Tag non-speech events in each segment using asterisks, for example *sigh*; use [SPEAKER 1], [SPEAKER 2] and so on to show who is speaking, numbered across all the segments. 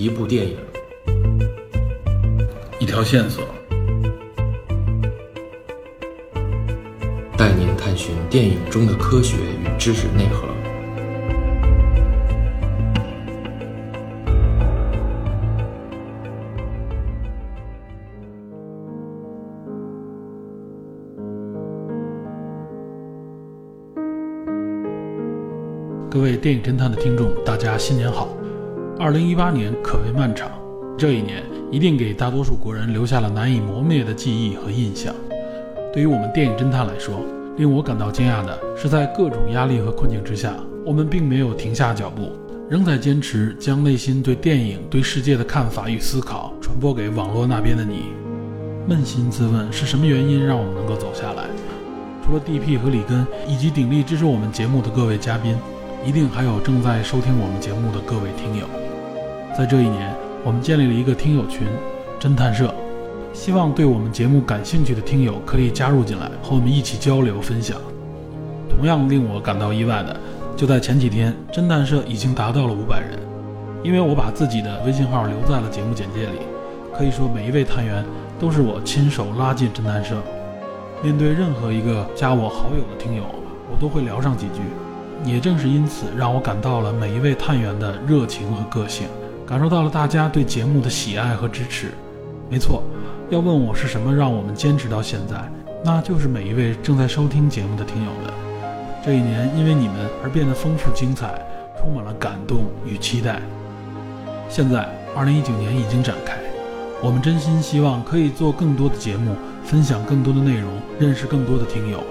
[SPEAKER 1] 一部电影，
[SPEAKER 2] 一条线索，
[SPEAKER 1] 带您探寻电影中的科学与知识内核。
[SPEAKER 2] 各位电影侦探的听众，大家新年好！二零一八年可谓漫长，这一年一定给大多数国人留下了难以磨灭的记忆和印象。对于我们电影侦探来说，令我感到惊讶的是，在各种压力和困境之下，我们并没有停下脚步，仍在坚持将内心对电影、对世界的看法与思考传播给网络那边的你。扪心自问，是什么原因让我们能够走下来？除了 D.P 和里根，以及鼎力支持我们节目的各位嘉宾。一定还有正在收听我们节目的各位听友，在这一年，我们建立了一个听友群——侦探社，希望对我们节目感兴趣的听友可以加入进来，和我们一起交流分享。同样令我感到意外的，就在前几天，侦探社已经达到了五百人。因为我把自己的微信号留在了节目简介里，可以说每一位探员都是我亲手拉进侦探社。面对任何一个加我好友的听友，我都会聊上几句。也正是因此，让我感到了每一位探员的热情和个性，感受到了大家对节目的喜爱和支持。没错，要问我是什么让我们坚持到现在，那就是每一位正在收听节目的听友们。这一年因为你们而变得丰富精彩，充满了感动与期待。现在，二零一九年已经展开，我们真心希望可以做更多的节目，分享更多的内容，认识更多的听友。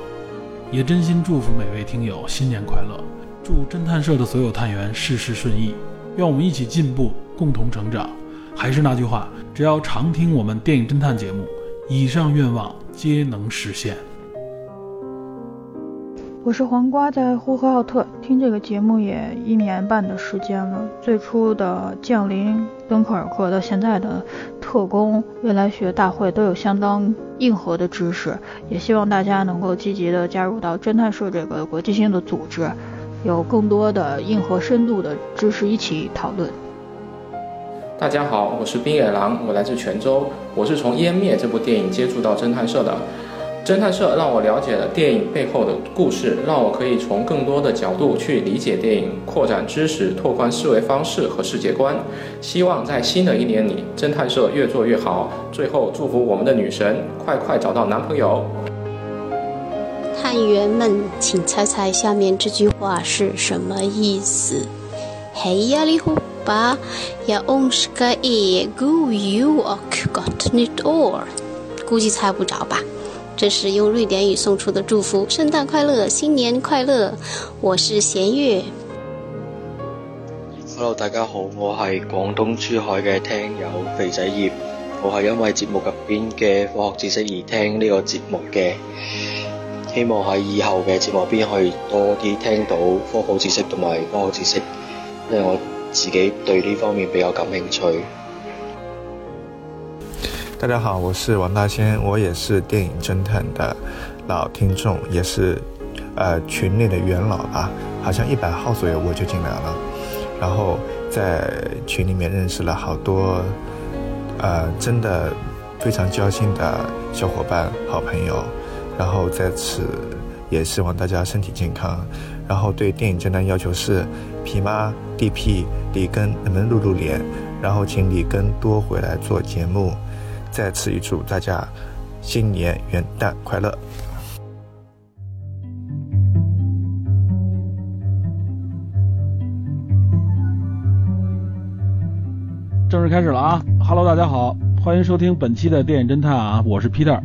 [SPEAKER 2] 也真心祝福每位听友新年快乐，祝侦探社的所有探员事事顺意，愿我们一起进步，共同成长。还是那句话，只要常听我们电影侦探节目，以上愿望皆能实现。
[SPEAKER 3] 我是黄瓜，在呼和浩特听这个节目也一年半的时间了。最初的降临、敦刻尔克到现在的特工、未来学大会都有相当硬核的知识，也希望大家能够积极的加入到侦探社这个国际性的组织，有更多的硬核深度的知识一起讨论。
[SPEAKER 4] 大家好，我是冰野狼，我来自泉州，我是从《湮灭》这部电影接触到侦探社的。侦探社让我了解了电影背后的故事，让我可以从更多的角度去理解电影，扩展知识，拓宽思维方式和世界观。希望在新的一年里，侦探社越做越好。最后，祝福我们的女神快快找到男朋友。
[SPEAKER 5] 探员们，请猜猜下面这句话是什么意思？嘿呀哩呼巴呀翁是个耶古 you o got it all，估计猜不着吧？这是用瑞典语送出的祝福，圣诞快乐，新年快乐！我是弦月。
[SPEAKER 6] Hello，大家好，我系广东珠海嘅听友肥仔叶，我系因为节目入边嘅科学知识而听呢个节目嘅，希望喺以后嘅节目边可以多啲听到科普知识同埋科学知识，因为我自己對呢方面比較感興趣。
[SPEAKER 7] 大家好，我是王大仙，我也是电影侦探的老听众，也是呃群内的元老吧，好像一百号左右我就进来了，然后在群里面认识了好多呃真的非常交心的小伙伴、好朋友，然后在此也希望大家身体健康，然后对电影侦探要求是皮妈、DP、里根能不能露露脸，然后请里根多回来做节目。在此预祝大家新年元旦快乐！
[SPEAKER 2] 正式开始了啊！Hello，大家好，欢迎收听本期的电影侦探啊，我是 Peter。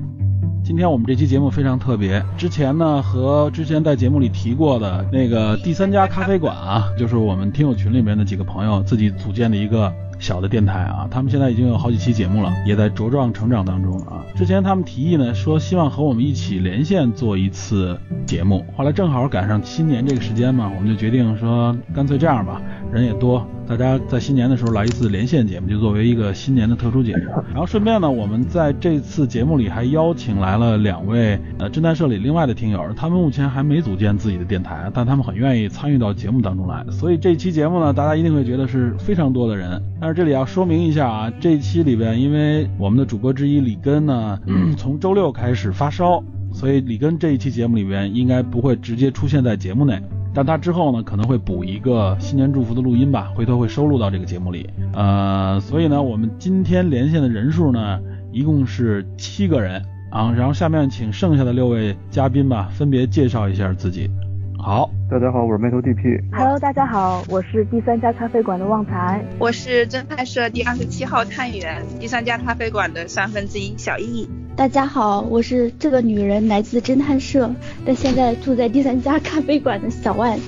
[SPEAKER 2] 今天我们这期节目非常特别，之前呢和之前在节目里提过的那个第三家咖啡馆啊，就是我们听友群里面的几个朋友自己组建的一个。小的电台啊，他们现在已经有好几期节目了，也在茁壮成长当中啊。之前他们提议呢，说希望和我们一起连线做一次节目，后来正好赶上新年这个时间嘛，我们就决定说，干脆这样吧，人也多，大家在新年的时候来一次连线节目，就作为一个新年的特殊节目。*laughs* 然后顺便呢，我们在这次节目里还邀请来了两位呃侦探社里另外的听友，他们目前还没组建自己的电台，但他们很愿意参与到节目当中来。所以这期节目呢，大家一定会觉得是非常多的人。但是这里要说明一下啊，这一期里边，因为我们的主播之一李根呢，从周六开始发烧，所以李根这一期节目里边应该不会直接出现在节目内。但他之后呢，可能会补一个新年祝福的录音吧，回头会收录到这个节目里。呃，所以呢，我们今天连线的人数呢，一共是七个人啊。然后下面请剩下的六位嘉宾吧，分别介绍一下自己。好，
[SPEAKER 8] 大家好，我是麦头 DP。
[SPEAKER 9] Hello，大家好，我是第三家咖啡馆的旺财。
[SPEAKER 10] 我是侦探社第二十七号探员，第三家咖啡馆的三分之一小易。
[SPEAKER 11] 大家好，我是这个女人来自侦探社，但现在住在第三家咖啡馆的小万。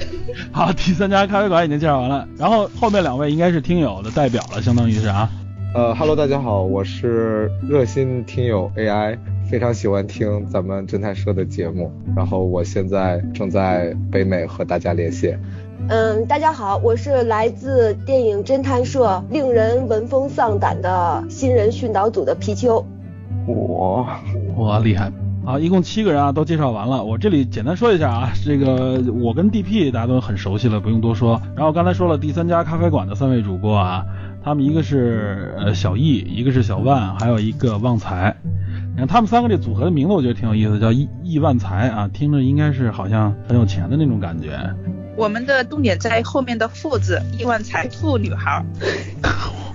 [SPEAKER 11] *laughs*
[SPEAKER 2] 好，第三家咖啡馆已经介绍完了，然后后面两位应该是听友的代表了，相当于是啊。
[SPEAKER 8] 呃哈喽，大家好，我是热心听友 AI，非常喜欢听咱们侦探社的节目，然后我现在正在北美和大家连线。
[SPEAKER 12] 嗯，大家好，我是来自电影侦探社令人闻风丧胆的新人训导组的皮丘。
[SPEAKER 8] 我
[SPEAKER 2] 我厉害啊！一共七个人啊，都介绍完了。我这里简单说一下啊，这个我跟 DP 大家都很熟悉了，不用多说。然后刚才说了第三家咖啡馆的三位主播啊，他们一个是呃小易，一个是小万，还有一个旺财。你看他们三个这组合的名字，我觉得挺有意思，叫亿亿万财啊，听着应该是好像很有钱的那种感觉。
[SPEAKER 10] 我们的重点在后面的“富”字，亿万财富女孩。*laughs*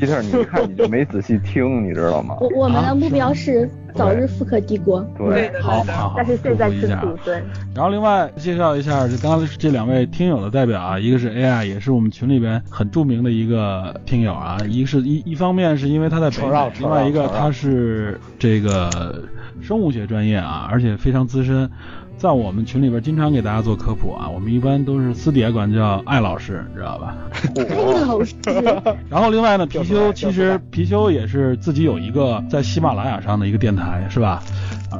[SPEAKER 8] 一特，*laughs* 你一看你就没仔细听，你知道吗？
[SPEAKER 11] 我我们的目标是早日复刻帝国。
[SPEAKER 8] 对，
[SPEAKER 2] 好好好。
[SPEAKER 9] 但是现在是土对。
[SPEAKER 2] 然后另外介绍一下，就刚刚这两位听友的代表啊，一个是 AI，也是我们群里边很著名的一个听友啊。一个是一一方面是因为他在北美，另外一个他是这个生物学专业啊，而且非常资深。在我们群里边经常给大家做科普啊，我们一般都是私底下管叫艾老师，知道吧？
[SPEAKER 11] 艾老师。
[SPEAKER 2] 然后另外呢，貔貅其实 *laughs* 貔貅也是自己有一个在喜马拉雅上的一个电台，是吧？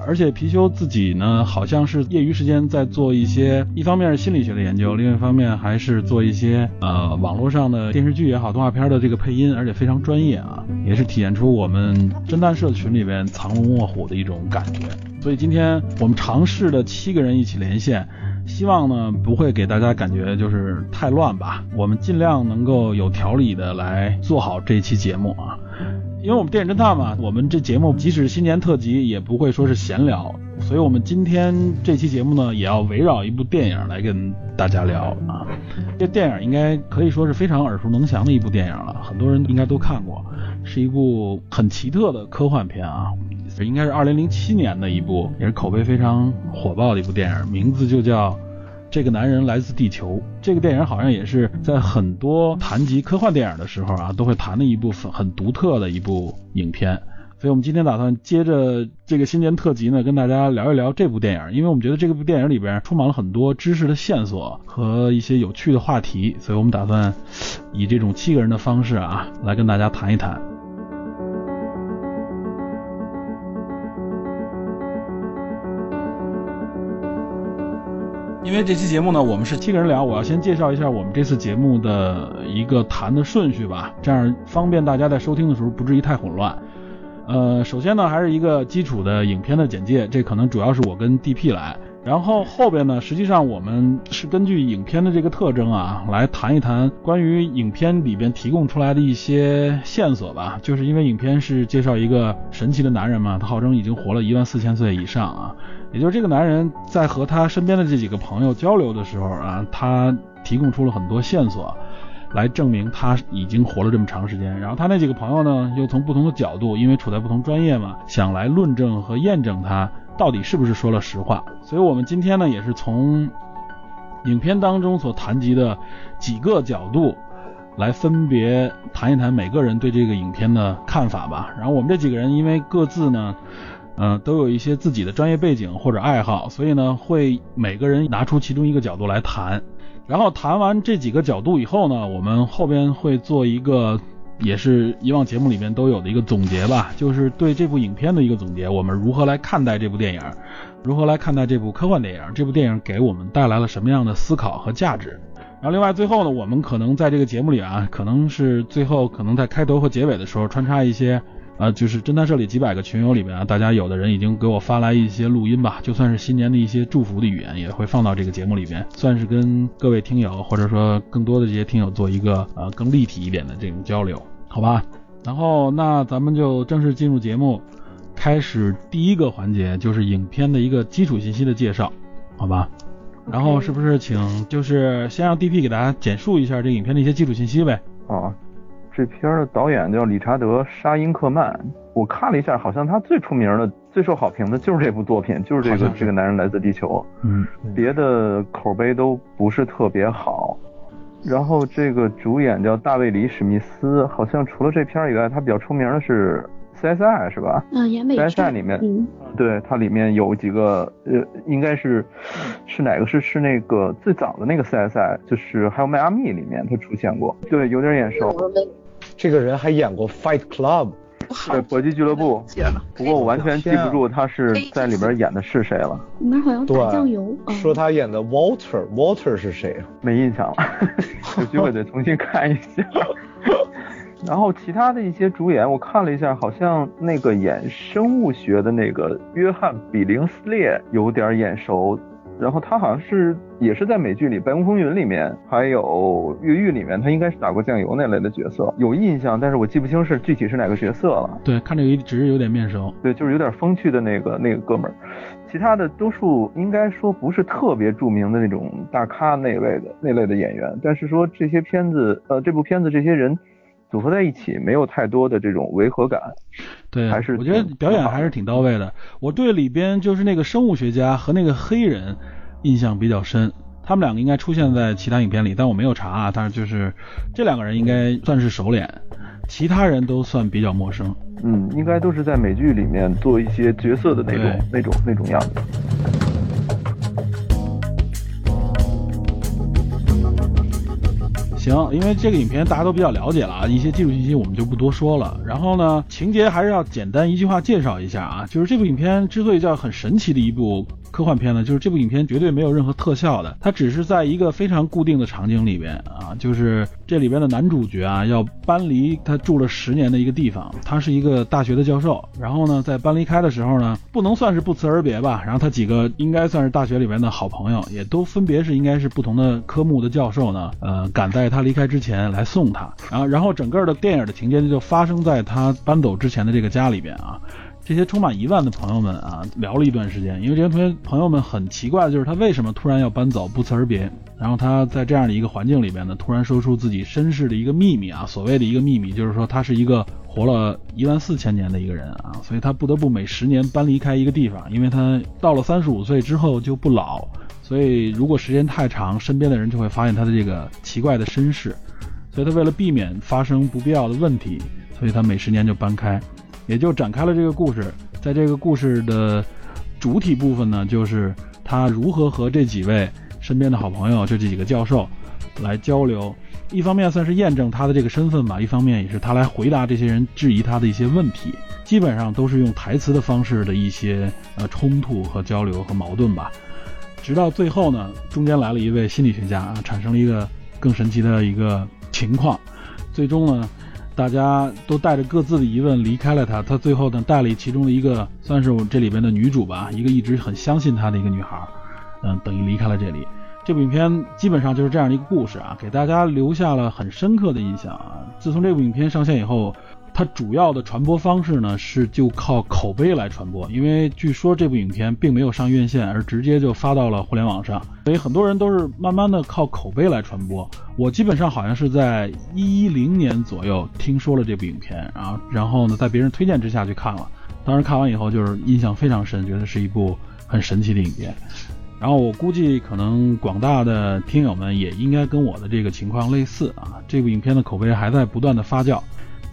[SPEAKER 2] 而且貔貅自己呢，好像是业余时间在做一些，一方面是心理学的研究，另一方面还是做一些呃网络上的电视剧也好，动画片的这个配音，而且非常专业啊，也是体现出我们侦探社群里边藏龙卧虎的一种感觉。所以今天我们尝试的七个人一起连线，希望呢不会给大家感觉就是太乱吧，我们尽量能够有条理的来做好这期节目啊。因为我们电影侦探嘛，我们这节目即使新年特辑也不会说是闲聊，所以我们今天这期节目呢也要围绕一部电影来跟大家聊啊。这电影应该可以说是非常耳熟能详的一部电影了，很多人应该都看过，是一部很奇特的科幻片啊。应该是二零零七年的一部，也是口碑非常火爆的一部电影，名字就叫《这个男人来自地球》。这个电影好像也是在很多谈及科幻电影的时候啊，都会谈的一部分很独特的一部影片。所以，我们今天打算接着这个新年特辑呢，跟大家聊一聊这部电影，因为我们觉得这部电影里边充满了很多知识的线索和一些有趣的话题，所以我们打算以这种七个人的方式啊，来跟大家谈一谈。因为这期节目呢，我们是七个人聊，我要先介绍一下我们这次节目的一个谈的顺序吧，这样方便大家在收听的时候不至于太混乱。呃，首先呢，还是一个基础的影片的简介，这可能主要是我跟 DP 来，然后后边呢，实际上我们是根据影片的这个特征啊，来谈一谈关于影片里边提供出来的一些线索吧。就是因为影片是介绍一个神奇的男人嘛，他号称已经活了一万四千岁以上啊。也就是这个男人在和他身边的这几个朋友交流的时候啊，他提供出了很多线索，来证明他已经活了这么长时间。然后他那几个朋友呢，又从不同的角度，因为处在不同专业嘛，想来论证和验证他到底是不是说了实话。所以我们今天呢，也是从影片当中所谈及的几个角度，来分别谈一谈每个人对这个影片的看法吧。然后我们这几个人因为各自呢。嗯，都有一些自己的专业背景或者爱好，所以呢，会每个人拿出其中一个角度来谈。然后谈完这几个角度以后呢，我们后边会做一个，也是以往节目里面都有的一个总结吧，就是对这部影片的一个总结。我们如何来看待这部电影？如何来看待这部科幻电影？这部电影给我们带来了什么样的思考和价值？然后另外最后呢，我们可能在这个节目里啊，可能是最后可能在开头和结尾的时候穿插一些。啊，就是侦探社里几百个群友里面啊，大家有的人已经给我发来一些录音吧，就算是新年的一些祝福的语言，也会放到这个节目里边，算是跟各位听友或者说更多的这些听友做一个呃更立体一点的这种交流，好吧？然后那咱们就正式进入节目，开始第一个环节，就是影片的一个基础信息的介绍，好吧？然后是不是请就是先让 DP 给大家简述一下这影片的一些基础信息呗？
[SPEAKER 13] 哦。这片的导演叫理查德·沙因克曼，我看了一下，好像他最出名的、最受好评的就是这部作品，就是这个《这个男人来自地球》。
[SPEAKER 2] 嗯，
[SPEAKER 13] 别的口碑都不是特别好。然后这个主演叫大卫·李·史密斯，好像除了这片以外，他比较出名的是。CSI 是吧？
[SPEAKER 11] 嗯，演美
[SPEAKER 13] CSI 里面，
[SPEAKER 11] 嗯，
[SPEAKER 13] 对，它里面有几个，呃，应该是是哪个？是是那个最早的那个 CSI，就是还有迈阿密里面他出现过，对，有点眼熟。
[SPEAKER 8] 这个人还演过 Fight Club，
[SPEAKER 13] 对，搏击俱乐部。不过我完全记不住他是在里边演的是谁了。
[SPEAKER 11] 里面好像打酱油。
[SPEAKER 8] 说他演的 Walter，Walter 是谁啊？
[SPEAKER 13] 没印象了，*laughs* 有机会得重新看一下。然后其他的一些主演，我看了一下，好像那个演生物学的那个约翰·比林斯列有点眼熟。然后他好像是也是在美剧里《白宫风云》里面，还有《越狱》里面，他应该是打过酱油那类的角色，有印象，但是我记不清是具体是哪个角色了。
[SPEAKER 2] 对，看着一直有点面熟。
[SPEAKER 13] 对，就是有点风趣的那个那个哥们儿。其他的多数应该说不是特别著名的那种大咖那类的那类的演员，但是说这些片子，呃，这部片子这些人。组合在一起没有太多的这种违和感，
[SPEAKER 2] 对，
[SPEAKER 13] 还是
[SPEAKER 2] 我觉得表演还是挺到位的。我对里边就是那个生物学家和那个黑人印象比较深，他们两个应该出现在其他影片里，但我没有查啊。但是就是这两个人应该算是熟脸，其他人都算比较陌生。
[SPEAKER 13] 嗯，应该都是在美剧里面做一些角色的那种那种那种样子。
[SPEAKER 2] 行，因为这个影片大家都比较了解了啊，一些技术信息我们就不多说了。然后呢，情节还是要简单一句话介绍一下啊，就是这部影片之所以叫很神奇的一部。科幻片呢，就是这部影片绝对没有任何特效的，它只是在一个非常固定的场景里边啊，就是这里边的男主角啊要搬离他住了十年的一个地方，他是一个大学的教授，然后呢在搬离开的时候呢，不能算是不辞而别吧，然后他几个应该算是大学里边的好朋友，也都分别是应该是不同的科目的教授呢，呃，赶在他离开之前来送他，然后然后整个的电影的情节就发生在他搬走之前的这个家里边啊。这些充满疑问的朋友们啊，聊了一段时间，因为这些同学朋友们很奇怪的就是他为什么突然要搬走，不辞而别。然后他在这样的一个环境里边呢，突然说出自己身世的一个秘密啊，所谓的一个秘密就是说他是一个活了一万四千年的一个人啊，所以他不得不每十年搬离开一个地方，因为他到了三十五岁之后就不老，所以如果时间太长，身边的人就会发现他的这个奇怪的身世，所以他为了避免发生不必要的问题，所以他每十年就搬开。也就展开了这个故事，在这个故事的主体部分呢，就是他如何和这几位身边的好朋友，就这几个教授来交流。一方面算是验证他的这个身份吧，一方面也是他来回答这些人质疑他的一些问题。基本上都是用台词的方式的一些呃冲突和交流和矛盾吧。直到最后呢，中间来了一位心理学家啊，产生了一个更神奇的一个情况。最终呢。大家都带着各自的疑问离开了他，他最后呢带了其中的一个，算是我这里边的女主吧，一个一直很相信他的一个女孩，嗯，等于离开了这里。这部影片基本上就是这样的一个故事啊，给大家留下了很深刻的印象啊。自从这部影片上线以后。它主要的传播方式呢，是就靠口碑来传播，因为据说这部影片并没有上院线，而直接就发到了互联网上，所以很多人都是慢慢的靠口碑来传播。我基本上好像是在一零年左右听说了这部影片，然后然后呢，在别人推荐之下去看了，当时看完以后就是印象非常深，觉得是一部很神奇的影片。然后我估计可能广大的听友们也应该跟我的这个情况类似啊，这部影片的口碑还在不断的发酵。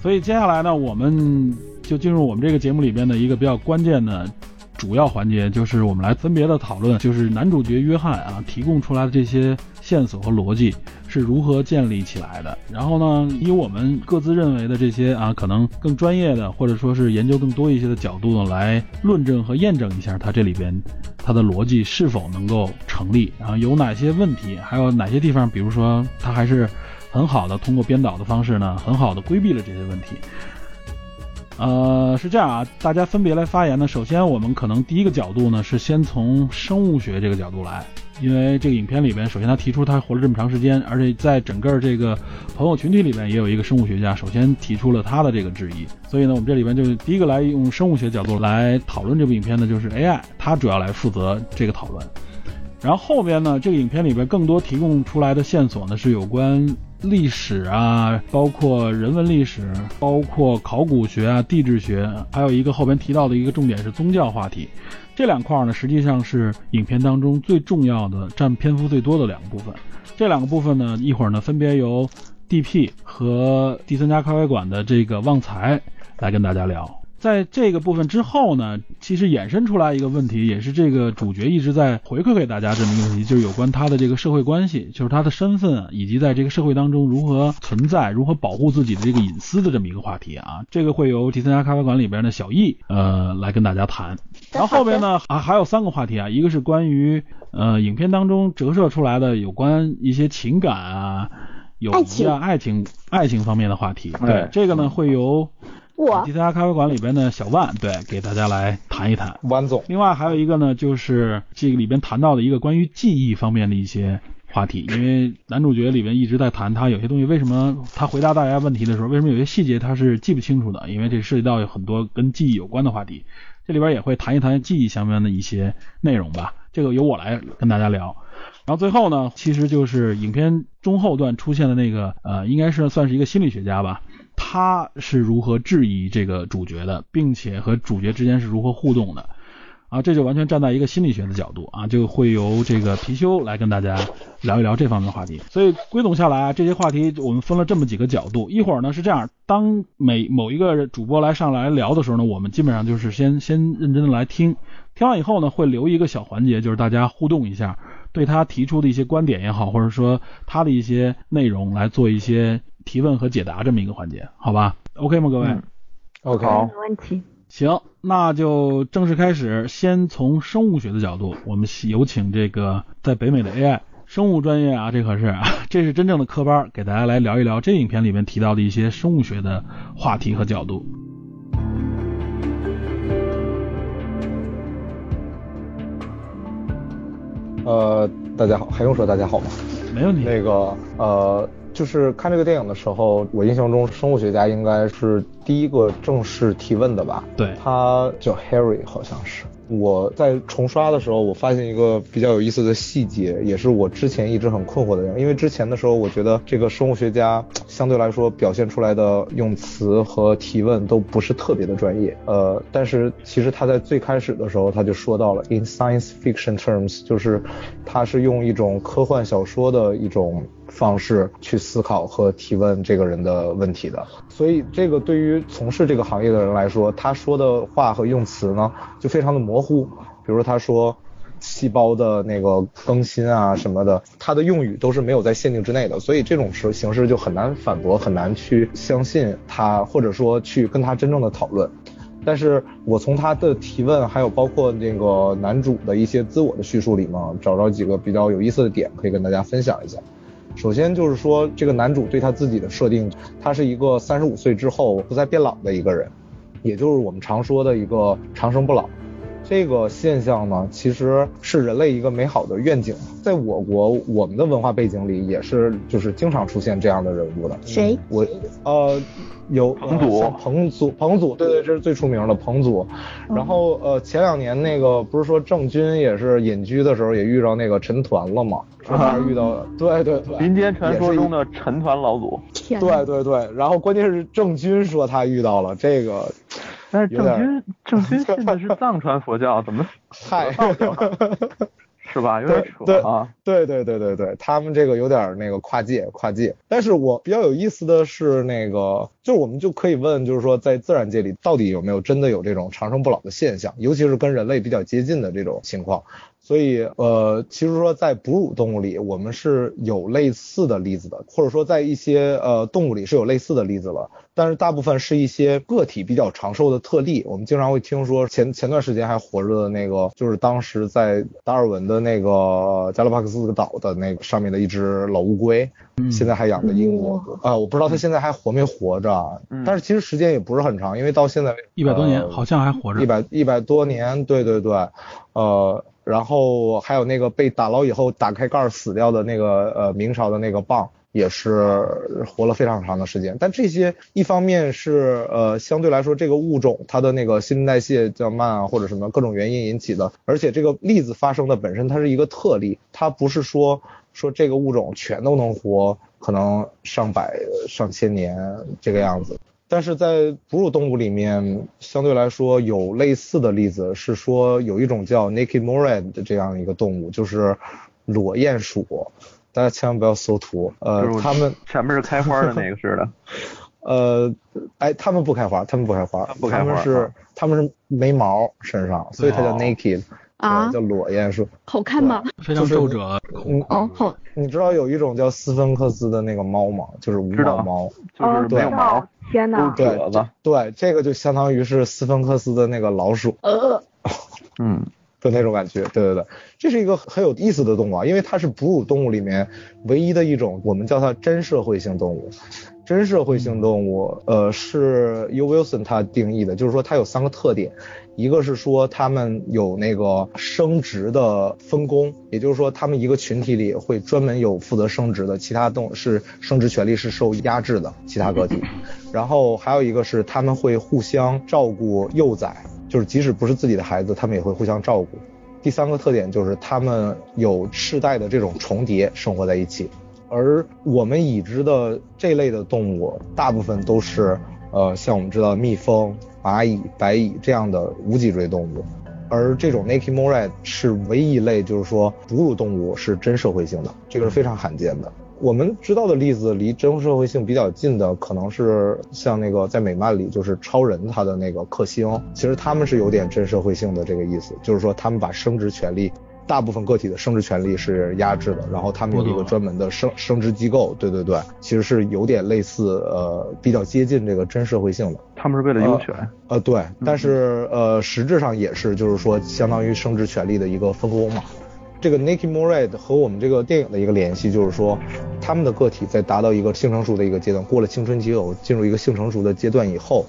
[SPEAKER 2] 所以接下来呢，我们就进入我们这个节目里边的一个比较关键的主要环节，就是我们来分别的讨论，就是男主角约翰啊提供出来的这些线索和逻辑是如何建立起来的。然后呢，以我们各自认为的这些啊，可能更专业的，或者说是研究更多一些的角度呢，来论证和验证一下它这里边它的逻辑是否能够成立，然后有哪些问题，还有哪些地方，比如说它还是很好的通过编导的方式呢，很好的规避了这些问题。呃，是这样啊，大家分别来发言呢。首先，我们可能第一个角度呢是先从生物学这个角度来，因为这个影片里边，首先他提出他活了这么长时间，而且在整个这个朋友群体里边也有一个生物学家，首先提出了他的这个质疑。所以呢，我们这里边就第一个来用生物学角度来讨论这部影片的就是 AI，它主要来负责这个讨论。然后后边呢，这个影片里边更多提供出来的线索呢是有关。历史啊，包括人文历史，包括考古学啊、地质学，还有一个后边提到的一个重点是宗教话题。这两块呢，实际上是影片当中最重要的、占篇幅最多的两个部分。这两个部分呢，一会儿呢分别由 D.P 和第三家咖啡馆的这个旺财来跟大家聊。在这个部分之后呢，其实衍生出来一个问题，也是这个主角一直在回馈给大家这么一个问题，就是有关他的这个社会关系，就是他的身份以及在这个社会当中如何存在、如何保护自己的这个隐私的这么一个话题啊。这个会由第三家咖啡馆里边的小易呃来跟大家谈。然后后边呢啊还有三个话题啊，一个是关于呃影片当中折射出来的有关一些情感啊、友谊啊、爱情爱情方面的话题。对，这个呢会由。
[SPEAKER 11] 我
[SPEAKER 2] 第三家咖啡馆里边的小万，对，给大家来谈一谈。
[SPEAKER 8] 万总。
[SPEAKER 2] 另外还有一个呢，就是这个里边谈到的一个关于记忆方面的一些话题，因为男主角里边一直在谈他有些东西为什么他回答大家问题的时候，为什么有些细节他是记不清楚的，因为这涉及到有很多跟记忆有关的话题。这里边也会谈一谈记忆相关的一些内容吧，这个由我来跟大家聊。然后最后呢，其实就是影片中后段出现的那个，呃，应该是算是一个心理学家吧。他是如何质疑这个主角的，并且和主角之间是如何互动的啊？这就完全站在一个心理学的角度啊，就会由这个貔貅来跟大家聊一聊这方面的话题。所以归总下来啊，这些话题我们分了这么几个角度。一会儿呢是这样，当每某一个主播来上来聊的时候呢，我们基本上就是先先认真的来听，听完以后呢会留一个小环节，就是大家互动一下，对他提出的一些观点也好，或者说他的一些内容来做一些。提问和解答这么一个环节，好吧？OK 吗，各位
[SPEAKER 8] ？OK，
[SPEAKER 11] 没问题。
[SPEAKER 2] 行，那就正式开始。先从生物学的角度，我们有请这个在北美的 AI 生物专业啊，这可是这是真正的科班，给大家来聊一聊这影片里面提到的一些生物学的话题和角度。
[SPEAKER 8] 呃，大家好，还用说大家好吗？
[SPEAKER 2] 没问题。
[SPEAKER 8] 那个，呃。就是看这个电影的时候，我印象中生物学家应该是第一个正式提问的吧？
[SPEAKER 2] 对，
[SPEAKER 8] 他叫 Harry，好像是。我在重刷的时候，我发现一个比较有意思的细节，也是我之前一直很困惑的。因为之前的时候，我觉得这个生物学家相对来说表现出来的用词和提问都不是特别的专业。呃，但是其实他在最开始的时候，他就说到了 in science fiction terms，就是他是用一种科幻小说的一种方式去思考和提问这个人的问题的。所以这个对于从事这个行业的人来说，他说的话和用词呢，就非常的模糊。比如他说细胞的那个更新啊什么的，他的用语都是没有在限定之内的。所以这种时形式就很难反驳，很难去相信他，或者说去跟他真正的讨论。但是我从他的提问，还有包括那个男主的一些自我的叙述里嘛，找着几个比较有意思的点，可以跟大家分享一下。首先就是说，这个男主对他自己的设定，他是一个三十五岁之后不再变老的一个人，也就是我们常说的一个长生不老。这个现象呢，其实是人类一个美好的愿景，在我国我们的文化背景里，也是就是经常出现这样的人物的。
[SPEAKER 11] 谁？
[SPEAKER 8] 我呃。有
[SPEAKER 13] 彭祖，
[SPEAKER 8] 彭祖，彭祖，对对，这是最出名的彭祖。然后呃，前两年那个不是说郑钧也是隐居的时候也遇到那个陈抟了吗？说他遇到，对对对，
[SPEAKER 13] 民间传说中的陈抟老祖。
[SPEAKER 8] 对对对，然后关键是郑钧说他遇到了这个，
[SPEAKER 13] 但是郑钧 *laughs* 郑钧信的是藏传佛教，怎么
[SPEAKER 8] 嗨？*laughs* 是吧？有
[SPEAKER 13] 点
[SPEAKER 8] 扯啊！对对对对对，他们这个有点那个跨界跨界。但是我比较有意思的是，那个就是我们就可以问，就是说在自然界里到底有没有真的有这种长生不老的现象，尤其是跟人类比较接近的这种情况。所以，呃，其实说在哺乳动物里，我们是有类似的例子的，或者说在一些呃动物里是有类似的例子了。但是大部分是一些个体比较长寿的特例。我们经常会听说前前段时间还活着的那个，就是当时在达尔文的那个加勒帕克斯岛的那个上面的一只老乌龟，现在还养在英国。啊，我不知道它现在还活没活着，但是其实时间也不是很长，因为到现在
[SPEAKER 2] 一百多年，好像还活着。
[SPEAKER 8] 一百一百多年，对对对，呃。然后还有那个被打捞以后打开盖死掉的那个呃明朝的那个蚌，也是活了非常长的时间。但这些一方面是呃相对来说这个物种它的那个新陈代谢较慢啊或者什么各种原因引起的，而且这个例子发生的本身它是一个特例，它不是说说这个物种全都能活可能上百上千年这个样子。但是在哺乳动物里面，相对来说有类似的例子，是说有一种叫 naked moray 的这样一个动物，就是裸鼹鼠。大家千万不要搜图，呃，他们
[SPEAKER 13] 前面是开花的那个似的。*laughs*
[SPEAKER 8] 呃，哎，他们不开花，他们不开花，
[SPEAKER 13] 不开花。
[SPEAKER 8] 它们是他们是没毛身上，所以它叫 naked。
[SPEAKER 11] 啊，
[SPEAKER 8] 叫裸鼹鼠，
[SPEAKER 11] 好看吗？
[SPEAKER 2] 非常皱褶。
[SPEAKER 8] 嗯
[SPEAKER 11] 哦好。
[SPEAKER 8] 你知道有一种叫斯芬克斯的那个猫吗？就是无毛猫，
[SPEAKER 13] 就是没有毛。
[SPEAKER 9] 天呐！
[SPEAKER 8] 对对，这个就相当于是斯芬克斯的那个老鼠。
[SPEAKER 11] 呃。*laughs*
[SPEAKER 13] 嗯，
[SPEAKER 8] 就那种感觉。对对对，这是一个很有意思的动物啊，因为它是哺乳动物里面唯一的一种，我们叫它真社会性动物。真社会性动物，呃，是 U Wilson 他定义的，就是说它有三个特点。一个是说他们有那个生殖的分工，也就是说他们一个群体里会专门有负责生殖的，其他动物是生殖权利是受压制的，其他个体。*laughs* 然后还有一个是他们会互相照顾幼崽，就是即使不是自己的孩子，他们也会互相照顾。第三个特点就是他们有世代的这种重叠，生活在一起。而我们已知的这类的动物，大部分都是呃像我们知道蜜蜂。蚂蚁、白蚁这样的无脊椎动物，而这种 naked moray 是唯一一类，就是说哺乳动物是真社会性的，这个是非常罕见的。我们知道的例子离真社会性比较近的，可能是像那个在美漫里，就是超人他的那个克星，其实他们是有点真社会性的这个意思，就是说他们把生殖权利。大部分个体的生殖权利是压制的，然后他们有一个专门的生生殖机构，对对对，其实是有点类似，呃，比较接近这个真社会性的。
[SPEAKER 13] 他们是为了优权，
[SPEAKER 8] 呃，对，但是呃，实质上也是，就是说，相当于生殖权利的一个分工嘛。这个 Nikki Moray 和我们这个电影的一个联系，就是说，他们的个体在达到一个性成熟的一个阶段，过了青春期后，进入一个性成熟的阶段以后，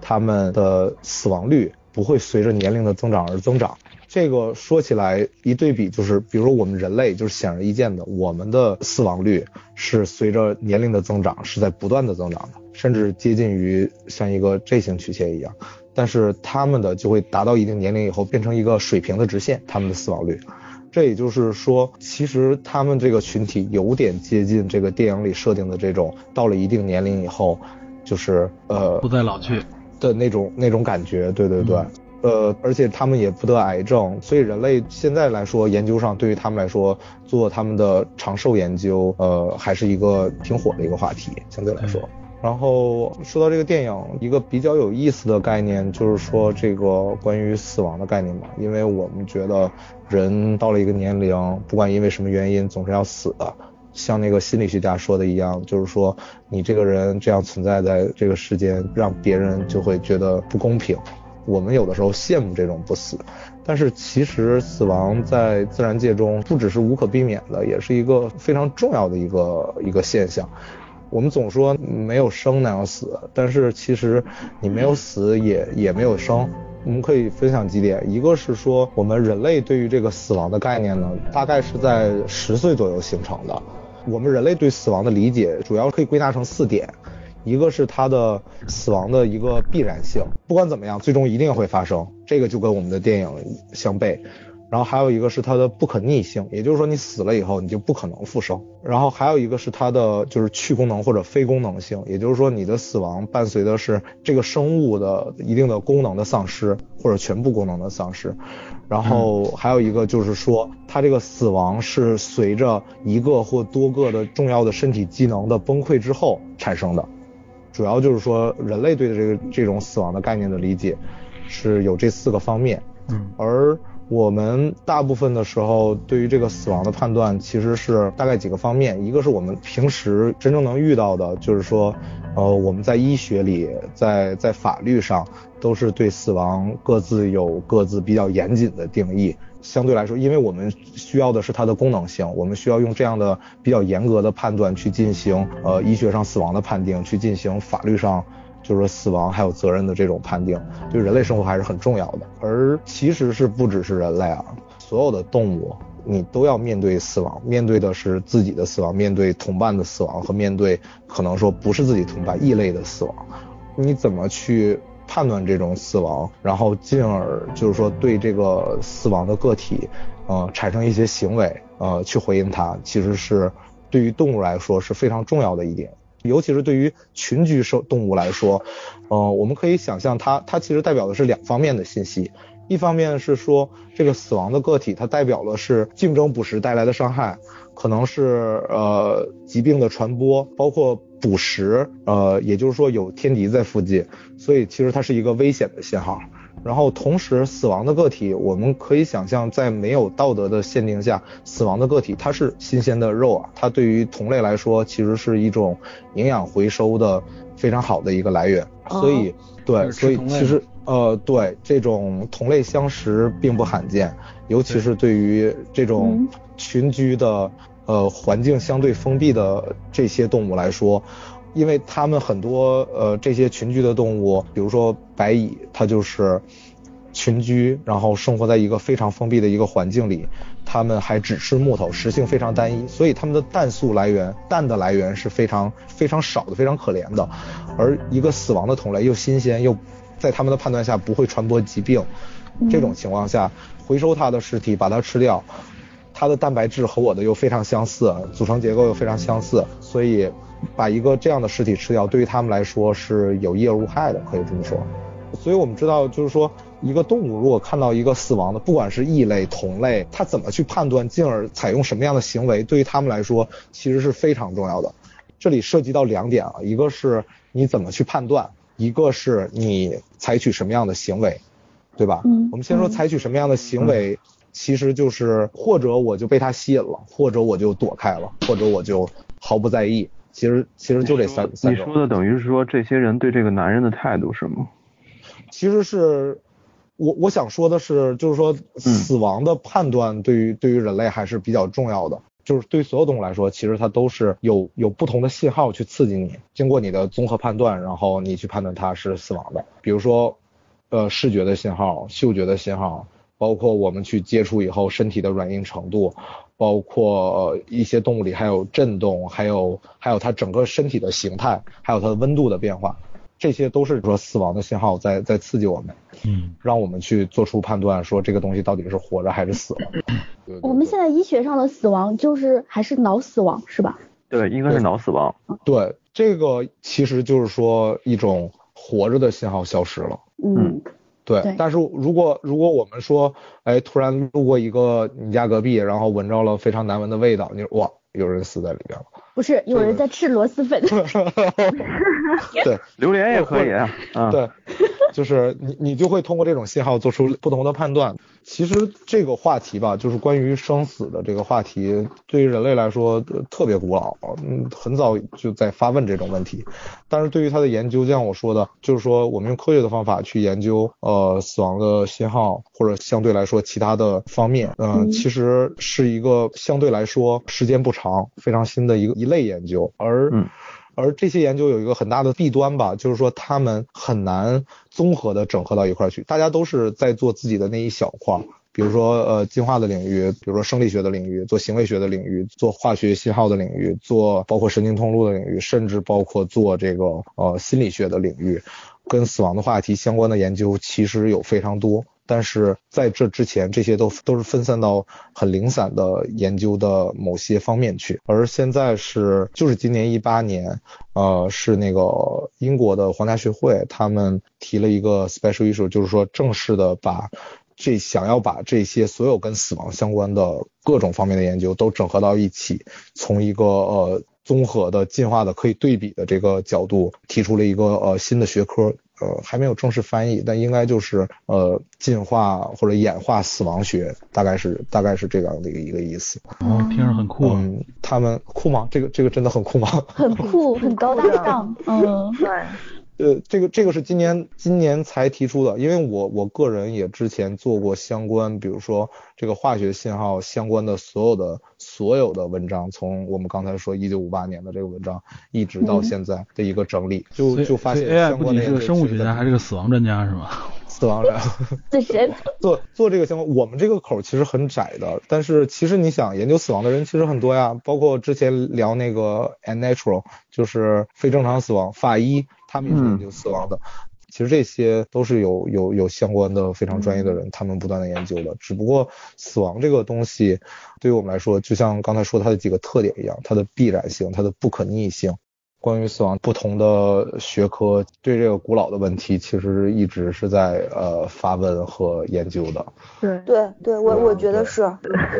[SPEAKER 8] 他们的死亡率不会随着年龄的增长而增长。这个说起来一对比，就是比如说我们人类，就是显而易见的，我们的死亡率是随着年龄的增长是在不断的增长的，甚至接近于像一个 J 型曲线一样。但是他们的就会达到一定年龄以后变成一个水平的直线，他们的死亡率。这也就是说，其实他们这个群体有点接近这个电影里设定的这种，到了一定年龄以后，就是呃
[SPEAKER 2] 不再老去
[SPEAKER 8] 的那种那种感觉。对对对。呃，而且他们也不得癌症，所以人类现在来说，研究上对于他们来说做他们的长寿研究，呃，还是一个挺火的一个话题，相对来说。然后说到这个电影，一个比较有意思的概念就是说这个关于死亡的概念嘛，因为我们觉得人到了一个年龄，不管因为什么原因，总是要死的。像那个心理学家说的一样，就是说你这个人这样存在在这个世间，让别人就会觉得不公平。我们有的时候羡慕这种不死，但是其实死亡在自然界中不只是无可避免的，也是一个非常重要的一个一个现象。我们总说没有生那样死，但是其实你没有死也也没有生。我们可以分享几点，一个是说我们人类对于这个死亡的概念呢，大概是在十岁左右形成的。我们人类对死亡的理解主要可以归纳成四点。一个是它的死亡的一个必然性，不管怎么样，最终一定会发生，这个就跟我们的电影相悖。然后还有一个是它的不可逆性，也就是说你死了以后你就不可能复生。然后还有一个是它的就是去功能或者非功能性，也就是说你的死亡伴随的是这个生物的一定的功能的丧失或者全部功能的丧失。然后还有一个就是说它这个死亡是随着一个或多个的重要的身体机能的崩溃之后产生的。主要就是说，人类对的这个这种死亡的概念的理解，是有这四个方面。
[SPEAKER 2] 嗯，
[SPEAKER 8] 而我们大部分的时候对于这个死亡的判断，其实是大概几个方面，一个是我们平时真正能遇到的，就是说，呃，我们在医学里，在在法律上都是对死亡各自有各自比较严谨的定义。相对来说，因为我们需要的是它的功能性，我们需要用这样的比较严格的判断去进行呃医学上死亡的判定，去进行法律上。就是说，死亡还有责任的这种判定，对人类生活还是很重要的。而其实是不只是人类啊，所有的动物，你都要面对死亡，面对的是自己的死亡，面对同伴的死亡，和面对可能说不是自己同伴异类的死亡。你怎么去判断这种死亡，然后进而就是说对这个死亡的个体，呃，产生一些行为，呃，去回应它，其实是对于动物来说是非常重要的一点。尤其是对于群居生动物来说，呃，我们可以想象它它其实代表的是两方面的信息，一方面是说这个死亡的个体，它代表的是竞争捕食带来的伤害，可能是呃疾病的传播，包括捕食，呃，也就是说有天敌在附近，所以其实它是一个危险的信号。然后同时，死亡的个体，我们可以想象，在没有道德的限定下，死亡的个体它是新鲜的肉啊，它对于同类来说，其实是一种营养回收的非常好的一个来源。所以，对，所以其实，呃，对这种同类相食并不罕见，尤其是对于这种群居的，呃，环境相对封闭的这些动物来说。因为它们很多呃这些群居的动物，比如说白蚁，它就是群居，然后生活在一个非常封闭的一个环境里，它们还只吃木头，食性非常单一，所以它们的氮素来源、氮的来源是非常非常少的，非常可怜的。而一个死亡的同类又新鲜又在他们的判断下不会传播疾病，这种情况下回收它的尸体把它吃掉，它的蛋白质和我的又非常相似，组成结构又非常相似，所以。把一个这样的尸体吃掉，对于他们来说是有益而无害的，可以这么说。所以我们知道，就是说，一个动物如果看到一个死亡的，不管是异类、同类，它怎么去判断，进而采用什么样的行为，对于他们来说其实是非常重要的。这里涉及到两点啊，一个是你怎么去判断，一个是你采取什么样的行为，对吧？嗯。我们先说采取什么样的行为，其实就是或者我就被它吸引了，或者我就躲开了，或者我就毫不在意。其实其实就这三三
[SPEAKER 13] 种。你说的等于是说这些人对这个男人的态度是吗？
[SPEAKER 8] 其实是我我想说的是，就是说死亡的判断对于对于人类还是比较重要的。就是对所有动物来说，其实它都是有有不同的信号去刺激你，经过你的综合判断，然后你去判断它是死亡的。比如说，呃，视觉的信号、嗅觉的信号，包括我们去接触以后身体的软硬程度。包括一些动物里还有震动，还有还有它整个身体的形态，还有它的温度的变化，这些都是说死亡的信号在在刺激我们，嗯，让我们去做出判断，说这个东西到底是活着还是死了。
[SPEAKER 11] 我们现在医学上的死亡就是还是脑死亡是吧？
[SPEAKER 13] 对，应该是脑死亡。
[SPEAKER 8] 对，这个其实就是说一种活着的信号消失了。
[SPEAKER 11] 嗯。
[SPEAKER 8] 对，但是如果如果我们说，哎，突然路过一个你家隔壁，然后闻着了非常难闻的味道，你说哇，有人死在里边了。
[SPEAKER 11] 不是，有人在吃螺蛳粉。*laughs* *laughs*
[SPEAKER 8] 对，
[SPEAKER 13] 榴莲也可以啊。*laughs*
[SPEAKER 8] 对，就是你你就会通过这种信号做出不同的判断。其实这个话题吧，就是关于生死的这个话题，对于人类来说特别古老，嗯，很早就在发问这种问题。但是对于它的研究，就像我说的，就是说我们用科学的方法去研究，呃，死亡的信号或者相对来说其他的方面，嗯，其实是一个相对来说时间不长、非常新的一个一类研究。而而这些研究有一个很大的弊端吧，就是说他们很难综合的整合到一块去。大家都是在做自己的那一小块，比如说呃进化的领域，比如说生理学的领域，做行为学的领域，做化学信号的领域，做包括神经通路的领域，甚至包括做这个呃心理学的领域，跟死亡的话题相关的研究其实有非常多。但是在这之前，这些都都是分散到很零散的研究的某些方面去，而现在是就是今年一八年，呃，是那个英国的皇家学会他们提了一个 special issue，就是说正式的把这想要把这些所有跟死亡相关的各种方面的研究都整合到一起，从一个呃综合的进化的可以对比的这个角度提出了一个呃新的学科。呃还没有正式翻译，但应该就是呃进化或者演化死亡学，大概是大概是这样的一个一个意思。
[SPEAKER 2] 哦，听着很酷。
[SPEAKER 8] 嗯，他们酷吗？这个这个真的很酷吗？
[SPEAKER 11] 很酷，很高大上。嗯，
[SPEAKER 9] 对。
[SPEAKER 8] 呃，这个这个是今年今年才提出的，因为我我个人也之前做过相关，比如说这个化学信号相关的所有的所有的文章，从我们刚才说一九五八年的这个文章，一直到现在的一个整理，就就发现
[SPEAKER 2] AI 不仅是个生物学家，还是个死亡专家，是吗？
[SPEAKER 8] 死亡人，*laughs*
[SPEAKER 11] 死 *laughs* 神
[SPEAKER 8] 做做这个相关？我们这个口其实很窄的，但是其实你想研究死亡的人其实很多呀，包括之前聊那个 unnatural，就是非正常死亡，法医他们也是研究死亡的。其实这些都是有有有相关的非常专业的人，他们不断的研究的。只不过死亡这个东西对于我们来说，就像刚才说它的几个特点一样，它的必然性，它的不可逆性。关于死亡，不同的学科对这个古老的问题，其实一直是在呃发问和研究的。
[SPEAKER 9] 对
[SPEAKER 12] 对对，我我觉得是，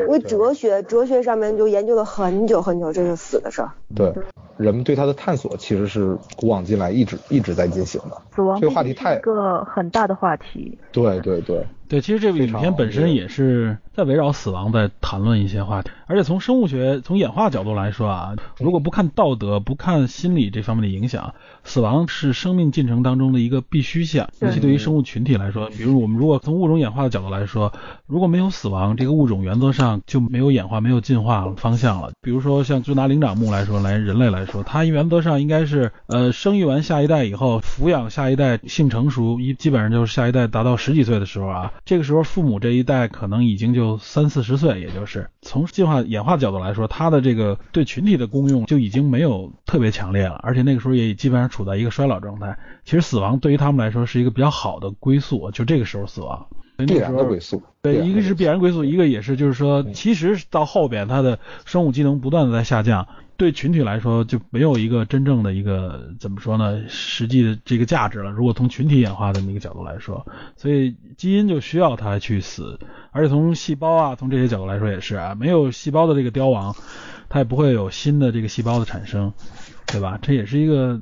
[SPEAKER 12] 因为哲学哲学上面就研究了很久很久这个死的事儿。
[SPEAKER 8] 对，人们对它的探索其实是古往今来一直一直在进行的。
[SPEAKER 9] 死亡
[SPEAKER 8] 这个话题太
[SPEAKER 9] 一个很大的话题。
[SPEAKER 8] 对对对。
[SPEAKER 2] 对，其实这部影片本身也是在围绕死亡在谈论一些话题，而且从生物学、从演化角度来说啊，如果不看道德、不看心理这方面的影响，死亡是生命进程当中的一个必须项，尤其对于生物群体来说，比如我们如果从物种演化的角度来说，如果没有死亡，这个物种原则上就没有演化、没有进化方向了。比如说像就拿灵长目来说，来人类来说，它原则上应该是呃生育完下一代以后，抚养下一代，性成熟，一基本上就是下一代达到十几岁的时候啊。这个时候，父母这一代可能已经就三四十岁，也就是从进化演化角度来说，它的这个对群体的功用就已经没有特别强烈了，而且那个时候也基本上处在一个衰老状态。其实死亡对于他们来说是一个比较好的归宿，就这个时候死亡
[SPEAKER 8] 必然的归宿。
[SPEAKER 2] 对，一个是必然归宿，一个也是就是说，其实到后边他的生物机能不断的在下降。对群体来说就没有一个真正的一个怎么说呢？实际的这个价值了。如果从群体演化的那个角度来说，所以基因就需要它去死，而且从细胞啊，从这些角度来说也是啊，没有细胞的这个凋亡，它也不会有新的这个细胞的产生，对吧？这也是一个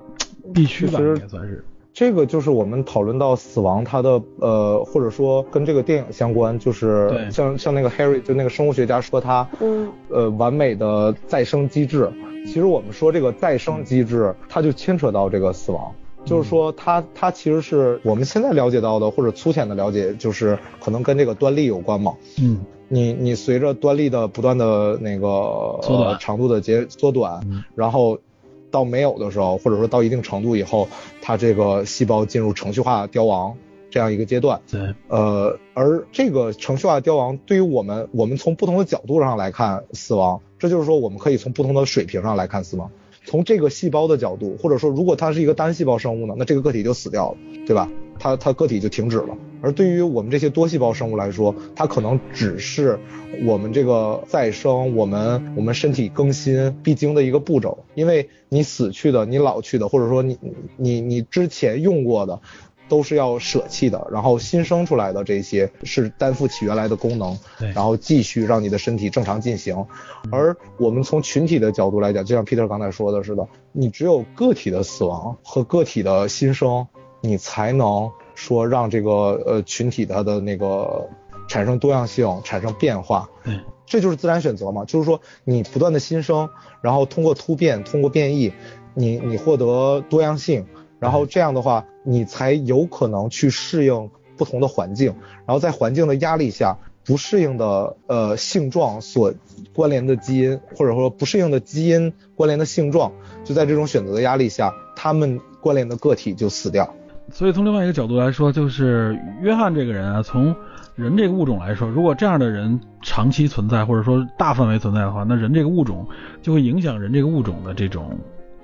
[SPEAKER 2] 必须吧，应该算是。
[SPEAKER 8] 这个就是我们讨论到死亡，它的呃，或者说跟这个电影相关，就是像像那个 Harry，就那个生物学家说他，
[SPEAKER 12] 嗯，
[SPEAKER 8] 呃，完美的再生机制。其实我们说这个再生机制，它就牵扯到这个死亡，就是说它它其实是我们现在了解到的，或者粗浅的了解，就是可能跟这个端粒有关嘛。
[SPEAKER 2] 嗯，
[SPEAKER 8] 你你随着端粒的不断的那个呃长度的节缩短，然后。到没有的时候，或者说到一定程度以后，它这个细胞进入程序化凋亡这样一个阶段。
[SPEAKER 2] 对，
[SPEAKER 8] 呃，而这个程序化凋亡对于我们，我们从不同的角度上来看死亡，这就是说我们可以从不同的水平上来看死亡。从这个细胞的角度，或者说如果它是一个单细胞生物呢，那这个个体就死掉了，对吧？它它个体就停止了。而对于我们这些多细胞生物来说，它可能只是我们这个再生、我们我们身体更新必经的一个步骤。因为你死去的、你老去的，或者说你你你之前用过的，都是要舍弃的。然后新生出来的这些是担负起原来的功能，然后继续让你的身体正常进行。而我们从群体的角度来讲，就像 Peter 刚才说的似的，你只有个体的死亡和个体的新生，你才能。说让这个呃群体它的那个产生多样性，产生变化，
[SPEAKER 2] 对，
[SPEAKER 8] 这就是自然选择嘛。就是说你不断的新生，然后通过突变，通过变异，你你获得多样性，然后这样的话，你才有可能去适应不同的环境，然后在环境的压力下，不适应的呃性状所关联的基因，或者说不适应的基因关联的性状，就在这种选择的压力下，他们关联的个体就死掉。
[SPEAKER 2] 所以从另外一个角度来说，就是约翰这个人啊，从人这个物种来说，如果这样的人长期存在，或者说大范围存在的话，那人这个物种就会影响人这个物种的这种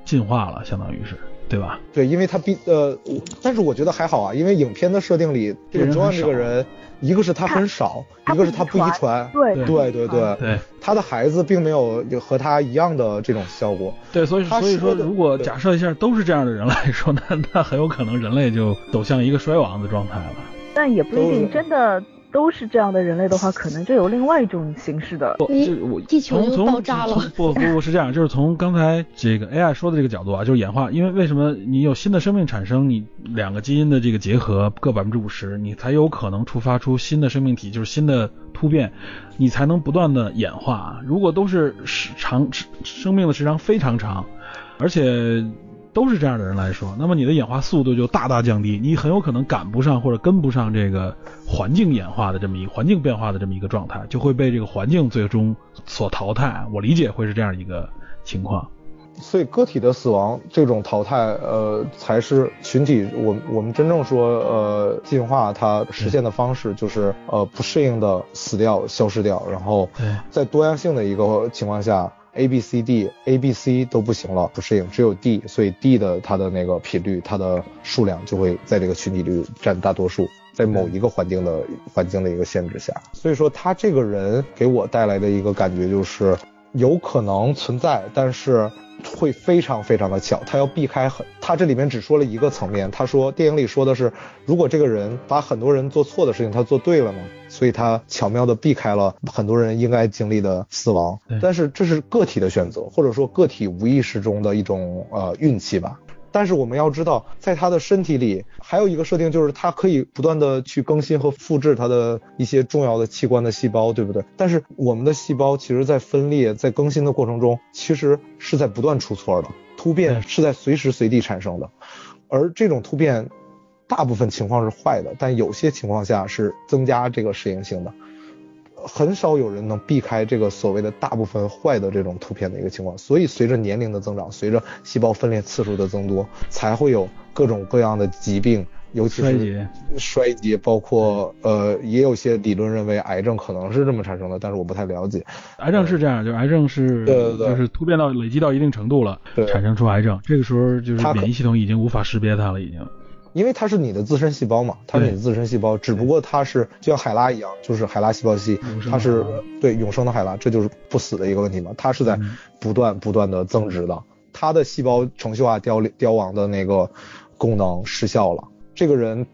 [SPEAKER 2] 进化了，相当于是，对吧？
[SPEAKER 8] 对，因为他毕呃，但是我觉得还好啊，因为影片的设定里，这个约翰这个人，一个是他很少，一个是他不遗传，
[SPEAKER 9] 对。
[SPEAKER 8] 对对
[SPEAKER 2] 对。
[SPEAKER 8] 对，他的孩子并没有和他一样的这种效果。
[SPEAKER 2] 对，所以所以说，如果假设一下都是这样的人来说，那那很有可能人类就走向一个衰亡的状态了。
[SPEAKER 9] 但也不一定真的都是这样的人类的话，可能就有另外一种形式的。
[SPEAKER 2] 不，就我
[SPEAKER 11] 地球就爆炸了。
[SPEAKER 2] 不不不是这样，就是从刚才这个 AI 说的这个角度啊，就是演化，因为为什么你有新的生命产生，你两个基因的这个结合各百分之五十，你才有可能触发出新的生命体，就是新的突变，你才能不断的演化。如果都是时长生命的时长非常长，而且。都是这样的人来说，那么你的演化速度就大大降低，你很有可能赶不上或者跟不上这个环境演化的这么一个环境变化的这么一个状态，就会被这个环境最终所淘汰。我理解会是这样一个情况。
[SPEAKER 8] 所以个体的死亡这种淘汰，呃，才是群体我我们真正说呃进化它实现的方式，就是呃不适应的死掉消失掉，然后在多样性的一个情况下。A B C D A B C 都不行了，不适应，只有 D，所以 D 的它的那个频率，它的数量就会在这个群体里占大多数，在某一个环境的环境的一个限制下，所以说他这个人给我带来的一个感觉就是有可能存在，但是。会非常非常的巧，他要避开很，他这里面只说了一个层面，他说电影里说的是，如果这个人把很多人做错的事情他做对了呢，所以他巧妙的避开了很多人应该经历的死亡，但是这是个体的选择，或者说个体无意识中的一种呃运气吧。但是我们要知道，在他的身体里还有一个设定，就是他可以不断的去更新和复制他的一些重要的器官的细胞，对不对？但是我们的细胞其实，在分裂、在更新的过程中，其实是在不断出错的，突变是在随时随地产生的，而这种突变，大部分情况是坏的，但有些情况下是增加这个适应性的。很少有人能避开这个所谓的大部分坏的这种突变的一个情况，所以随着年龄的增长，随着细胞分裂次数的增多，才会有各种各样的疾病，尤其是衰竭，包括呃，也有些理论认为癌症可能是这么产生的，但是我不太了解。
[SPEAKER 2] 癌症是这样，就是癌症是，
[SPEAKER 8] 对对对，
[SPEAKER 2] 就是突变到累积到一定程度了，产生出癌症，这个时候就是免疫系统已经无法识别它了，已经。
[SPEAKER 8] 因为它是你的自身细胞嘛，它是你的自身细胞，只不过它是就像海拉一样，就是海拉细胞系，它是对永生的海拉，这就是不死的一个问题嘛，它是在不断不断的增值的，它的细胞程序化凋凋亡的那个功能失效了，这个人。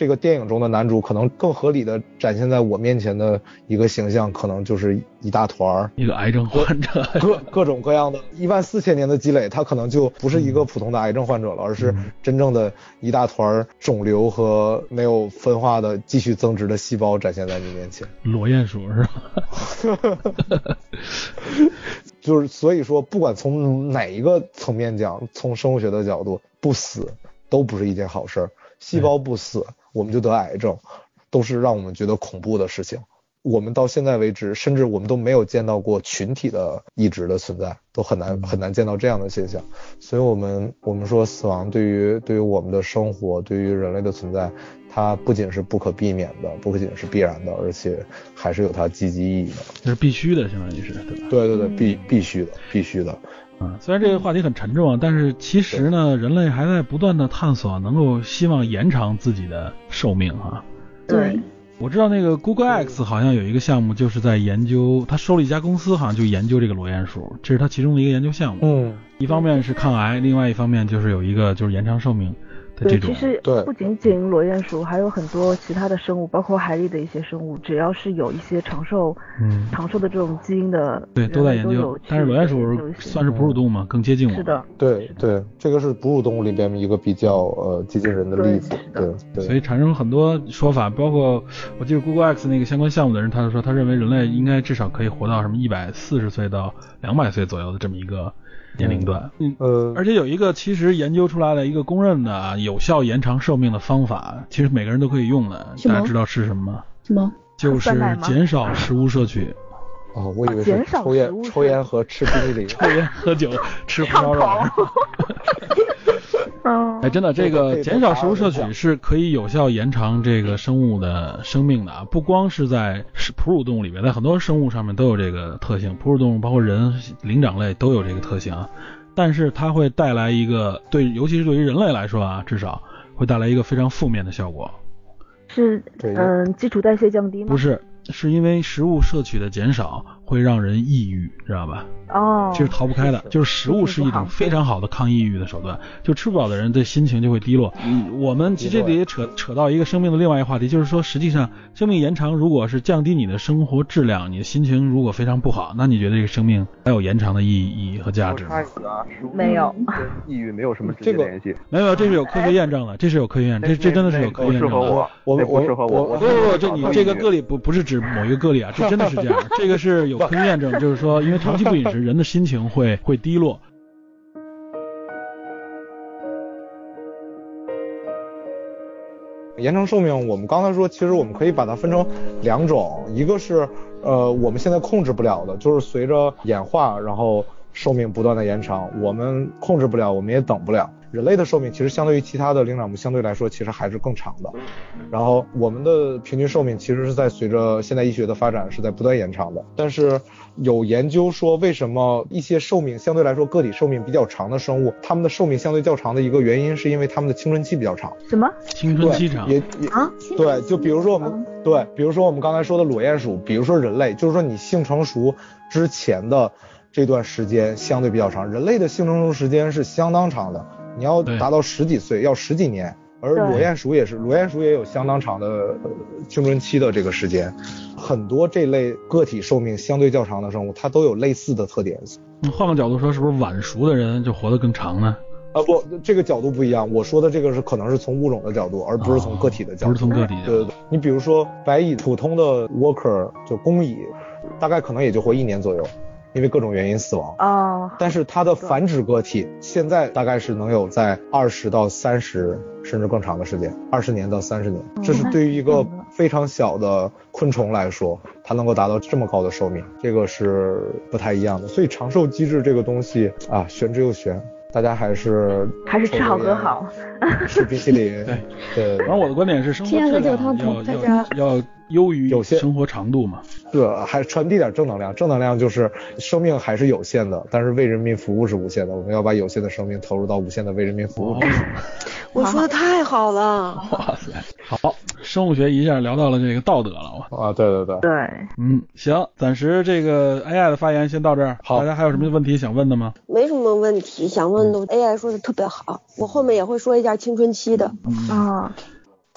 [SPEAKER 8] 这个电影中的男主可能更合理的展现在我面前的一个形象，可能就是一大团儿
[SPEAKER 2] 一个癌症患者，
[SPEAKER 8] 各各种各样的一万四千年的积累，他可能就不是一个普通的癌症患者了，而是真正的一大团肿瘤和没有分化的继续增殖的细胞展现在你面前。
[SPEAKER 2] 裸鼹鼠是吧？*laughs*
[SPEAKER 8] 就是所以说，不管从哪一个层面讲，从生物学的角度，不死都不是一件好事儿。细胞不死。我们就得癌症，都是让我们觉得恐怖的事情。我们到现在为止，甚至我们都没有见到过群体的移植的存在，都很难很难见到这样的现象。所以，我们我们说死亡对于对于我们的生活，对于人类的存在，它不仅是不可避免的，不仅是必然的，而且还是有它积极意义的。
[SPEAKER 2] 那是必须的，相当于是，对吧？
[SPEAKER 8] 对对对，必必须的，必须的。
[SPEAKER 2] 啊，虽然这个话题很沉重啊，但是其实呢，人类还在不断的探索，能够希望延长自己的寿命啊。
[SPEAKER 9] 对，
[SPEAKER 2] 我知道那个 Google X 好像有一个项目，就是在研究，他收了一家公司，好像就研究这个裸鼹鼠，这是他其中的一个研究项目。
[SPEAKER 8] 嗯，
[SPEAKER 2] 一方面是抗癌，另外一方面就是有一个就是延长寿命。
[SPEAKER 9] 对，其实不仅仅裸鼹鼠，还有很多其他的生物，包括海里的一些生物，只要是有一些长寿、嗯，长寿的这种基因的，
[SPEAKER 2] 对，都在研究。但是裸鼹鼠算是哺乳动物嘛，更接近我。
[SPEAKER 9] 是的，
[SPEAKER 8] 对对，这个是哺乳动物里边一个比较呃接近人的例子。对对。
[SPEAKER 2] 所以产生很多说法，包括我记得 Google X 那个相关项目的人，他就说他认为人类应该至少可以活到什么一百四十岁到两百岁左右的这么一个。年龄段，
[SPEAKER 8] 嗯呃，
[SPEAKER 2] 而且有一个其实研究出来的一个公认的有效延长寿命的方法，其实每个人都可以用的，大家知道是什么吗？
[SPEAKER 11] 什么？
[SPEAKER 2] 就是减少食物摄取。
[SPEAKER 8] 哦，我以为是抽烟、抽烟和吃冰淇淋，
[SPEAKER 2] 抽烟、喝酒、吃红烧肉。哎，真的，这个减少食物摄取是可以有效延长这个生物的生命的啊！不光是在哺乳动物里面，在很多生物上面都有这个特性。哺乳动物包括人、灵长类都有这个特性啊。但是它会带来一个对，尤其是对于人类来说啊，至少会带来一个非常负面的效果。
[SPEAKER 9] 是，嗯，基础代谢降低吗？
[SPEAKER 2] 不是，是因为食物摄取的减少。会让人抑郁，知道吧？
[SPEAKER 9] 哦，
[SPEAKER 2] 这是逃不开的，就是食物是一种非常好的抗抑郁的手段。就吃不饱的人，的心情就会低落。嗯，我们其实这也扯扯到一个生命的另外一个话题，就是说，实际上生命延长，如果是降低你的生活质量，你的心情如果非常不好，那你觉得这个生命还有延长的意义和价值吗？
[SPEAKER 9] 没有，
[SPEAKER 13] 跟抑郁没有什么直接联系。
[SPEAKER 2] 没有，这是有科学验证的，这是有科学验证，这这真的是有科学验证的。
[SPEAKER 13] 我
[SPEAKER 8] 我
[SPEAKER 13] 不适合我。
[SPEAKER 2] 不不不，这你这个个例不不是指某一个个例啊，这真的是这样，这个是有科学验证，就是说，因为长期不饮食，*laughs* 人的心情会会低落。
[SPEAKER 8] 延长寿命，我们刚才说，其实我们可以把它分成两种，一个是呃我们现在控制不了的，就是随着演化，然后寿命不断的延长，我们控制不了，我们也等不了。人类的寿命其实相对于其他的灵长目相对来说，其实还是更长的。然后我们的平均寿命其实是在随着现代医学的发展是在不断延长的。但是有研究说，为什么一些寿命相对来说个体寿命比较长的生物，它们的寿命相对较长的一个原因，是因为它们的青春期比较长。
[SPEAKER 9] 什么？
[SPEAKER 2] 青春期长？
[SPEAKER 8] 也也
[SPEAKER 11] 啊？
[SPEAKER 8] 对，就比如说我们对，比如说我们刚才说的裸鼹鼠，比如说人类，就是说你性成熟之前的这段时间相对比较长，人类的性成熟时间是相当长的。你要达到十几岁，要十几年，而裸鼹鼠也是，裸鼹鼠也有相当长的青春期的这个时间。很多这类个体寿命相对较长的生物，它都有类似的特点。
[SPEAKER 2] 那换个角度说，是不是晚熟的人就活得更长呢？
[SPEAKER 8] 啊不，这个角度不一样。我说的这个是可能是从物种的角度，而不是从个体的角度。
[SPEAKER 2] 不是从个体。
[SPEAKER 8] 对对对。你比如说白蚁，普通的 worker 就工蚁，大概可能也就活一年左右。因为各种原因死亡
[SPEAKER 9] 啊，
[SPEAKER 8] 但是它的繁殖个体现在大概是能有在二十到三十甚至更长的时间，二十年到三十年，这是对于一个非常小的昆虫来说，它能够达到这么高的寿命，这个是不太一样的。所以长寿机制这个东西啊，玄之又玄，大家还是
[SPEAKER 9] 还是吃好喝好，
[SPEAKER 8] 吃冰淇淋。*laughs*
[SPEAKER 2] 对
[SPEAKER 8] 对。
[SPEAKER 2] 然后我的观点是，生活质量要要优于
[SPEAKER 8] 有些
[SPEAKER 2] 生活长度嘛。
[SPEAKER 8] 对，还传递点正能量。正能量就是生命还是有限的，但是为人民服务是无限的。我们要把有限的生命投入到无限的为人民服务。
[SPEAKER 12] 我说的太好了！*laughs*
[SPEAKER 2] 哇塞，好，生物学一下聊到了这个道德了，
[SPEAKER 8] 我啊，对对对
[SPEAKER 9] 对，
[SPEAKER 2] 嗯，行，暂时这个 AI 的发言先到这儿。
[SPEAKER 8] 好，
[SPEAKER 2] 大家还有什么问题想问的吗？
[SPEAKER 12] 没什么问题想问的，AI 说的特别好。我后面也会说一下青春期的
[SPEAKER 9] 啊。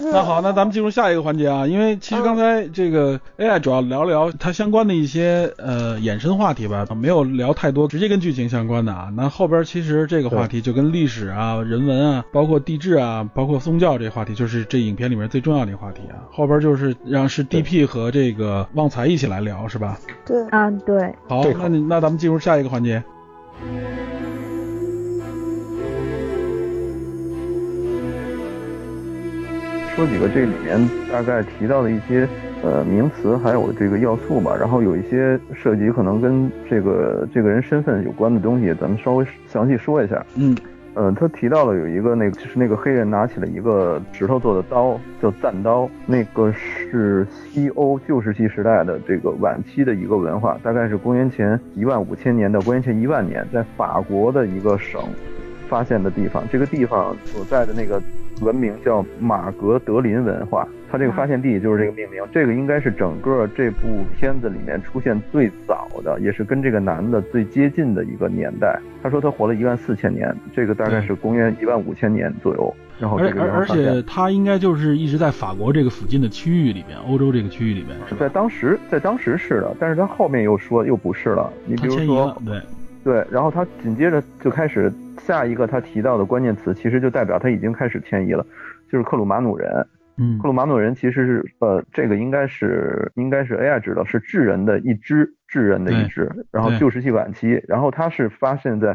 [SPEAKER 2] 那好，那咱们进入下一个环节啊，因为其实刚才这个 AI 主要聊聊它相关的一些呃衍生话题吧，没有聊太多直接跟剧情相关的啊。那后边其实这个话题就跟历史啊、人文啊、包括地质啊、包括宗教这话题，就是这影片里面最重要的一个话题啊。后边就是让是 DP 和这个旺财一起来聊，是吧？
[SPEAKER 12] 对，
[SPEAKER 9] 啊对。
[SPEAKER 2] 好，那你那咱们进入下一个环节。
[SPEAKER 13] 说几个这里面大概提到的一些呃名词，还有这个要素吧。然后有一些涉及可能跟这个这个人身份有关的东西，咱们稍微详细说一下。
[SPEAKER 2] 嗯，
[SPEAKER 13] 呃，他提到了有一个那个，就是那个黑人拿起了一个石头做的刀，叫赞刀。那个是西欧旧石器时代的这个晚期的一个文化，大概是公元前一万五千年到公元前一万年，在法国的一个省发现的地方。这个地方所在的那个。文明叫马格德林文化，它这个发现地就是这个命名。这个应该是整个这部片子里面出现最早的，也是跟这个男的最接近的一个年代。他说他活了一万四千年，这个大概是公元一万五千年左右。然后这个
[SPEAKER 2] 而而且他应该就是一直在法国这个附近的区域里面，欧洲这个区域里面。
[SPEAKER 13] 在当时，在当时是的，但是他后面又说又不是了。你比如说，
[SPEAKER 2] 对
[SPEAKER 13] 对，然后他紧接着就开始。下一个他提到的关键词，其实就代表他已经开始迁移了，就是克鲁马努人。
[SPEAKER 2] 嗯，
[SPEAKER 13] 克鲁马努人其实是呃，这个应该是应该是 AI 知道是智人的一支，智人的一支，然后旧石器晚期，然后它是发现在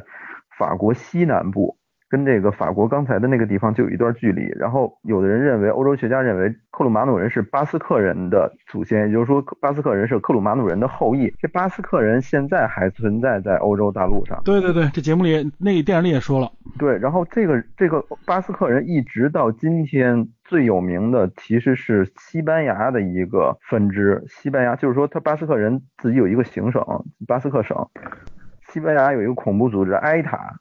[SPEAKER 13] 法国西南部。跟这个法国刚才的那个地方就有一段距离，然后有的人认为，欧洲学家认为克鲁马努人是巴斯克人的祖先，也就是说巴斯克人是克鲁马努人的后裔。这巴斯克人现在还存在在欧洲大陆上。
[SPEAKER 2] 对对对，这节目里那个电影里也说了。
[SPEAKER 13] 对，然后这个这个巴斯克人一直到今天最有名的其实是西班牙的一个分支，西班牙就是说他巴斯克人自己有一个行省，巴斯克省，西班牙有一个恐怖组织埃塔。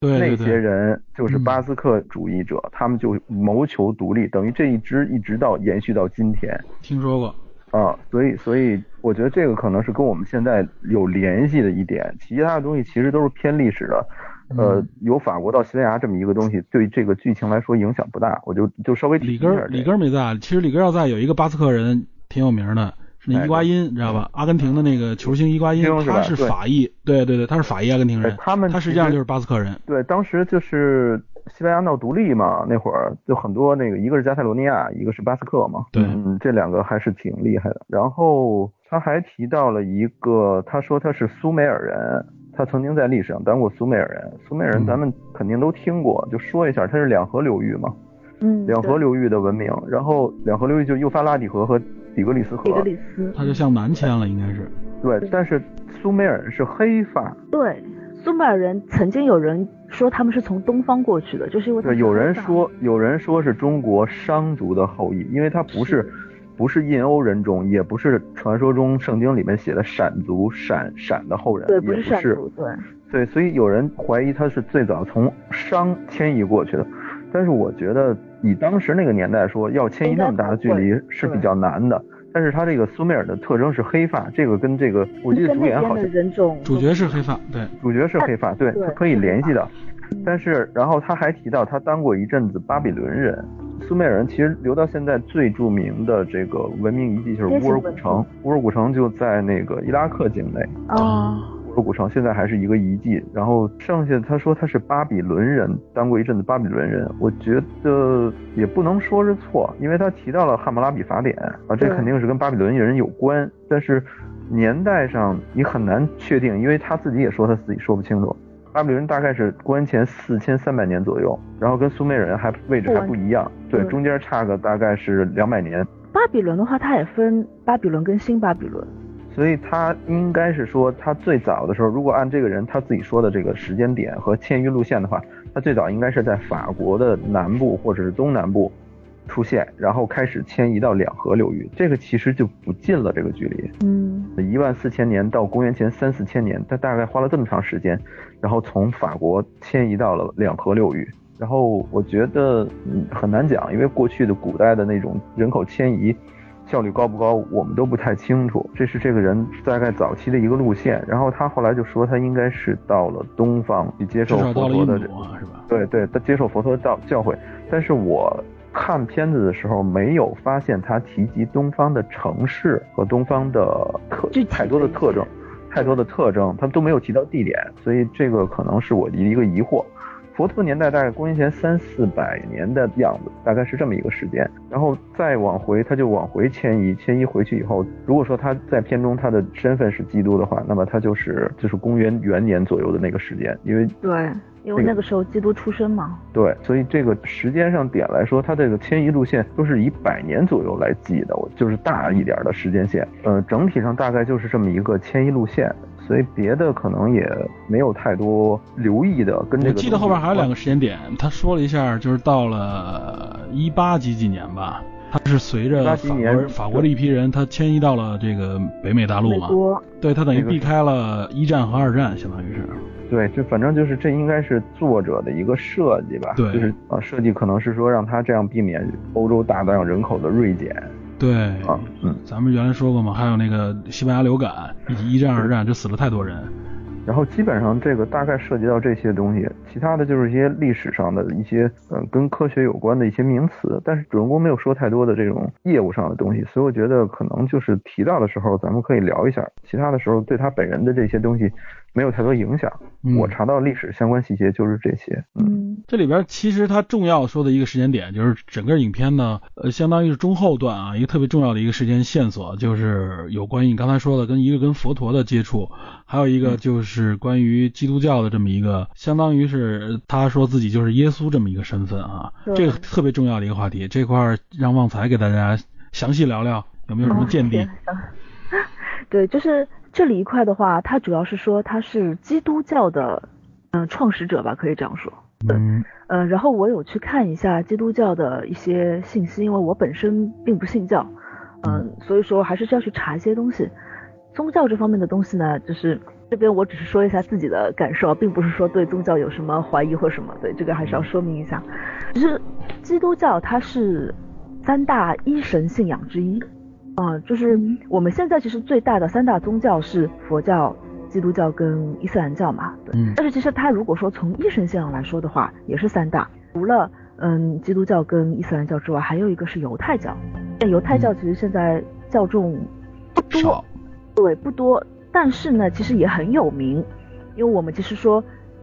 [SPEAKER 13] 那些人就是巴斯克主义者，他们就谋求独立，等于这一支一直到延续到今天。
[SPEAKER 2] 听说过
[SPEAKER 13] 啊，所以所以我觉得这个可能是跟我们现在有联系的一点，其他的东西其实都是偏历史的。呃，由法国到西班牙这么一个东西，对这个剧情来说影响不大，我就就稍微
[SPEAKER 2] 里根里根没在，其实里根要在，有一个巴斯克人挺有名的。那伊瓜因，你知道吧？阿根廷的那个球星伊瓜因，他是法裔，对对对，他是法裔阿根廷人。
[SPEAKER 13] 他们
[SPEAKER 2] 他实际上就是巴斯克人。
[SPEAKER 13] 对，当时就是西班牙闹独立嘛，那会儿就很多那个，一个是加泰罗尼亚，一个是巴斯克嘛。
[SPEAKER 2] 对，
[SPEAKER 13] 嗯，这两个还是挺厉害的。然后他还提到了一个，他说他是苏美尔人，他曾经在历史上当过苏美尔人。苏美尔人咱们肯定都听过，就说一下，他是两河流域嘛。
[SPEAKER 9] 嗯。
[SPEAKER 13] 两河流域的文明，然后两河流域就幼发拉底河和。底格里斯河，
[SPEAKER 9] 底格里斯，
[SPEAKER 2] 他就向南迁了，应该是。
[SPEAKER 13] 对，但是苏美尔人是黑发。
[SPEAKER 9] 对，苏美尔人曾经有人说他们是从东方过去的，就是因为。
[SPEAKER 13] 对，有人说，有人说是中国商族的后裔，因为他不是，不是印欧人种，也不是传说中圣经里面写的闪族闪闪的后人，
[SPEAKER 9] 对，
[SPEAKER 13] 不
[SPEAKER 9] 是闪族，对。
[SPEAKER 13] 对，所以有人怀疑他是最早从商迁移过去的，但是我觉得。以当时那个年代说，要迁移那么大的距离是比较难的。但是他这个苏美尔的特征是黑发，这个跟这个我记得主演好像
[SPEAKER 2] 主角是黑发，对，
[SPEAKER 13] 主角是黑发，对，他可以联系的。但是然后他还提到他当过一阵子巴比伦人。苏美尔人其实留到现在最著名的这个文明遗迹就是乌尔古城，乌尔古城就在那个伊拉克境内
[SPEAKER 9] 啊。
[SPEAKER 13] 古城现在还是一个遗迹，然后剩下他说他是巴比伦人，当过一阵子巴比伦人，我觉得也不能说是错，因为他提到了汉谟拉比法典啊，这肯定是跟巴比伦人有关，但是年代上你很难确定，因为他自己也说他自己说不清楚。巴比伦大概是公元前四千三百年左右，然后跟苏美尔人还位置还不一样，对，中间差个大概是两百年。
[SPEAKER 9] 巴比伦的话，它也分巴比伦跟新巴比伦。
[SPEAKER 13] 所以他应该是说，他最早的时候，如果按这个人他自己说的这个时间点和迁移路线的话，他最早应该是在法国的南部或者是东南部出现，然后开始迁移到两河流域。这个其实就不近了，这个距离，
[SPEAKER 9] 嗯，
[SPEAKER 13] 一万四千年到公元前三四千年，他大概花了这么长时间，然后从法国迁移到了两河流域。然后我觉得嗯很难讲，因为过去的古代的那种人口迁移。效率高不高，我们都不太清楚。这是这个人大概早期的一个路线，然后他后来就说他应该是到了东方去接受佛陀的，是
[SPEAKER 2] 吧？
[SPEAKER 13] 对对，他接受佛陀的教教诲。但是我看片子的时候没有发现他提及东方的城市和东方的特太多的特征，太多的特征，他们都没有提到地点，所以这个可能是我的一个疑惑。佛陀年代大概公元前三四百年的样子，大概是这么一个时间，然后再往回，他就往回迁移，迁移回去以后，如果说他在片中他的身份是基督的话，那么他就是就是公元元年左右的那个时间，因为
[SPEAKER 9] 对，因为那个时候基督出生嘛。
[SPEAKER 13] 对，所以这个时间上点来说，他这个迁移路线都是以百年左右来记的，我就是大一点的时间线，呃，整体上大概就是这么一个迁移路线。所以别的可能也没有太多留意的，跟这个。
[SPEAKER 2] 我记得后边还有两个时间点，他说了一下，就是到了一八几几年吧，他是随着法国法国的一批人，他迁移到了这个北美大陆嘛。对他等于避开了一战和二战，相当于是。
[SPEAKER 13] 对，就反正就是这应该是作者的一个设计吧。
[SPEAKER 2] 对。
[SPEAKER 13] 就是啊，设计可能是说让他这样避免欧洲大量人口的锐减。
[SPEAKER 2] 对
[SPEAKER 13] 啊，嗯，
[SPEAKER 2] 咱们原来说过嘛，还有那个西班牙流感，以及一战、二战，就死了太多人。
[SPEAKER 13] 然后基本上这个大概涉及到这些东西，其他的就是一些历史上的一些，嗯，跟科学有关的一些名词，但是主人公没有说太多的这种业务上的东西，所以我觉得可能就是提到的时候咱们可以聊一下，其他的时候对他本人的这些东西。没有太多影响。我查到历史相关细节就是这些。
[SPEAKER 9] 嗯，
[SPEAKER 2] 这里边其实它重要说的一个时间点，就是整个影片呢，呃，相当于是中后段啊，一个特别重要的一个时间线索，就是有关于你刚才说的跟一个跟佛陀的接触，还有一个就是关于基督教的这么一个，相当于是他说自己就是耶稣这么一个身份啊，这个特别重要的一个话题。这块让旺财给大家详细聊聊，有没有什么见地？*laughs* *laughs*
[SPEAKER 9] 对，就是。这里一块的话，他主要是说他是基督教的，嗯，创始者吧，可以这样说。
[SPEAKER 2] 嗯。
[SPEAKER 9] 呃，然后我有去看一下基督教的一些信息，因为我本身并不信教，嗯，所以说还是需要去查一些东西。宗教这方面的东西呢，就是这边我只是说一下自己的感受，并不是说对宗教有什么怀疑或什么。对，这个还是要说明一下。其实基督教它是三大一神信仰之一。啊，就是我们现在其实最大的三大宗教是佛教、基督教跟伊斯兰教嘛。对。
[SPEAKER 2] 嗯。
[SPEAKER 9] 但是其实它如果说从一神信仰来说的话，也是三大。除了嗯基督教跟伊斯兰教之外，还有一个是犹太教。但犹太教其实现在教众不多，对，不多。但是呢，其实也很有名，因为我们其实说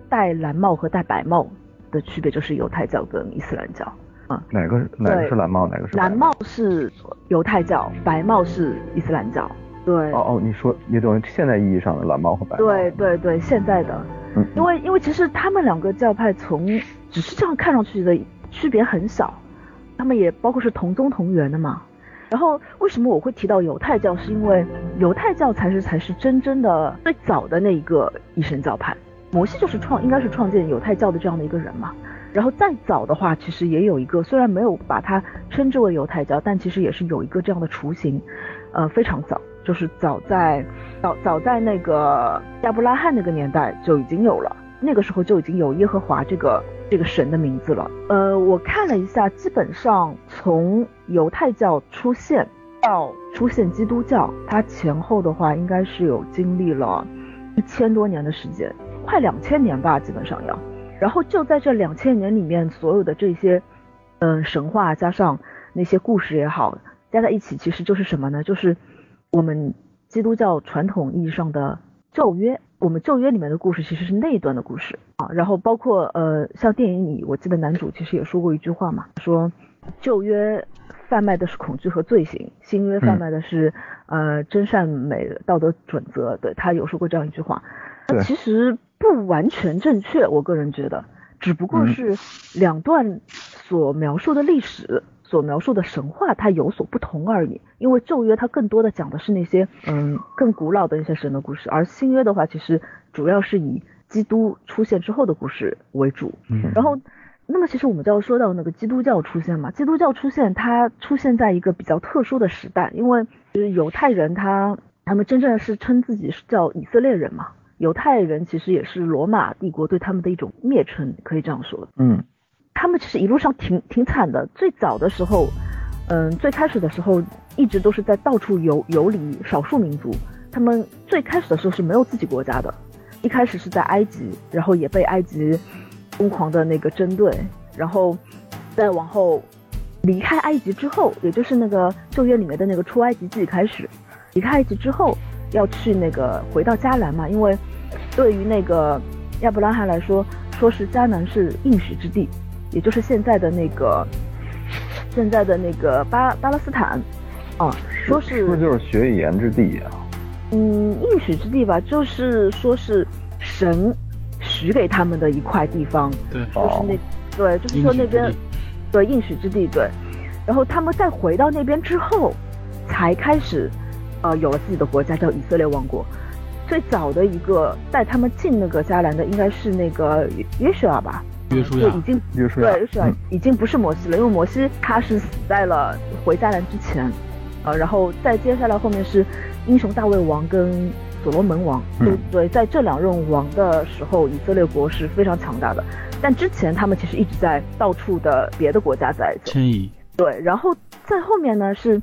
[SPEAKER 9] 戴蓝帽和戴白帽的区别就是犹太教跟伊斯兰教。啊，
[SPEAKER 13] 哪个哪个是蓝帽，哪个是
[SPEAKER 9] 蓝帽是犹太教，白帽是伊斯兰教。对。
[SPEAKER 13] 哦哦，你说也等于现在意义上的蓝帽和白帽。
[SPEAKER 9] 对对对，现在的。
[SPEAKER 13] 嗯。
[SPEAKER 9] 因为因为其实他们两个教派从只是这样看上去的区别很小，他们也包括是同宗同源的嘛。然后为什么我会提到犹太教？是因为犹太教才是才是真正的最早的那一个一神教派，摩西就是创应该是创建犹太教的这样的一个人嘛。然后再早的话，其实也有一个，虽然没有把它称之为犹太教，但其实也是有一个这样的雏形，呃，非常早，就是早在早早在那个亚伯拉罕那个年代就已经有了，那个时候就已经有耶和华这个这个神的名字了。呃，我看了一下，基本上从犹太教出现到出现基督教，它前后的话应该是有经历了一千多年的时间，快两千年吧，基本上要。然后就在这两千年里面，所有的这些，嗯，神话加上那些故事也好，加在一起，其实就是什么呢？就是我们基督教传统意义上的旧约。我们旧约里面的故事其实是那一段的故事啊。然后包括呃，像电影里，我记得男主其实也说过一句话嘛，说旧约贩卖的是恐惧和罪行，新约贩卖的是呃真善美道德准则。对他有说过这样一句话。那其实。不完全正确，我个人觉得，只不过是两段所描述的历史、所描述的神话，它有所不同而已。因为旧约它更多的讲的是那些嗯更古老的一些神的故事，而新约的话，其实主要是以基督出现之后的故事为主。嗯然后，那么其实我们就要说到那个基督教出现嘛，基督教出现，它出现在一个比较特殊的时代，因为就是犹太人他他们真正是称自己是叫以色列人嘛。犹太人其实也是罗马帝国对他们的一种蔑称，可以这样说。
[SPEAKER 13] 嗯，
[SPEAKER 9] 他们其实一路上挺挺惨的。最早的时候，嗯，最开始的时候一直都是在到处游游离，少数民族。他们最开始的时候是没有自己国家的，一开始是在埃及，然后也被埃及疯狂的那个针对，然后再往后离开埃及之后，也就是那个旧约里面的那个出埃及记开始，离开埃及之后要去那个回到迦南嘛，因为。对于那个亚伯拉罕来说，说是迦南是应许之地，也就是现在的那个现在的那个巴巴勒斯坦，啊，说是
[SPEAKER 13] 是不是就是学语言之地呀？
[SPEAKER 9] 嗯，应许之地吧，就是说是神许给他们的一块地方，
[SPEAKER 2] 对，
[SPEAKER 9] 就是那对，就是说那边对应许之地，对，然后他们再回到那边之后，才开始呃有了自己的国家，叫以色列王国。最早的一个带他们进那个迦南的，应该是那个约书亚吧？
[SPEAKER 2] 约书亚
[SPEAKER 9] 已经
[SPEAKER 13] 约书
[SPEAKER 9] 亚对约书亚已经不是摩西了，因为摩西他是死在了回迦南之前，呃，然后再接下来后面是英雄大卫王跟所罗门王，对对，在这两任王的时候，以色列国是非常强大的，但之前他们其实一直在到处的别的国家在
[SPEAKER 2] 迁移，
[SPEAKER 9] 对，然后在后面呢是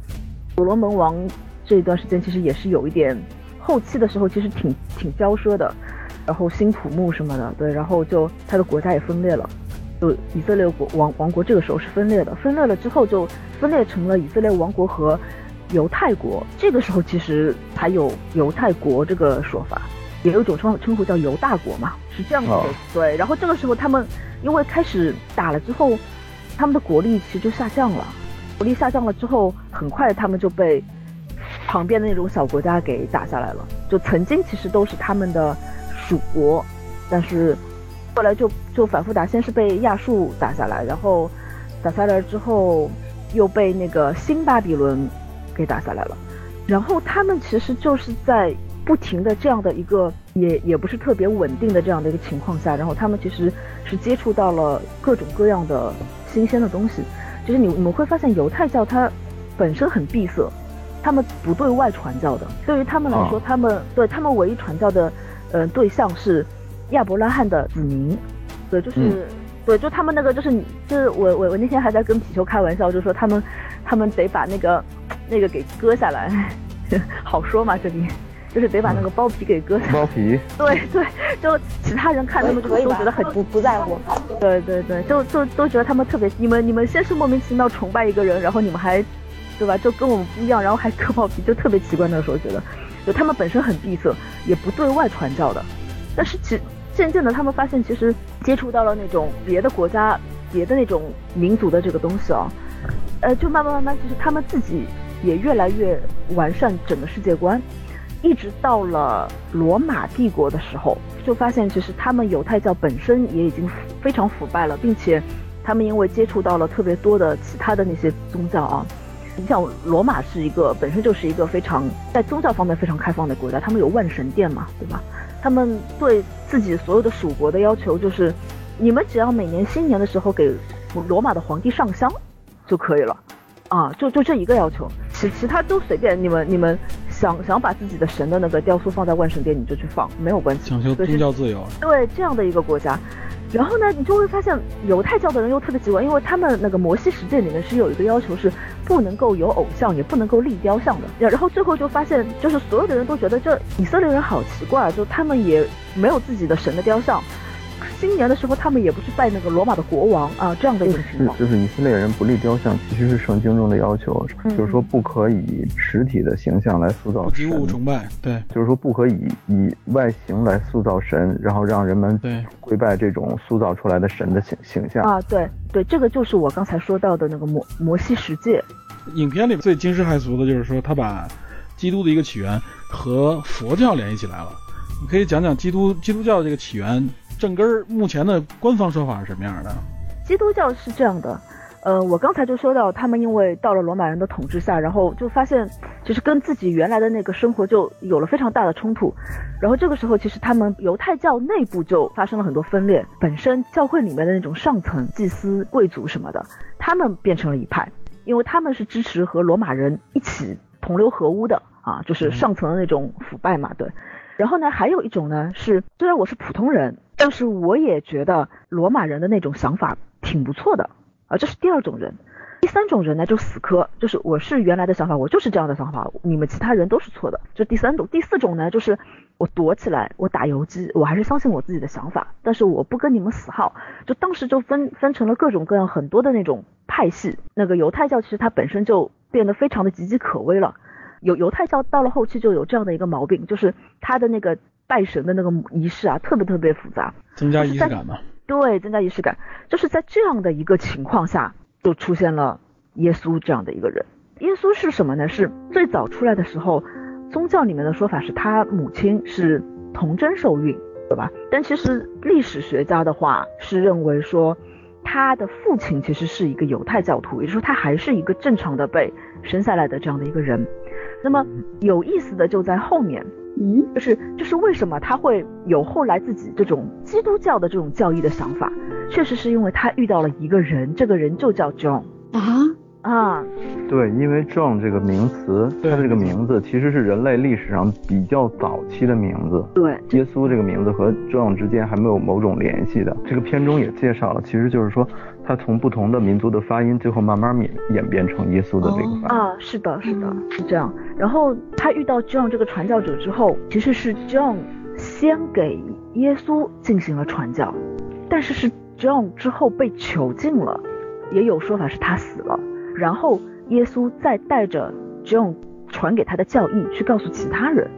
[SPEAKER 9] 所罗门王这一段时间其实也是有一点。后期的时候其实挺挺骄奢的，然后新土木什么的，对，然后就他的国家也分裂了，就以色列国王王国这个时候是分裂的，分裂了之后就分裂成了以色列王国和犹太国，这个时候其实才有犹太国这个说法，也有一种称称呼叫犹大国嘛，是这样子的，对，然后这个时候他们因为开始打了之后，他们的国力其实就下降了，国力下降了之后，很快他们就被。旁边的那种小国家给打下来了，就曾经其实都是他们的属国，但是后来就就反复打，先是被亚述打下来，然后打下来之后又被那个新巴比伦给打下来了，然后他们其实就是在不停的这样的一个也也不是特别稳定的这样的一个情况下，然后他们其实是接触到了各种各样的新鲜的东西，就是你你们会发现犹太教它本身很闭塞。他们不对外传教的，对于他们来说，他们对他们唯一传教的，呃，对象是亚伯拉罕的子民，对，就是，对，就他们那个，就是你，就是我我我那天还在跟皮球开玩笑，就说他们，他们得把那个 *tsk* 那个给割下来，*laughs* 好说嘛这里。就是得把那个包皮给割下。
[SPEAKER 13] 包皮。*laughs*
[SPEAKER 9] 对对，就其他人看他们就都觉得很
[SPEAKER 12] 不不在乎。
[SPEAKER 9] 对对对，就就都觉得他们特别，你们你们先是莫名其妙崇拜一个人，然后你们还，对吧？就跟我们不一样，然后还割包皮，就特别奇怪。那时候觉得，就他们本身很闭塞，也不对外传教的。但是其渐渐的，他们发现其实接触到了那种别的国家、别的那种民族的这个东西啊，呃，就慢慢慢慢，其实他们自己也越来越完善整个世界观。一直到了罗马帝国的时候，就发现其实他们犹太教本身也已经非常腐败了，并且他们因为接触到了特别多的其他的那些宗教啊，你像罗马是一个本身就是一个非常在宗教方面非常开放的国家，他们有万神殿嘛，对吧？他们对自己所有的属国的要求就是，你们只要每年新年的时候给罗马的皇帝上香就可以了，啊，就就这一个要求，其其他都随便你们你们。想想把自己的神的那个雕塑放在万神殿，你就去放，没有关系。
[SPEAKER 2] 讲究宗教自由。
[SPEAKER 9] 对这样的一个国家，然后呢，你就会发现犹太教的人又特别奇怪，因为他们那个摩西十诫里面是有一个要求，是不能够有偶像，也不能够立雕像的。然后最后就发现，就是所有的人都觉得这以色列人好奇怪，就他们也没有自己的神的雕像。新年的时候，他们也不去拜那个罗马的国王啊，这样的一种情况。
[SPEAKER 13] 就是以色列人不立雕像，其实是圣经中的要求，就是说不可以实体的形象来塑造
[SPEAKER 2] 神。物崇拜，对，
[SPEAKER 13] 就是说不可以以外形来塑造神，然后让人们
[SPEAKER 2] 对
[SPEAKER 13] 跪拜这种塑造出来的神的形形象
[SPEAKER 9] 啊。对对，这个就是我刚才说到的那个摩摩西十诫。
[SPEAKER 2] 影片里最惊世骇俗的就是说，他把基督的一个起源和佛教联系起来了。你可以讲讲基督基督教的这个起源。正根儿目前的官方说法是什么样的？
[SPEAKER 9] 基督教是这样的，呃，我刚才就说到，他们因为到了罗马人的统治下，然后就发现，其实跟自己原来的那个生活就有了非常大的冲突，然后这个时候，其实他们犹太教内部就发生了很多分裂，本身教会里面的那种上层祭司、贵族什么的，他们变成了一派，因为他们是支持和罗马人一起同流合污的啊，就是上层的那种腐败嘛，对。然后呢，还有一种呢是，虽然我是普通人，但是我也觉得罗马人的那种想法挺不错的啊，这是第二种人。第三种人呢就死磕，就是我是原来的想法，我就是这样的想法，你们其他人都是错的。这第三种，第四种呢就是我躲起来，我打游击，我还是相信我自己的想法，但是我不跟你们死耗。就当时就分分成了各种各样很多的那种派系。那个犹太教其实它本身就变得非常的岌岌可危了。犹犹太教到了后期就有这样的一个毛病，就是他的那个拜神的那个仪式啊，特别特别复杂，
[SPEAKER 2] 增加仪式感嘛。
[SPEAKER 9] 对，增加仪式感，就是在这样的一个情况下，就出现了耶稣这样的一个人。耶稣是什么呢？是最早出来的时候，宗教里面的说法是他母亲是童贞受孕，对吧？但其实历史学家的话是认为说，他的父亲其实是一个犹太教徒，也就是说他还是一个正常的被生下来的这样的一个人。那么有意思的就在后面，嗯，就是就是为什么他会有后来自己这种基督教的这种教义的想法，确实是因为他遇到了一个人，这个人就叫 John
[SPEAKER 11] 啊？
[SPEAKER 9] 啊，
[SPEAKER 13] 对，因为 John 这个名词，他这个名字其实是人类历史上比较早期的名字，
[SPEAKER 9] 对，
[SPEAKER 13] 耶稣这个名字和 John 之间还没有某种联系的。这个片中也介绍了，其实就是说。他从不同的民族的发音，最后慢慢演演变成耶稣的这个发
[SPEAKER 9] 音啊，是的，是的，是这样。然后他遇到 John 这个传教者之后，其实是 John 先给耶稣进行了传教，但是是 John 之后被囚禁了，也有说法是他死了，然后耶稣再带着 John 传给他的教义去告诉其他人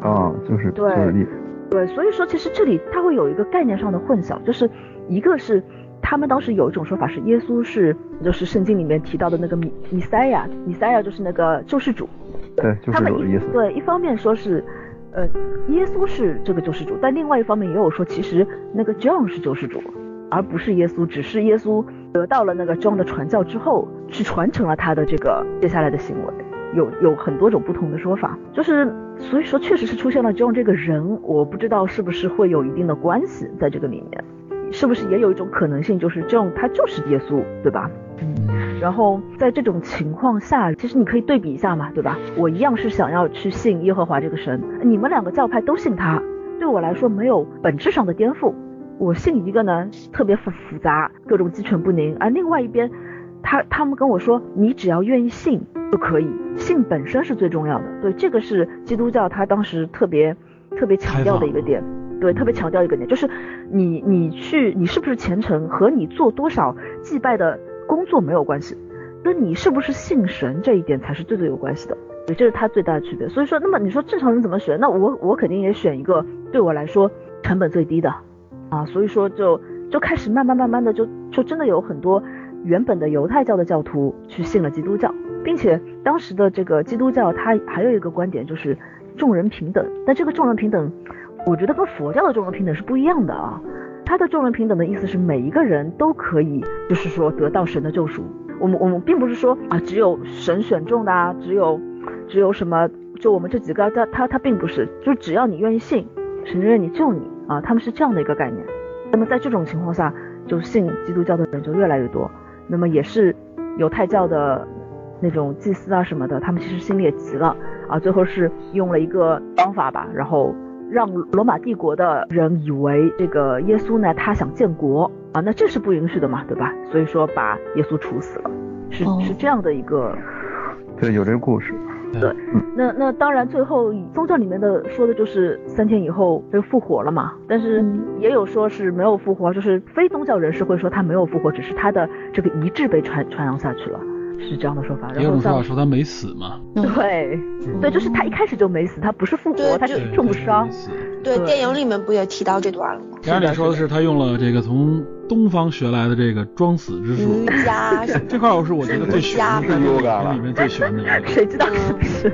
[SPEAKER 13] 啊，就是
[SPEAKER 9] 对对，所以说其实这里他会有一个概念上的混淆，就是一个是。他们当时有一种说法是，耶稣是就是圣经里面提到的那个米米赛亚，米赛亚就是那个救世主。
[SPEAKER 13] 对，救世主的意思。
[SPEAKER 9] 对，一方面说是，呃，耶稣是这个救世主，但另外一方面也有说，其实那个 John 是救世主，而不是耶稣，只是耶稣得到了那个 John 的传教之后，去传承了他的这个接下来的行为，有有很多种不同的说法，就是所以说确实是出现了 John 这个人，我不知道是不是会有一定的关系在这个里面。是不是也有一种可能性，就是 John 他就是耶稣，对吧？嗯。然后在这种情况下，其实你可以对比一下嘛，对吧？我一样是想要去信耶和华这个神，你们两个教派都信他，对我来说没有本质上的颠覆。我信一个呢，特别复复杂，各种鸡犬不宁；而另外一边，他他们跟我说，你只要愿意信就可以，信本身是最重要的。对，这个是基督教他当时特别特别强调的一个点。对，特别强调一个点，就是你你去你是不是虔诚和你做多少祭拜的工作没有关系，跟你是不是信神这一点才是最最有关系的。对，这是它最大的区别。所以说，那么你说正常人怎么选？那我我肯定也选一个对我来说成本最低的啊。所以说就就开始慢慢慢慢的就就真的有很多原本的犹太教的教徒去信了基督教，并且当时的这个基督教它还有一个观点就是众人平等，但这个众人平等。我觉得跟佛教的众人平等是不一样的啊，他的众人平等的意思是每一个人都可以，就是说得到神的救赎。我们我们并不是说啊，只有神选中的啊，只有只有什么，就我们这几个，他他他并不是，就只要你愿意信，神就愿意救你啊，他们是这样的一个概念。那么在这种情况下，就信基督教的人就越来越多。那么也是犹太教的那种祭司啊什么的，他们其实心里也急了啊，最后是用了一个方法吧，然后。让罗马帝国的人以为这个耶稣呢，他想建国啊，那这是不允许的嘛，对吧？所以说把耶稣处死了，是是这样的一个。
[SPEAKER 13] 对，有这个故事。
[SPEAKER 9] 对，那那当然，最后宗教里面的说的就是三天以后就复活了嘛，但是也有说是没有复活，就是非宗教人士会说他没有复活，只是他的这个遗志被传传扬下去了。是这样的说法，
[SPEAKER 2] 也有说法说他没死嘛？
[SPEAKER 9] 对，对，就是他一开始就没死，他不是复活，他是重伤。
[SPEAKER 12] 对，电影里面不也提到这段了吗？
[SPEAKER 2] 电影里说的是他用了这个从东方学来的这个装死之术。
[SPEAKER 12] 瑜伽。*laughs*
[SPEAKER 2] 这块我是我觉得最玄的，里面最玄的一个。*laughs*
[SPEAKER 9] 谁知道是不是？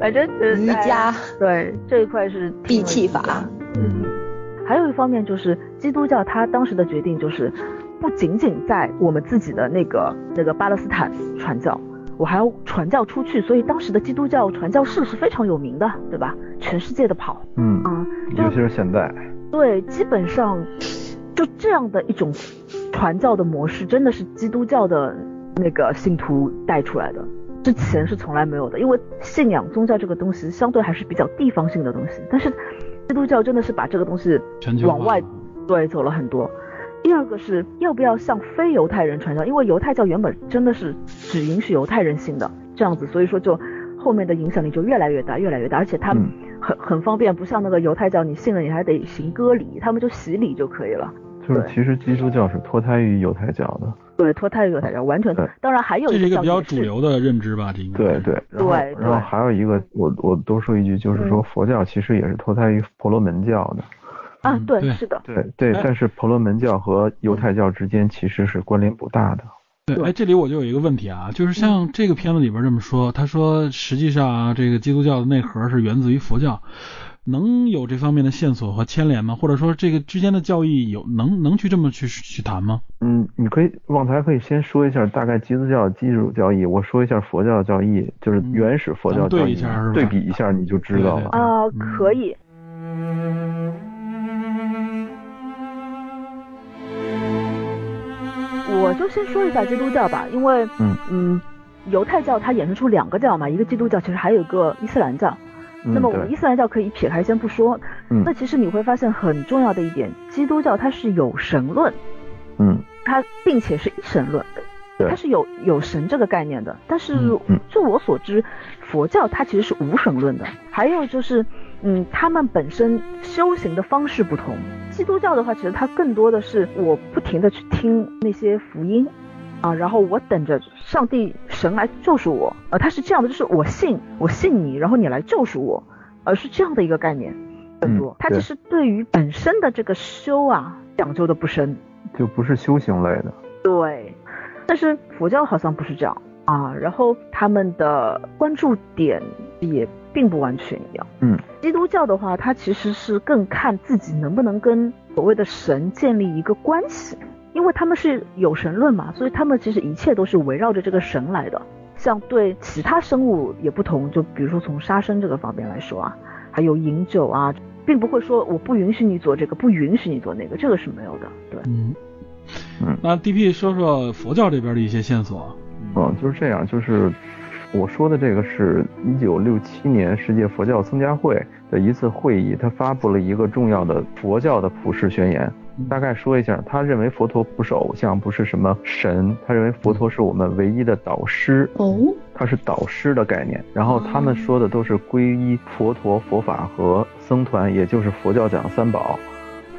[SPEAKER 9] 反正
[SPEAKER 12] 瑜伽。
[SPEAKER 9] 对，这一块是
[SPEAKER 12] 闭气法。
[SPEAKER 9] 嗯。还有一方面就是基督教，他当时的决定就是。不仅仅在我们自己的那个那个巴勒斯坦传教，我还要传教出去，所以当时的基督教传教士是非常有名的，对吧？全世界的跑，
[SPEAKER 13] 嗯啊，尤其是现在，
[SPEAKER 9] 对，基本上就这样的一种传教的模式，真的是基督教的那个信徒带出来的，之前是从来没有的，因为信仰宗教这个东西相对还是比较地方性的东西，但是基督教真的是把这个东西往外对走了很多。第二个是要不要向非犹太人传教，因为犹太教原本真的是只允许犹太人信的这样子，所以说就后面的影响力就越来越大，越来越大，而且他们很很方便，不像那个犹太教，你信了你还得行割礼，他们就洗礼就可以了。
[SPEAKER 13] 就是其实基督教是脱胎于犹太教的。
[SPEAKER 9] 对，脱胎于犹太教，完全。当然还有
[SPEAKER 2] 这是一个比较主流的认知吧，这应该。
[SPEAKER 13] 对对。
[SPEAKER 9] 对。
[SPEAKER 13] 然后还有一个，我我多说一句，就是说佛教其实也是脱胎于婆罗门教的。
[SPEAKER 9] 啊，对，是的，
[SPEAKER 13] 对对，但是婆罗门教和犹太教之间其实是关联不大的。
[SPEAKER 2] 对，哎，这里我就有一个问题啊，就是像这个片子里边这么说，他说实际上啊，这个基督教的内核是源自于佛教，能有这方面的线索和牵连吗？或者说这个之间的教义有能能去这么去去谈吗？
[SPEAKER 13] 嗯，你可以旺财可以先说一下大概基督教基础教义，我说一下佛教教义，就是原始佛教教义，对比一下你就知道了
[SPEAKER 9] 啊，可以。我就先说一下基督教吧，因为嗯嗯，犹太教它衍生出两个教嘛，一个基督教，其实还有一个伊斯兰教。那么我们伊斯兰教可以撇开先不说，那其实你会发现很重要的一点，基督教它是有神论，
[SPEAKER 13] 嗯，
[SPEAKER 9] 它并且是一神论，它是有有神这个概念的。但是就我所知，佛教它其实是无神论的。还有就是。嗯，他们本身修行的方式不同。基督教的话，其实它更多的是我不停的去听那些福音，啊，然后我等着上帝神来救赎我，呃，它是这样的，就是我信，我信你，然后你来救赎我，而是这样的一个概念更多。它其实对于本身的这个修啊，讲究的不深，
[SPEAKER 13] 就不是修行类的。
[SPEAKER 9] 对，但是佛教好像不是这样啊，然后他们的关注点也。并不完全一样。
[SPEAKER 13] 嗯，
[SPEAKER 9] 基督教的话，它其实是更看自己能不能跟所谓的神建立一个关系，因为他们是有神论嘛，所以他们其实一切都是围绕着这个神来的。像对其他生物也不同，就比如说从杀生这个方面来说啊，还有饮酒啊，并不会说我不允许你做这个，不允许你做那个，这个是没有的。对，
[SPEAKER 2] 嗯，嗯，那 DP 说说佛教这边的一些线索。
[SPEAKER 13] 嗯，就是这样，就是。我说的这个是一九六七年世界佛教增加会的一次会议，他发布了一个重要的佛教的普世宣言，大概说一下，他认为佛陀不是偶像，不是什么神，他认为佛陀是我们唯一的导师。
[SPEAKER 11] 哦，
[SPEAKER 13] 他是导师的概念。然后他们说的都是皈依佛陀、佛法和僧团，也就是佛教讲三宝，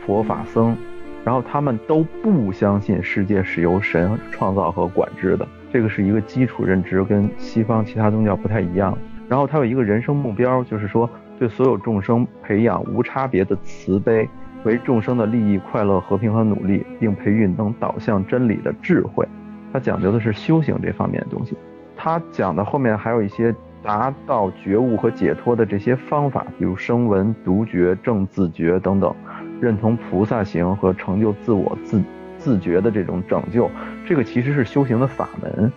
[SPEAKER 13] 佛法僧。然后他们都不相信世界是由神创造和管制的，这个是一个基础认知，跟西方其他宗教不太一样。然后他有一个人生目标，就是说对所有众生培养无差别的慈悲。为众生的利益、快乐、和平和努力，并培育能导向真理的智慧。他讲究的是修行这方面的东西。他讲的后面还有一些达到觉悟和解脱的这些方法，比如声闻、独觉、正自觉等等，认同菩萨行和成就自我自自觉的这种拯救。这个其实是修行的法门。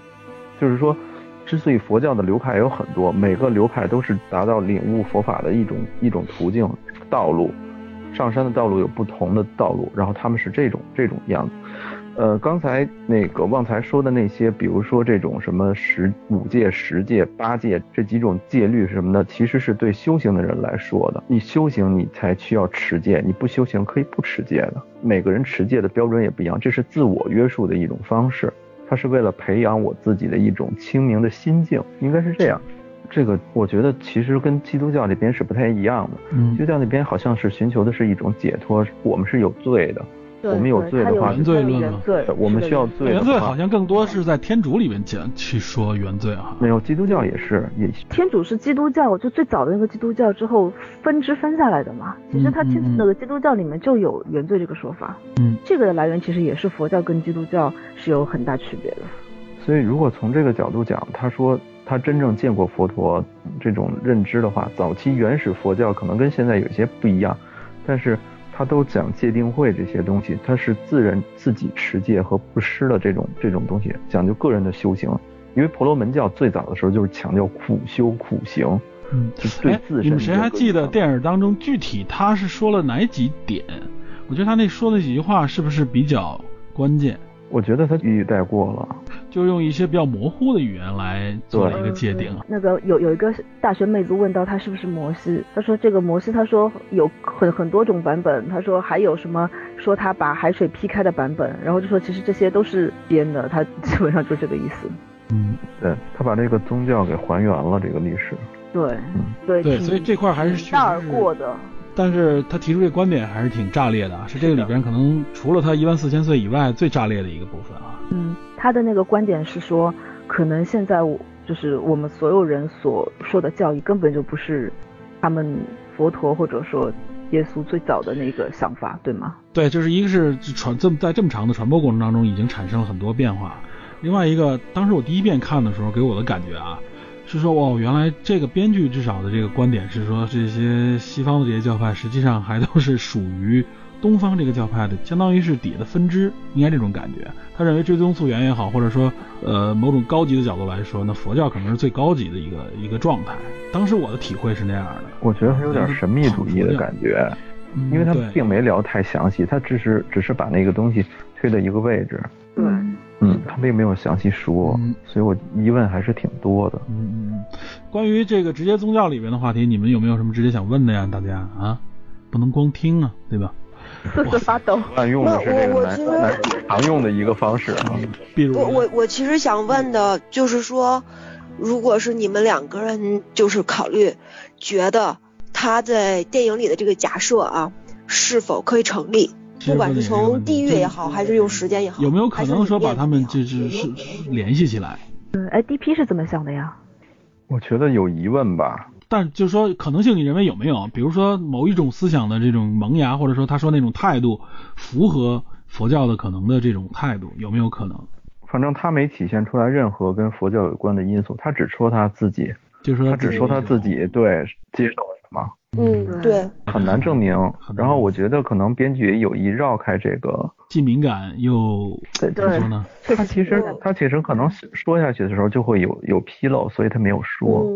[SPEAKER 13] 就是说，之所以佛教的流派有很多，每个流派都是达到领悟佛法的一种一种途径道路。上山的道路有不同的道路，然后他们是这种这种样子。呃，刚才那个旺财说的那些，比如说这种什么十五戒、十戒、八戒这几种戒律什么的，其实是对修行的人来说的。你修行你才需要持戒，你不修行可以不持戒的。每个人持戒的标准也不一样，这是自我约束的一种方式。它是为了培养我自己的一种清明的心境，应该是这样。这个我觉得其实跟基督教那边是不太一样的。
[SPEAKER 2] 嗯，
[SPEAKER 13] 基督教那边好像是寻求的是一种解脱，我们是有罪的，我们有罪的话，
[SPEAKER 2] 原罪论吗，
[SPEAKER 13] 我们需要罪。
[SPEAKER 2] 原罪好像更多是在天主里面讲去说原罪啊。
[SPEAKER 13] 没有，基督教也是也。
[SPEAKER 9] 天主是基督教，就最早的那个基督教之后分支分下来的嘛。其实它天那个基督教里面就有原罪这个说法。
[SPEAKER 2] 嗯，
[SPEAKER 9] 这个的来源其实也是佛教跟基督教是有很大区别的。
[SPEAKER 13] 所以如果从这个角度讲，他说。他真正见过佛陀这种认知的话，早期原始佛教可能跟现在有些不一样，但是他都讲戒定慧这些东西，他是自人自己持戒和布施的这种这种东西，讲究个人的修行。因为婆罗门教最早的时候就是强调苦修苦行，
[SPEAKER 2] 嗯，
[SPEAKER 13] 就对自身。你
[SPEAKER 2] 们谁还记得电影当中具体他是说了哪几点？我觉得他那说的几句话是不是比较关键？
[SPEAKER 13] 我觉得他一语带过了，
[SPEAKER 2] 就用一些比较模糊的语言来做一个界定。
[SPEAKER 9] 那个有有一个大学妹子问到他是不是摩西，他说这个摩西，他说有很很多种版本，他说还有什么说他把海水劈开的版本，然后就说其实这些都是编的，他基本上就这个意思。*laughs*
[SPEAKER 2] 嗯，
[SPEAKER 13] 对他把这个宗教给还原了这个历史。
[SPEAKER 9] 对，
[SPEAKER 13] 嗯，
[SPEAKER 9] 对
[SPEAKER 2] 对，所以这块还是
[SPEAKER 9] 大而过的。
[SPEAKER 2] 但是他提出这观点还是挺炸裂的，是这个里边可能除了他一万四千岁以外最炸裂的一个部分啊。
[SPEAKER 9] 嗯，他的那个观点是说，可能现在我就是我们所有人所说的教育根本就不是他们佛陀或者说耶稣最早的那个想法，对吗？
[SPEAKER 2] 对，就是一个是传这么在这么长的传播过程当中已经产生了很多变化，另外一个当时我第一遍看的时候给我的感觉啊。是说哦，原来这个编剧至少的这个观点是说，这些西方的这些教派实际上还都是属于东方这个教派的，相当于是底下的分支，应该这种感觉。他认为追踪溯源也好，或者说呃某种高级的角度来说，那佛教可能是最高级的一个一个状态。当时我的体会是那样的。
[SPEAKER 13] 我觉得他有点神秘主义的感觉，因为他并没聊太详细，他只是只是把那个东西推到一个位置。
[SPEAKER 9] 对。
[SPEAKER 13] 嗯，他并没有详细说，所以我疑问还是挺多的。
[SPEAKER 2] 嗯嗯，关于这个直接宗教里边的话题，你们有没有什么直接想问的呀？大家啊，不能光听啊，对吧？*laughs*
[SPEAKER 9] 瑟瑟发抖。
[SPEAKER 13] 滥用的是这个男男常用的一个方式啊。
[SPEAKER 2] 比如，
[SPEAKER 12] 我我我其实想问的就是说，如果是你们两个人就是考虑，觉得他在电影里的这个假设啊，是否可以成立？不管是从地域也好，还是用时间也好，
[SPEAKER 2] 有没有可能说把他们就是是联系起来？
[SPEAKER 9] 嗯，哎，D P 是怎么想的呀？
[SPEAKER 13] 我觉得有疑问吧。
[SPEAKER 2] 但就是说可能性，你认为有没有？比如说某一种思想的这种萌芽，或者说他说那种态度符合佛教的可能的这种态度，有没有可能？
[SPEAKER 13] 反正他没体现出来任何跟佛教有关的因素，他只说他自己，
[SPEAKER 2] 就是说
[SPEAKER 13] 他只说他自己对接受什么。
[SPEAKER 12] 嗯，对，
[SPEAKER 13] 很难证明。然后我觉得可能编剧也有意绕开这个，
[SPEAKER 2] 既敏感又
[SPEAKER 9] 怎么
[SPEAKER 2] 说呢？
[SPEAKER 13] 他其实 *laughs* 他其实可能说下去的时候就会有有纰漏，所以他没有说。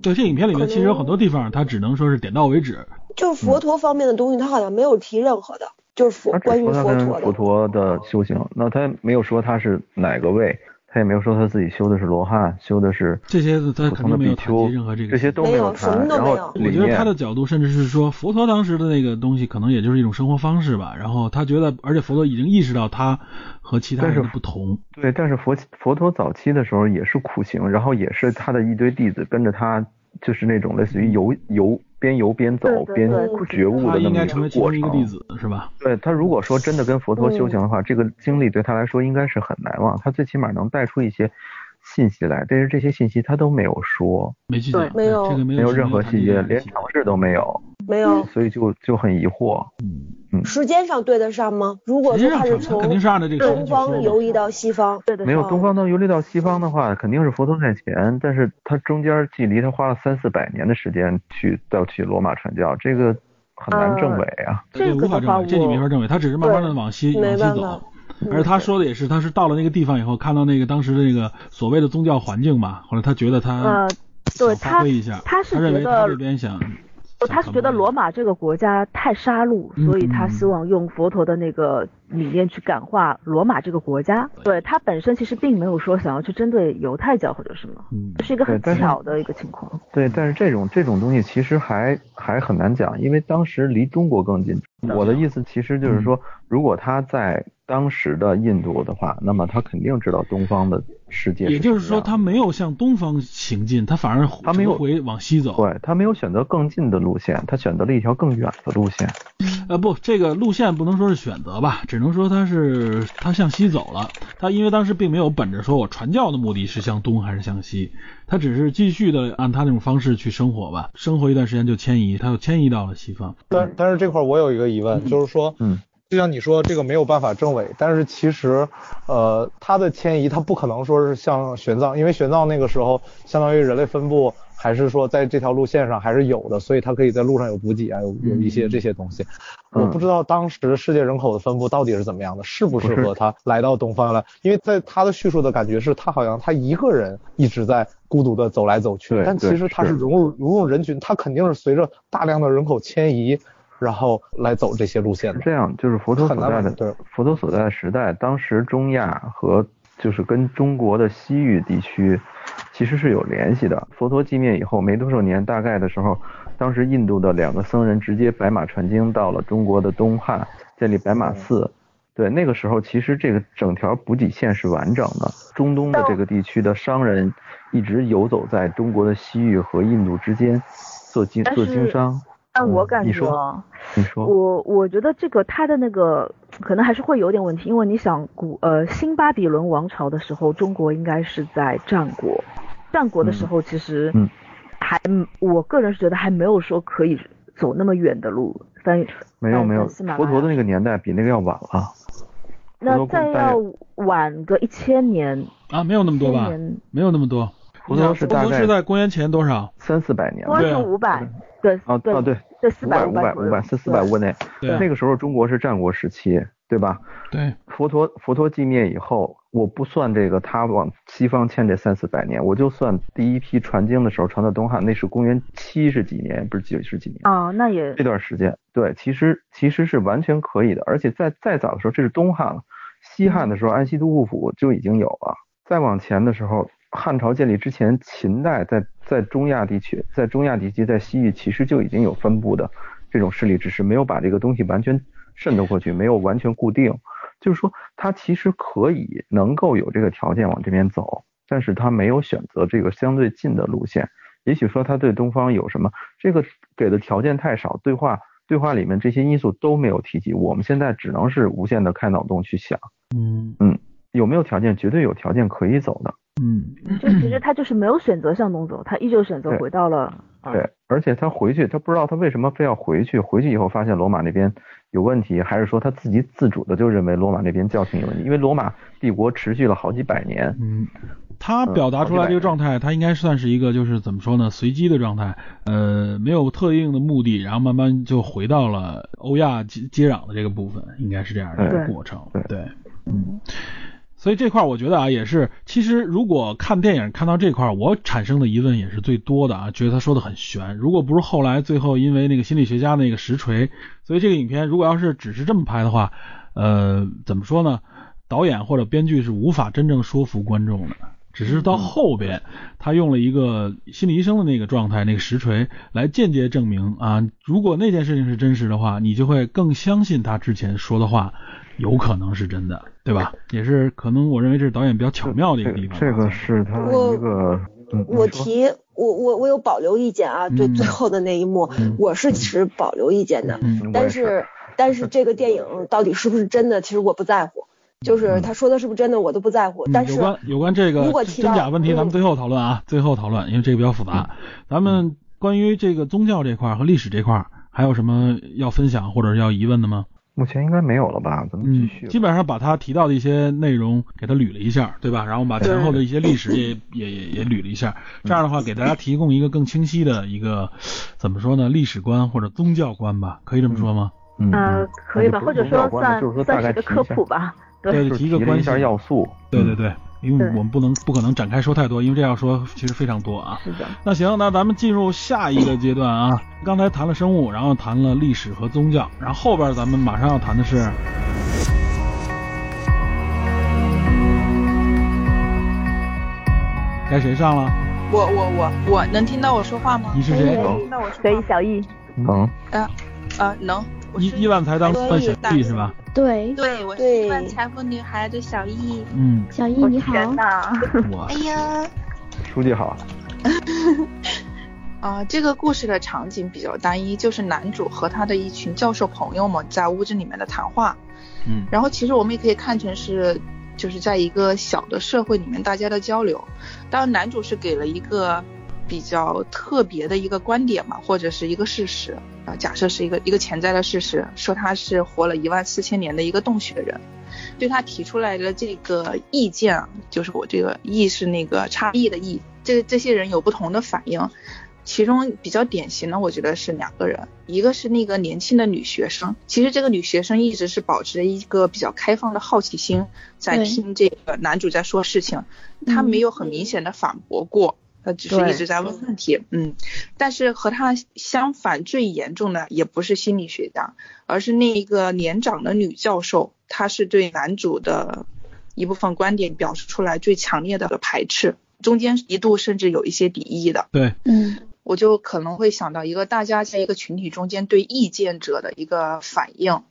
[SPEAKER 2] 对，这影片里面其实有很多地方他只能说是点到为止。
[SPEAKER 12] 就佛陀方面的东西，他好像没有提任何的，就是佛关于佛陀的
[SPEAKER 13] 佛陀的修行。那他没有说他是哪个位。他也没有说他自己修的是罗汉，修的是
[SPEAKER 2] 这些他肯定没有谈及任何这个
[SPEAKER 13] 这些都没有谈。然后
[SPEAKER 2] 我觉得他的角度甚至是说，佛陀当时的那个东西可能也就是一种生活方式吧。然后他觉得，而且佛陀已经意识到他和其他人的不同。
[SPEAKER 13] 对，但是佛佛陀早期的时候也是苦行，然后也是他的一堆弟子跟着他，就是那种类似于游游边游边走边觉悟的那么一个过程。
[SPEAKER 2] 一个弟子是吧？
[SPEAKER 13] 对他如果说真的跟佛陀修行的话，这个经历对他来说应该是很难忘。他最起码能带出一些。信息来，但是这些信息他都没有说，
[SPEAKER 2] 没记得，
[SPEAKER 12] 没有，
[SPEAKER 2] 这个没
[SPEAKER 13] 有任何细节，连尝试都没有，
[SPEAKER 12] 没有，
[SPEAKER 13] 所以就就很疑惑。
[SPEAKER 2] 嗯
[SPEAKER 13] 嗯，
[SPEAKER 12] 时间上对得上吗？如果说他是从
[SPEAKER 2] 肯定是按照这个
[SPEAKER 12] 东方游移到西方，对的。
[SPEAKER 13] 没有东方能游历到西方的话，肯定是佛陀在前，但是他中间距离他花了三四百年的时间去到去罗马传教，这个很难证伪啊。
[SPEAKER 2] 这个无法证伪，这你没法证伪，他只是慢慢的往西往西走。而他说的也是，他是到了那个地方以后，看到那个当时的那个所谓的宗教环境嘛，后来他觉得他
[SPEAKER 9] 呃，对他
[SPEAKER 2] 他
[SPEAKER 9] 是觉得
[SPEAKER 2] 他这边想。
[SPEAKER 9] 他是觉得罗马这个国家太杀戮，所以他希望用佛陀的那个理念去感化罗马这个国家。对他本身其实并没有说想要去针对犹太教或者什么，这是一个很巧的一个情况。
[SPEAKER 13] 对，但是这种这种东西其实还还很难讲，因为当时离中国更近。我的意思其实就是说，如果他在当时的印度的话，那么他肯定知道东方的世界。
[SPEAKER 2] 也就是说，他没有向东方行进，他反而
[SPEAKER 13] 他没有
[SPEAKER 2] 回往西走。
[SPEAKER 13] 对他没有选择更近的路线，他选择了一条更远的路线。
[SPEAKER 2] 呃，不，这个路线不能说是选择吧，只能说他是他向西走了。他因为当时并没有本着说我传教的目的是向东还是向西，他只是继续的按他那种方式去生活吧。生活一段时间就迁移，他又迁移到了西方。
[SPEAKER 8] 但但是这块我有一个疑问，就是说，
[SPEAKER 13] 嗯。
[SPEAKER 8] 就像你说，这个没有办法证伪，但是其实，呃，他的迁移他不可能说是像玄奘，因为玄奘那个时候相当于人类分布还是说在这条路线上还是有的，所以它可以在路上有补给啊，有有一些这些东西。我不知道当时世界人口的分布到底是怎么样的，适不适合他来到东方来？因为在他的叙述的感觉是他好像他一个人一直在孤独的走来走去，但其实他是融入融入人群，他肯定是随着大量的人口迁移。然后来走这些路线的，
[SPEAKER 13] 这样就是佛陀所在的
[SPEAKER 8] 对
[SPEAKER 13] 佛陀所在的时代，当时中亚和就是跟中国的西域地区其实是有联系的。佛陀寂灭以后没多少年，大概的时候，当时印度的两个僧人直接白马传经到了中国的东汉，建立白马寺。对，那个时候其实这个整条补给线是完整的。中东的这个地区的商人一直游走在中国的西域和印度之间，做经做经商。
[SPEAKER 9] 但我感觉，
[SPEAKER 13] 你说，
[SPEAKER 9] 我我觉得这个他的那个可能还是会有点问题，因为你想古呃新巴比伦王朝的时候，中国应该是在战国，战国的时候其实还我个人是觉得还没有说可以走那么远的路，但
[SPEAKER 13] 没有没有，佛陀的那个年代比那个要晚了，
[SPEAKER 9] 那再要晚个一千年
[SPEAKER 2] 啊，没有那么多吧，没有那么多。
[SPEAKER 13] 佛陀是大
[SPEAKER 2] 概是在公元前多少？
[SPEAKER 13] 三四百年。
[SPEAKER 9] 公元前五百。对。
[SPEAKER 13] 啊
[SPEAKER 9] 对
[SPEAKER 13] 对。
[SPEAKER 9] 对四百
[SPEAKER 13] 五百五百四四百五内。
[SPEAKER 2] 对。
[SPEAKER 13] 那个时候中国是战国时期，对吧？
[SPEAKER 2] 对。
[SPEAKER 13] 佛陀佛陀寂灭以后，我不算这个他往西方迁这三四百年，我就算第一批传经的时候传到东汉，那是公元七十几年，不是几十几年。
[SPEAKER 9] 啊，那也。
[SPEAKER 13] 这段时间，对，其实其实是完全可以的，而且在再早的时候，这是东汉了，西汉的时候安西都护府就已经有了，再往前的时候。汉朝建立之前，秦代在在中亚地区，在中亚地区，在西域其实就已经有分布的这种势力，只是没有把这个东西完全渗透过去，没有完全固定。就是说，它其实可以能够有这个条件往这边走，但是它没有选择这个相对近的路线。也许说他对东方有什么，这个给的条件太少，对话对话里面这些因素都没有提及。我们现在只能是无限的开脑洞去想。
[SPEAKER 2] 嗯
[SPEAKER 13] 嗯，有没有条件？绝对有条件可以走的。
[SPEAKER 2] 嗯，
[SPEAKER 9] 就其实他就是没有选择向东走，他依旧选择回到了。
[SPEAKER 13] 对，而且他回去，他不知道他为什么非要回去。回去以后发现罗马那边有问题，还是说他自己自主的就认为罗马那边教廷有问题？因为罗马帝国持续了好几百年。
[SPEAKER 2] 嗯，他表达出来这个状态，他应该算是一个就是怎么说呢？随机的状态，呃，没有特定的目的，然后慢慢就回到了欧亚接接壤的这个部分，应该是这样的一个过程。对，嗯。所以这块我觉得啊，也是，其实如果看电影看到这块，我产生的疑问也是最多的啊，觉得他说的很悬。如果不是后来最后因为那个心理学家那个实锤，所以这个影片如果要是只是这么拍的话，呃，怎么说呢？导演或者编剧是无法真正说服观众的。只是到后边，他用了一个心理医生的那个状态，那个实锤来间接证明啊，如果那件事情是真实的话，你就会更相信他之前说的话有可能是真的，对吧？也是可能我认为这是导演比较巧妙的一个地方。
[SPEAKER 13] 这个是他一个，
[SPEAKER 12] 我提我我我有保留意见啊，对最后的那一幕，我是持保留意见的。但是但是这个电影到底是不是真的，其实我不在乎。就是他说的是不是真的，我都不在乎。但是
[SPEAKER 2] 有关有关这个真假问题，咱们最后讨论啊，最后讨论，因为这个比较复杂。咱们关于这个宗教这块和历史这块，还有什么要分享或者要疑问的吗？
[SPEAKER 13] 目前应该没有了吧？咱们继续。
[SPEAKER 2] 基本上把他提到的一些内容给他捋了一下，对吧？然后把前后的一些历史也也也也捋了一下。这样的话，给大家提供一个更清晰的一个怎么说呢？历史观或者宗教观吧，可以这么说吗？
[SPEAKER 9] 嗯，可以吧？或者说算算是个科普吧。
[SPEAKER 2] 对，提一个关
[SPEAKER 13] 系要素。
[SPEAKER 2] 对对对，因为我们不能不可能展开说太多，因为这样说其实非常多啊。
[SPEAKER 9] 是的。
[SPEAKER 2] 那行，那咱们进入下一个阶段啊。刚才谈了生物，然后谈了历史和宗教，然后后边咱们马上要谈的是，该谁上了？
[SPEAKER 10] 我我我我能听到我说话吗？
[SPEAKER 2] 你是谁？
[SPEAKER 10] 能那我
[SPEAKER 9] 可以，小易。
[SPEAKER 13] 能。
[SPEAKER 10] 呃呃能。
[SPEAKER 2] 亿亿万才当算小易是吧？
[SPEAKER 11] 对
[SPEAKER 10] 对，我是财富女孩的小易。
[SPEAKER 2] 嗯，
[SPEAKER 11] 小易你好。
[SPEAKER 10] 哎呀，
[SPEAKER 13] 书记好。*laughs*
[SPEAKER 10] 啊，这个故事的场景比较单一，就是男主和他的一群教授朋友们在屋子里面的谈话。
[SPEAKER 2] 嗯。
[SPEAKER 10] 然后其实我们也可以看成是，就是在一个小的社会里面大家的交流。当然，男主是给了一个。比较特别的一个观点嘛，或者是一个事实啊，假设是一个一个潜在的事实，说他是活了一万四千年的一个洞穴人，对他提出来的这个意见啊，就是我这个意是那个差异的意，这这些人有不同的反应，其中比较典型的，我觉得是两个人，一个是那个年轻的女学生，其实这个女学生一直是保持着一个比较开放的好奇心，在听这个男主在说事情，她没有很明显的反驳过。他只是一直在问问题，嗯，但是和他相反最严重的也不是心理学家，而是那一个年长的女教授，她是对男主的一部分观点表示出来最强烈的排斥，中间一度甚至有一些敌意的。
[SPEAKER 2] 对，
[SPEAKER 11] 嗯，
[SPEAKER 10] 我就可能会想到一个大家在一个群体中间对意见者的一个反应，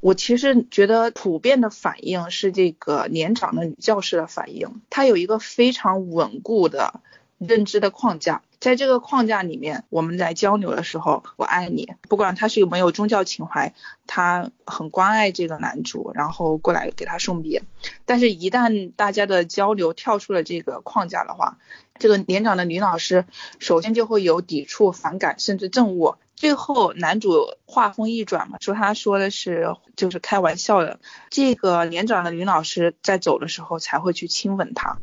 [SPEAKER 10] 我其实觉得普遍的反应是这个年长的女教师的反应，她有一个非常稳固的。认知的框架，在这个框架里面，我们在交流的时候，我爱你，不管他是有没有宗教情怀，他很关爱这个男主，然后过来给他送别。但是，一旦大家的交流跳出了这个框架的话，这个年长的女老师首先就会有抵触、反感，甚至憎恶。最后，男主话锋一转嘛，说他说的是就是开玩笑的。这个年长的女老师在走的时候才会去亲吻他。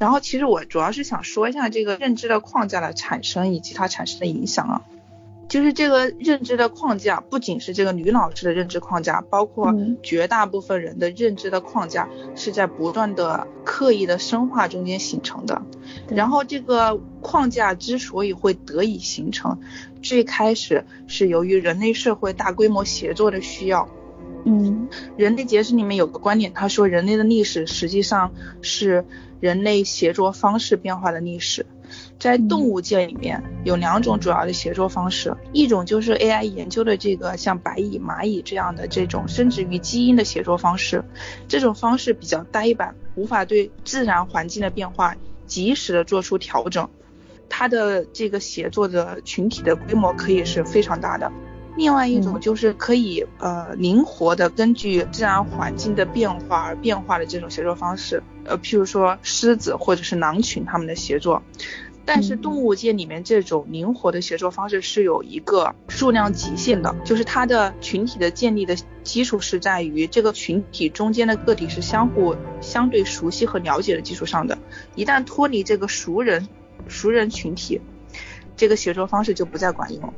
[SPEAKER 10] 然后其实我主要是想说一下这个认知的框架的产生以及它产生的影响啊，就是这个认知的框架不仅是这个女老师的认知框架，包括绝大部分人的认知的框架是在不断的刻意的深化中间形成的。然后这个框架之所以会得以形成，最开始是由于人类社会大规模协作的需要。
[SPEAKER 11] 嗯，
[SPEAKER 10] 人类简史里面有个观点，他说人类的历史实际上是人类协作方式变化的历史。在动物界里面有两种主要的协作方式，一种就是 AI 研究的这个像白蚁、蚂蚁这样的这种生殖于基因的协作方式，这种方式比较呆板，无法对自然环境的变化及时的做出调整，它的这个协作的群体的规模可以是非常大的。另外一种就是可以呃灵活的根据自然环境的变化而变化的这种协作方式，呃譬如说狮子或者是狼群它们的协作，但是动物界里面这种灵活的协作方式是有一个数量极限的，就是它的群体的建立的基础是在于这个群体中间的个体是相互相对熟悉和了解的基础上的，一旦脱离这个熟人熟人群体，这个协作方式就不再管用。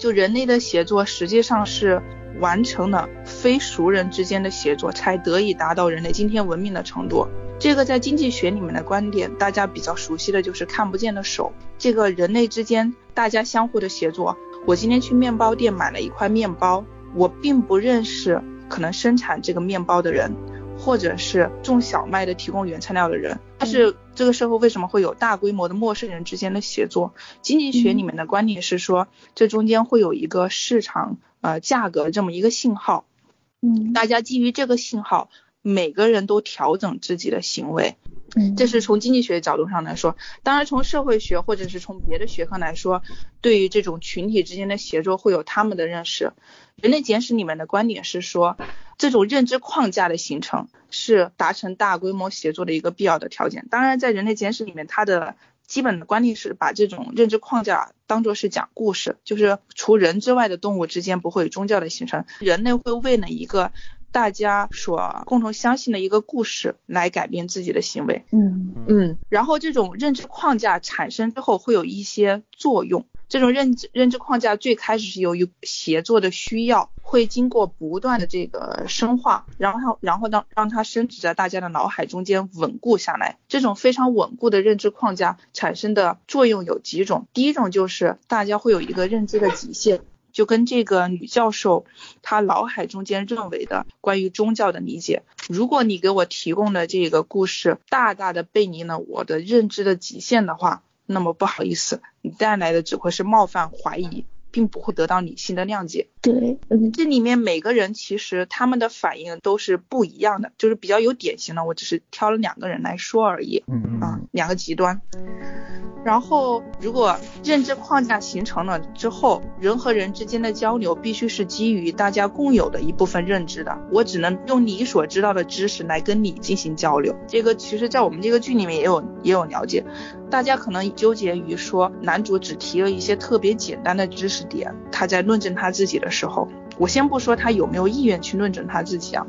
[SPEAKER 10] 就人类的协作实际上是完成了非熟人之间的协作，才得以达到人类今天文明的程度。这个在经济学里面的观点，大家比较熟悉的就是看不见的手。这个人类之间大家相互的协作，我今天去面包店买了一块面包，我并不认识可能生产这个面包的人，或者是种小麦的提供原材料的人。但是这个社会为什么会有大规模的陌生人之间的协作？经济学里面的观点是说，这中间会有一个市场呃价格这么一个信号，
[SPEAKER 11] 嗯，
[SPEAKER 10] 大家基于这个信号，每个人都调整自己的行为。
[SPEAKER 11] 嗯，
[SPEAKER 10] 这是从经济学角度上来说，当然从社会学或者是从别的学科来说，对于这种群体之间的协作会有他们的认识。人类简史里面的观点是说，这种认知框架的形成是达成大规模协作的一个必要的条件。当然，在人类简史里面，它的基本的观念是把这种认知框架当做是讲故事，就是除人之外的动物之间不会有宗教的形成，人类会为了一个。大家所共同相信的一个故事来改变自己的行为，
[SPEAKER 11] 嗯
[SPEAKER 10] 嗯，然后这种认知框架产生之后会有一些作用，这种认知认知框架最开始是由于协作的需要，会经过不断的这个深化，然后然后让让它升值在大家的脑海中间稳固下来。这种非常稳固的认知框架产生的作用有几种，第一种就是大家会有一个认知的极限。就跟这个女教授她脑海中间认为的关于宗教的理解，如果你给我提供的这个故事大大的背离了我的认知的极限的话，那么不好意思，你带来的只会是冒犯、怀疑，并不会得到理性的谅解。
[SPEAKER 11] 对，嗯，
[SPEAKER 10] 这里面每个人其实他们的反应都是不一样的，就是比较有典型的，我只是挑了两个人来说而已。
[SPEAKER 13] 嗯嗯
[SPEAKER 10] 啊，两个极端。然后，如果认知框架形成了之后，人和人之间的交流必须是基于大家共有的一部分认知的。我只能用你所知道的知识来跟你进行交流。这个其实，在我们这个剧里面也有也有了解。大家可能纠结于说，男主只提了一些特别简单的知识点，他在论证他自己的时候，我先不说他有没有意愿去论证他自己啊。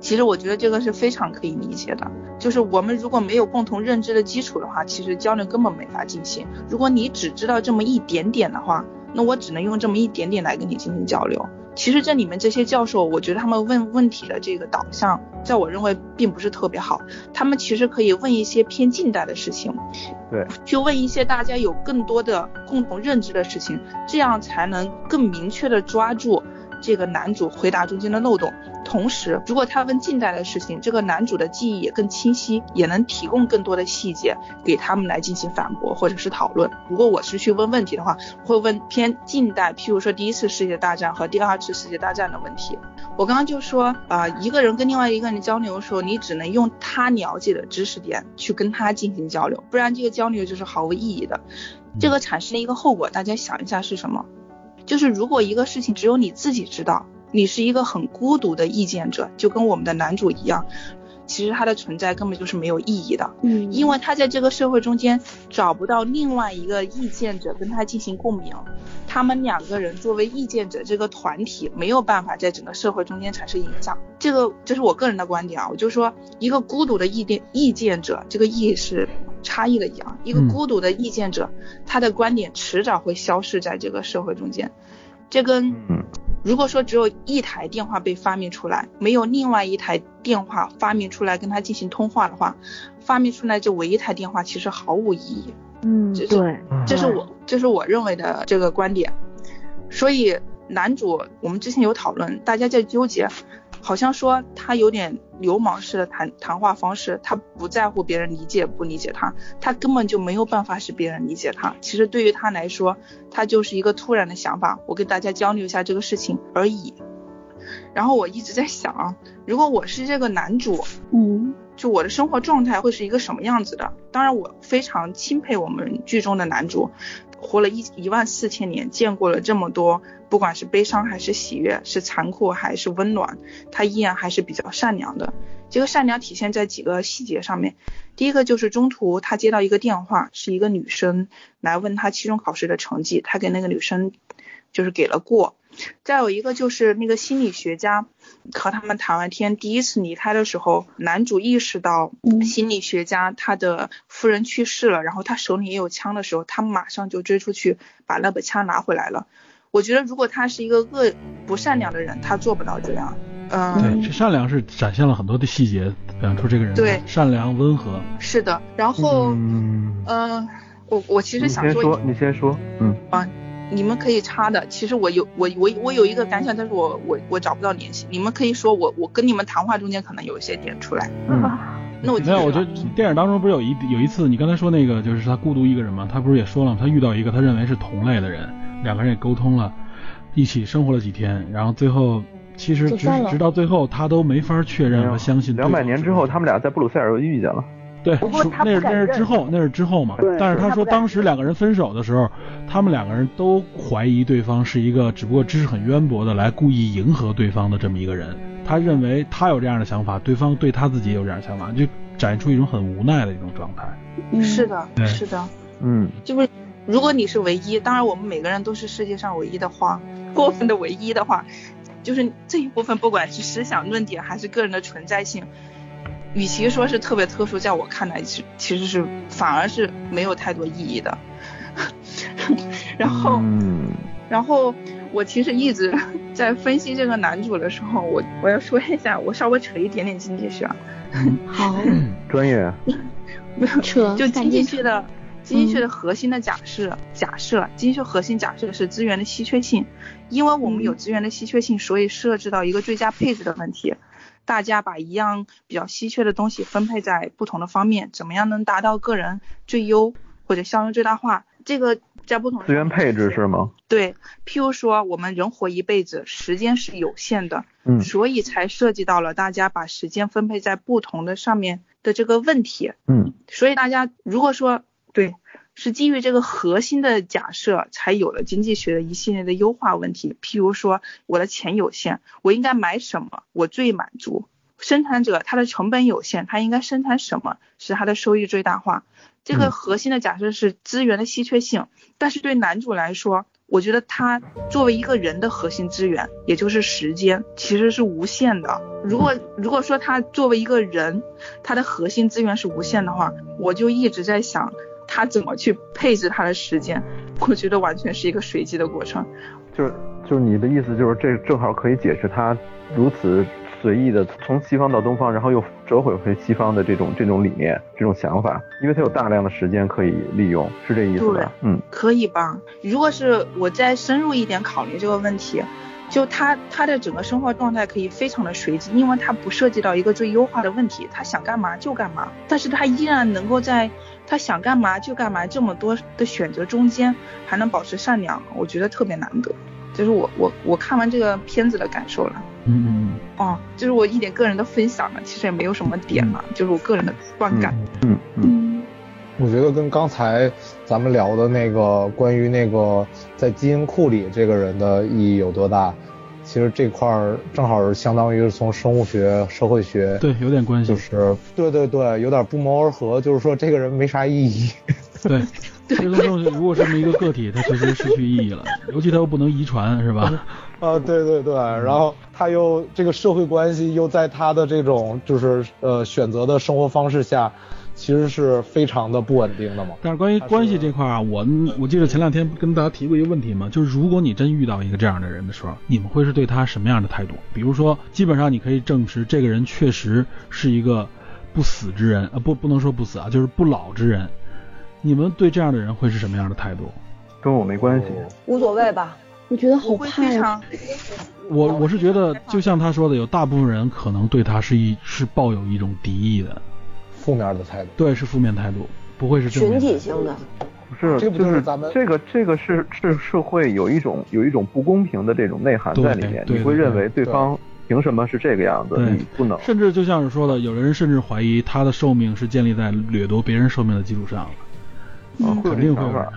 [SPEAKER 10] 其实我觉得这个是非常可以理解的，就是我们如果没有共同认知的基础的话，其实交流根本没法进行。如果你只知道这么一点点的话，那我只能用这么一点点来跟你进行交流。其实这里面这些教授，我觉得他们问问题的这个导向，在我认为并不是特别好。他们其实可以问一些偏近代的事情，
[SPEAKER 13] 对，
[SPEAKER 10] 去问一些大家有更多的共同认知的事情，这样才能更明确的抓住。这个男主回答中间的漏洞，同时，如果他问近代的事情，这个男主的记忆也更清晰，也能提供更多的细节给他们来进行反驳或者是讨论。如果我是去问问题的话，会问偏近代，譬如说第一次世界大战和第二次世界大战的问题。我刚刚就说啊，一个人跟另外一个人交流的时候，你只能用他了解的知识点去跟他进行交流，不然这个交流就是毫无意义的。这个产生的一个后果，大家想一下是什么？就是如果一个事情只有你自己知道，你是一个很孤独的意见者，就跟我们的男主一样，其实他的存在根本就是没有意义的。
[SPEAKER 11] 嗯，
[SPEAKER 10] 因为他在这个社会中间找不到另外一个意见者跟他进行共鸣，他们两个人作为意见者这个团体没有办法在整个社会中间产生影响。这个这是我个人的观点啊，我就说一个孤独的意见意见者，这个意是差异的一样，一个孤独的意见者，他的观点迟早会消失在这个社会中间。这跟如果说只有一台电话被发明出来，没有另外一台电话发明出来跟他进行通话的话，发明出来这唯一台电话其实毫无意义。
[SPEAKER 9] 嗯，
[SPEAKER 10] 这
[SPEAKER 9] 对，
[SPEAKER 10] 这是我这是我认为的这个观点。所以男主我们之前有讨论，大家在纠结，好像说他有点流氓式的谈谈话方式，他不在乎别人理解不理解他，他根本就没有办法使别人理解他。其实对于他来说，他就是一个突然的想法，我跟大家交流一下这个事情而已。然后我一直在想啊，如果我是这个男主，
[SPEAKER 11] 嗯，
[SPEAKER 10] 就我的生活状态会是一个什么样子的？当然，我非常钦佩我们剧中的男主，活了一一万四千年，见过了这么多，不管是悲伤还是喜悦，是残酷还是温暖，他依然还是比较善良的。这个善良体现在几个细节上面。第一个就是中途他接到一个电话，是一个女生来问他期中考试的成绩，他给那个女生就是给了过。再有一个就是那个心理学家和他们谈完天，第一次离开的时候，男主意识到心理学家他的夫人去世了，然后他手里也有枪的时候，他马上就追出去把那把枪拿回来了。我觉得如果他是一个恶不善良的人，他做不到这样。嗯，
[SPEAKER 2] 对，这善良是展现了很多的细节，表现出这个人
[SPEAKER 10] 对
[SPEAKER 2] 善良温和。
[SPEAKER 10] 是的，然后
[SPEAKER 13] 嗯，
[SPEAKER 10] 嗯，我我其实想说，
[SPEAKER 13] 先说，你先说，嗯
[SPEAKER 10] 啊，你们可以插的。其实我有我我我有一个感想，但是我我我找不到联系。你们可以说我我跟你们谈话中间可能有一些点出来。
[SPEAKER 2] 嗯，
[SPEAKER 10] 那我
[SPEAKER 2] 没有，我觉得电影当中不是有一有一次，你刚才说那个就是他孤独一个人嘛，他不是也说了吗？他遇到一个他认为是同类的人，两个人也沟通了，一起生活了几天，然后最后其实直直到最后他都没法确认和相信。
[SPEAKER 13] 两百年之后，他们俩在布鲁塞尔又遇见了。
[SPEAKER 2] 对，那是那是之后，那是之后嘛。但是他说当时两个人分手的时候，他们两个人都怀疑对方是一个只不过知识很渊博的来故意迎合对方的这么一个人。他认为他有这样的想法，对方对他自己也有这样的想法，就展现出一种很无奈的一种状态。
[SPEAKER 10] 是的，是的，
[SPEAKER 13] 嗯，
[SPEAKER 10] 就是如果你是唯一，当然我们每个人都是世界上唯一的花，过分的唯一的话，就是这一部分不管是思想论点还是个人的存在性。与其说是特别特殊，在我看来其其实是反而是没有太多意义的。*laughs* 然后，然后我其实一直 *laughs* 在分析这个男主的时候，我我要说一下，我稍微扯一点点经济学。
[SPEAKER 11] 好，
[SPEAKER 13] 专业。
[SPEAKER 10] 没有扯，就经济学的经济学的核心的假设，假设经济学核心假设是资源的稀缺性，因为我们有资源的稀缺性，所以设置到一个最佳配置的问题。大家把一样比较稀缺的东西分配在不同的方面，怎么样能达到个人最优或者效用最大化？这个在不同
[SPEAKER 13] 资源配置是吗？
[SPEAKER 10] 对，譬如说我们人活一辈子，时间是有限的，
[SPEAKER 13] 嗯，
[SPEAKER 10] 所以才涉及到了大家把时间分配在不同的上面的这个问题，
[SPEAKER 13] 嗯，
[SPEAKER 10] 所以大家如果说对。是基于这个核心的假设，才有了经济学的一系列的优化问题。譬如说，我的钱有限，我应该买什么我最满足？生产者他的成本有限，他应该生产什么使他的收益最大化？这个核心的假设是资源的稀缺性。但是对男主来说，我觉得他作为一个人的核心资源，也就是时间，其实是无限的。如果如果说他作为一个人，他的核心资源是无限的话，我就一直在想。他怎么去配置他的时间？我觉得完全是一个随机的过程。
[SPEAKER 13] 就是就是你的意思就是这正好可以解释他如此随意的从西方到东方，然后又折回回西方的这种这种理念、这种想法，因为他有大量的时间可以利用，是这意思吧？嗯，
[SPEAKER 10] 可以吧？如果是我再深入一点考虑这个问题。就他他的整个生活状态可以非常的随机，因为他不涉及到一个最优化的问题，他想干嘛就干嘛，但是他依然能够在他想干嘛就干嘛这么多的选择中间还能保持善良，我觉得特别难得，就是我我我看完这个片子的感受了。
[SPEAKER 2] 嗯嗯
[SPEAKER 10] 哦，就是我一点个人的分享了，其实也没有什么点嘛，就是我个人的观感。
[SPEAKER 13] 嗯。嗯，
[SPEAKER 8] 我觉得跟刚才咱们聊的那个关于那个在基因库里这个人的意义有多大，其实这块儿正好是相当于是从生物学、社会学
[SPEAKER 2] 对有点关系，
[SPEAKER 8] 就是对对对，有点不谋而合，就是说这个人没啥意义。*laughs*
[SPEAKER 2] 对，这个东西如果这么一个个体，它确实失去意义了，尤其它又不能遗传，是吧？*laughs*
[SPEAKER 8] 啊，对对对，然后他又这个社会关系又在他的这种就是呃选择的生活方式下，其实是非常的不稳定的嘛。
[SPEAKER 2] 但是关于关系这块啊，我我记得前两天跟大家提过一个问题嘛，就是如果你真遇到一个这样的人的时候，你们会是对他什么样的态度？比如说，基本上你可以证实这个人确实是一个不死之人，呃不不能说不死啊，就是不老之人。你们对这样的人会是什么样的态度？
[SPEAKER 13] 跟我没关系，
[SPEAKER 12] 无所谓吧。
[SPEAKER 11] 我觉得好怕
[SPEAKER 10] 呀！
[SPEAKER 2] 我我是觉得，就像他说的，有大部分人可能对他是一是抱有一种敌意的，
[SPEAKER 8] 负面的态度。
[SPEAKER 2] 对，是负面态度，不会是
[SPEAKER 12] 群体性的。
[SPEAKER 13] 不是，
[SPEAKER 8] 这
[SPEAKER 13] 不
[SPEAKER 8] 就是咱们
[SPEAKER 13] 这个这个是是社会有一种有一种不公平的这种内涵在里面，
[SPEAKER 2] 你
[SPEAKER 13] 会认为对方凭什么是这个样子，你不能。
[SPEAKER 2] 甚至就像是说的，有的人甚至怀疑他的寿命是建立在掠夺别人寿命的基础上的。
[SPEAKER 13] 啊，会有这
[SPEAKER 2] 想
[SPEAKER 13] 法，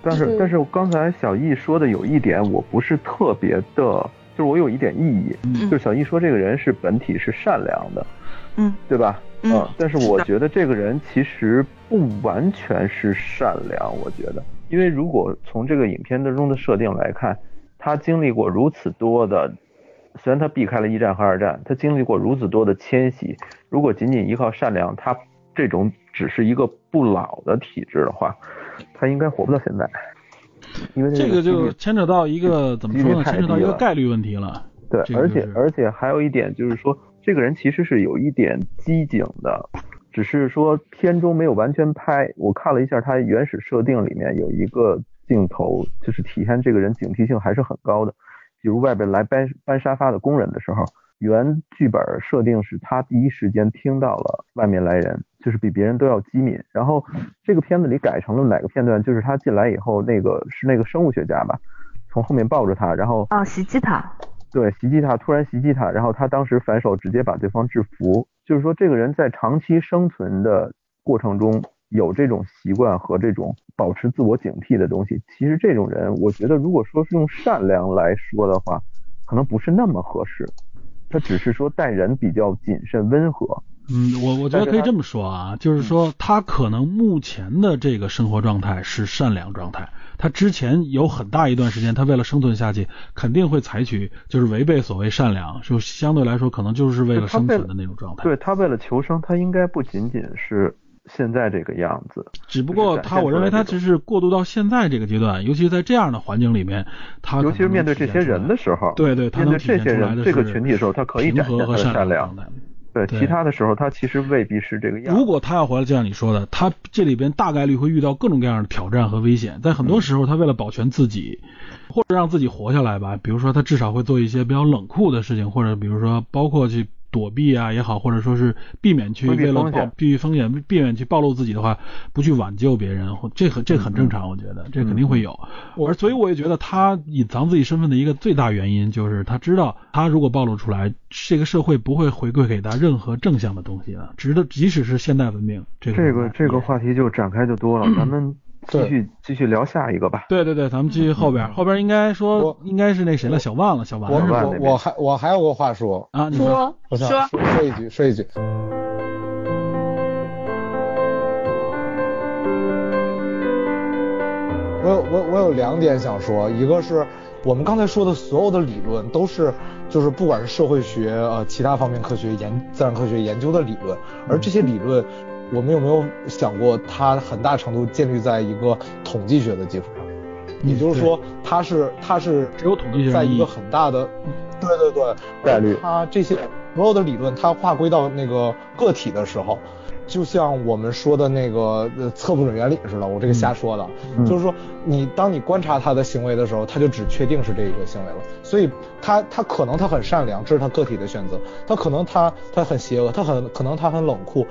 [SPEAKER 13] 但是但是刚才小易说的有一点，我不是特别的，就是我有一点异议，就是小易说这个人是本体是善良的，
[SPEAKER 10] 嗯，
[SPEAKER 13] 对吧？嗯，但是我觉得这个人其实不完全是善良，我觉得，因为如果从这个影片当中的设定来看，他经历过如此多的，虽然他避开了一战和二战，他经历过如此多的迁徙，如果仅仅依靠善良，他这种。只是一个不老的体质的话，他应该活不到现在。因为
[SPEAKER 2] 这
[SPEAKER 13] 个
[SPEAKER 2] 就牵扯到一个怎么说呢？牵扯到一个概率问题了。
[SPEAKER 13] 对，而且而且还有一点就是说，这个人其实是有一点机警的，只是说片中没有完全拍。我看了一下他原始设定里面有一个镜头，就是体现这个人警惕性还是很高的。比如外边来搬搬沙发的工人的时候，原剧本设定是他第一时间听到了外面来人，就是比别人都要机敏。然后这个片子里改成了哪个片段？就是他进来以后，那个是那个生物学家吧，从后面抱着他，然后
[SPEAKER 9] 啊袭击他，
[SPEAKER 13] 对，袭击他，突然袭击他，然后他当时反手直接把对方制服。就是说，这个人在长期生存的过程中有这种习惯和这种保持自我警惕的东西。其实这种人，我觉得如果说是用善良来说的话，可能不是那么合适。他只是说待人比较谨慎温和。
[SPEAKER 2] 嗯，我我觉得可以这么说啊，就是说他可能目前的这个生活状态是善良状态。他之前有很大一段时间，他为了生存下去，肯定会采取就是违背所谓善良，就相对来说可能就是为了生存的那种状态。
[SPEAKER 13] 对他为了求生，他应该不仅仅是现在这个样子。
[SPEAKER 2] 只不过他，我认为他只是过渡到现在这个阶段，尤其在这样的环境里面，他
[SPEAKER 13] 尤其是面对这些人的时候，
[SPEAKER 2] 对对，他
[SPEAKER 13] 面对这些人这个群体的时候，他可以展现他的善
[SPEAKER 2] 良。
[SPEAKER 13] 对，其他的时候他其实未必是这个样。
[SPEAKER 2] 如果他要回来，就像你说的，他这里边大概率会遇到各种各样的挑战和危险。在很多时候，他为了保全自己，或者让自己活下来吧，比如说他至少会做一些比较冷酷的事情，或者比如说包括去。躲避啊也好，或者说是避免去为了避避风险，避免去暴露自己的话，不去挽救别人，这很这很正常，我觉得这肯定会有。而所以我也觉得他隐藏自己身份的一个最大原因，就是他知道他如果暴露出来，这个社会不会回馈给他任何正向的东西的，值得即使是现代文明。这
[SPEAKER 13] 个这个这个话题就展开就多了，咱们。继续继续聊下一个吧。
[SPEAKER 2] 对对对，咱们继续后边，后边应该说应该是那谁了，小万了，小万。
[SPEAKER 8] 我我我还我还有个话说
[SPEAKER 2] 啊，你
[SPEAKER 11] 说
[SPEAKER 8] 说说一句说一句。我有我我有两点想说，一个是我们刚才说的所有的理论都是就是不管是社会学呃其他方面科学研自然科学研究的理论，而这些理论。我们有没有想过，它很大程度建立在一个统计学的基础上？也就是说，它是它是
[SPEAKER 2] 只有统计学
[SPEAKER 8] 在一个很大的，对对对，
[SPEAKER 13] 概率。
[SPEAKER 8] 它这些所有的理论，它划归到那个个体的时候，就像我们说的那个测不准原理似的。我这个瞎说的，就是说，你当你观察他的行为的时候，他就只确定是这一个行为了。所以，他他可能他很善良，这是他个体的选择；他可能他他很邪恶，他很可能他很冷酷。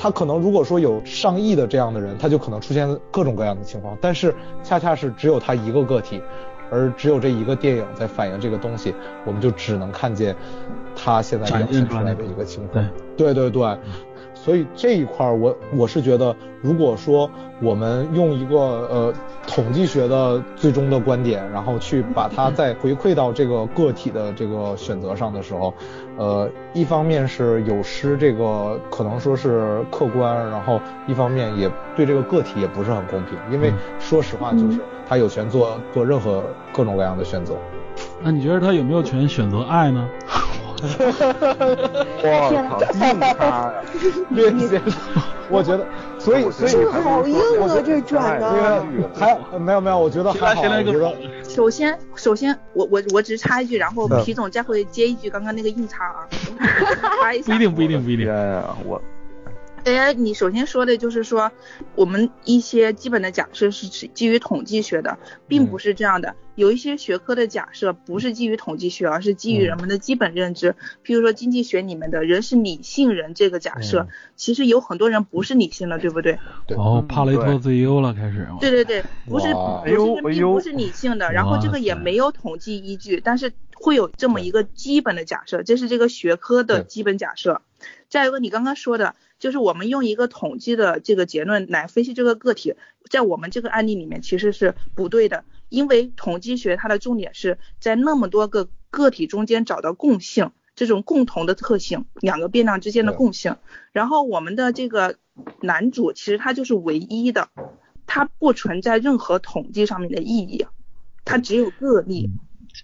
[SPEAKER 8] 他可能如果说有上亿的这样的人，他就可能出现各种各样的情况，但是恰恰是只有他一个个体，而只有这一个电影在反映这个东西，我们就只能看见他现在表现出来的一个情况。对对对。所以这一块儿，我我是觉得，如果说我们用一个呃统计学的最终的观点，然后去把它再回馈到这个个体的这个选择上的时候，呃，一方面是有失这个可能说是客观，然后一方面也对这个个体也不是很公平，因为说实话就是他有权做做任何各种各样的选择。
[SPEAKER 2] 那你觉得他有没有权选择爱呢？
[SPEAKER 13] 我操，硬他呀！
[SPEAKER 8] 别别，我觉得，所以所以
[SPEAKER 12] 好硬啊，这转
[SPEAKER 8] 的。还没有没有，我觉得还好。我觉得，
[SPEAKER 10] 首先首先，我我我只是插一句，然后皮总再会接一句刚刚那个硬插啊。
[SPEAKER 2] 不一定不一定不一定。
[SPEAKER 13] 我。
[SPEAKER 10] 哎，你首先说的就是说，我们一些基本的假设是基于统计学的，并不是这样的。有一些学科的假设不是基于统计学，而是基于人们的基本认知。譬如说经济学里面的人是理性人这个假设，其实有很多人不是理性的，对不对？
[SPEAKER 2] 哦，帕雷托 CEO 了，开始。
[SPEAKER 10] 对对对，不是，不是并不是理性的，然后这个也没有统计依据，但是会有这么一个基本的假设，这是这个学科的基本假设。再一个，你刚刚说的，就是我们用一个统计的这个结论来分析这个个体，在我们这个案例里面其实是不对的，因为统计学它的重点是在那么多个个体中间找到共性，这种共同的特性，两个变量之间的共性。然后我们的这个男主其实他就是唯一的，他不存在任何统计上面的意义，他只有个例。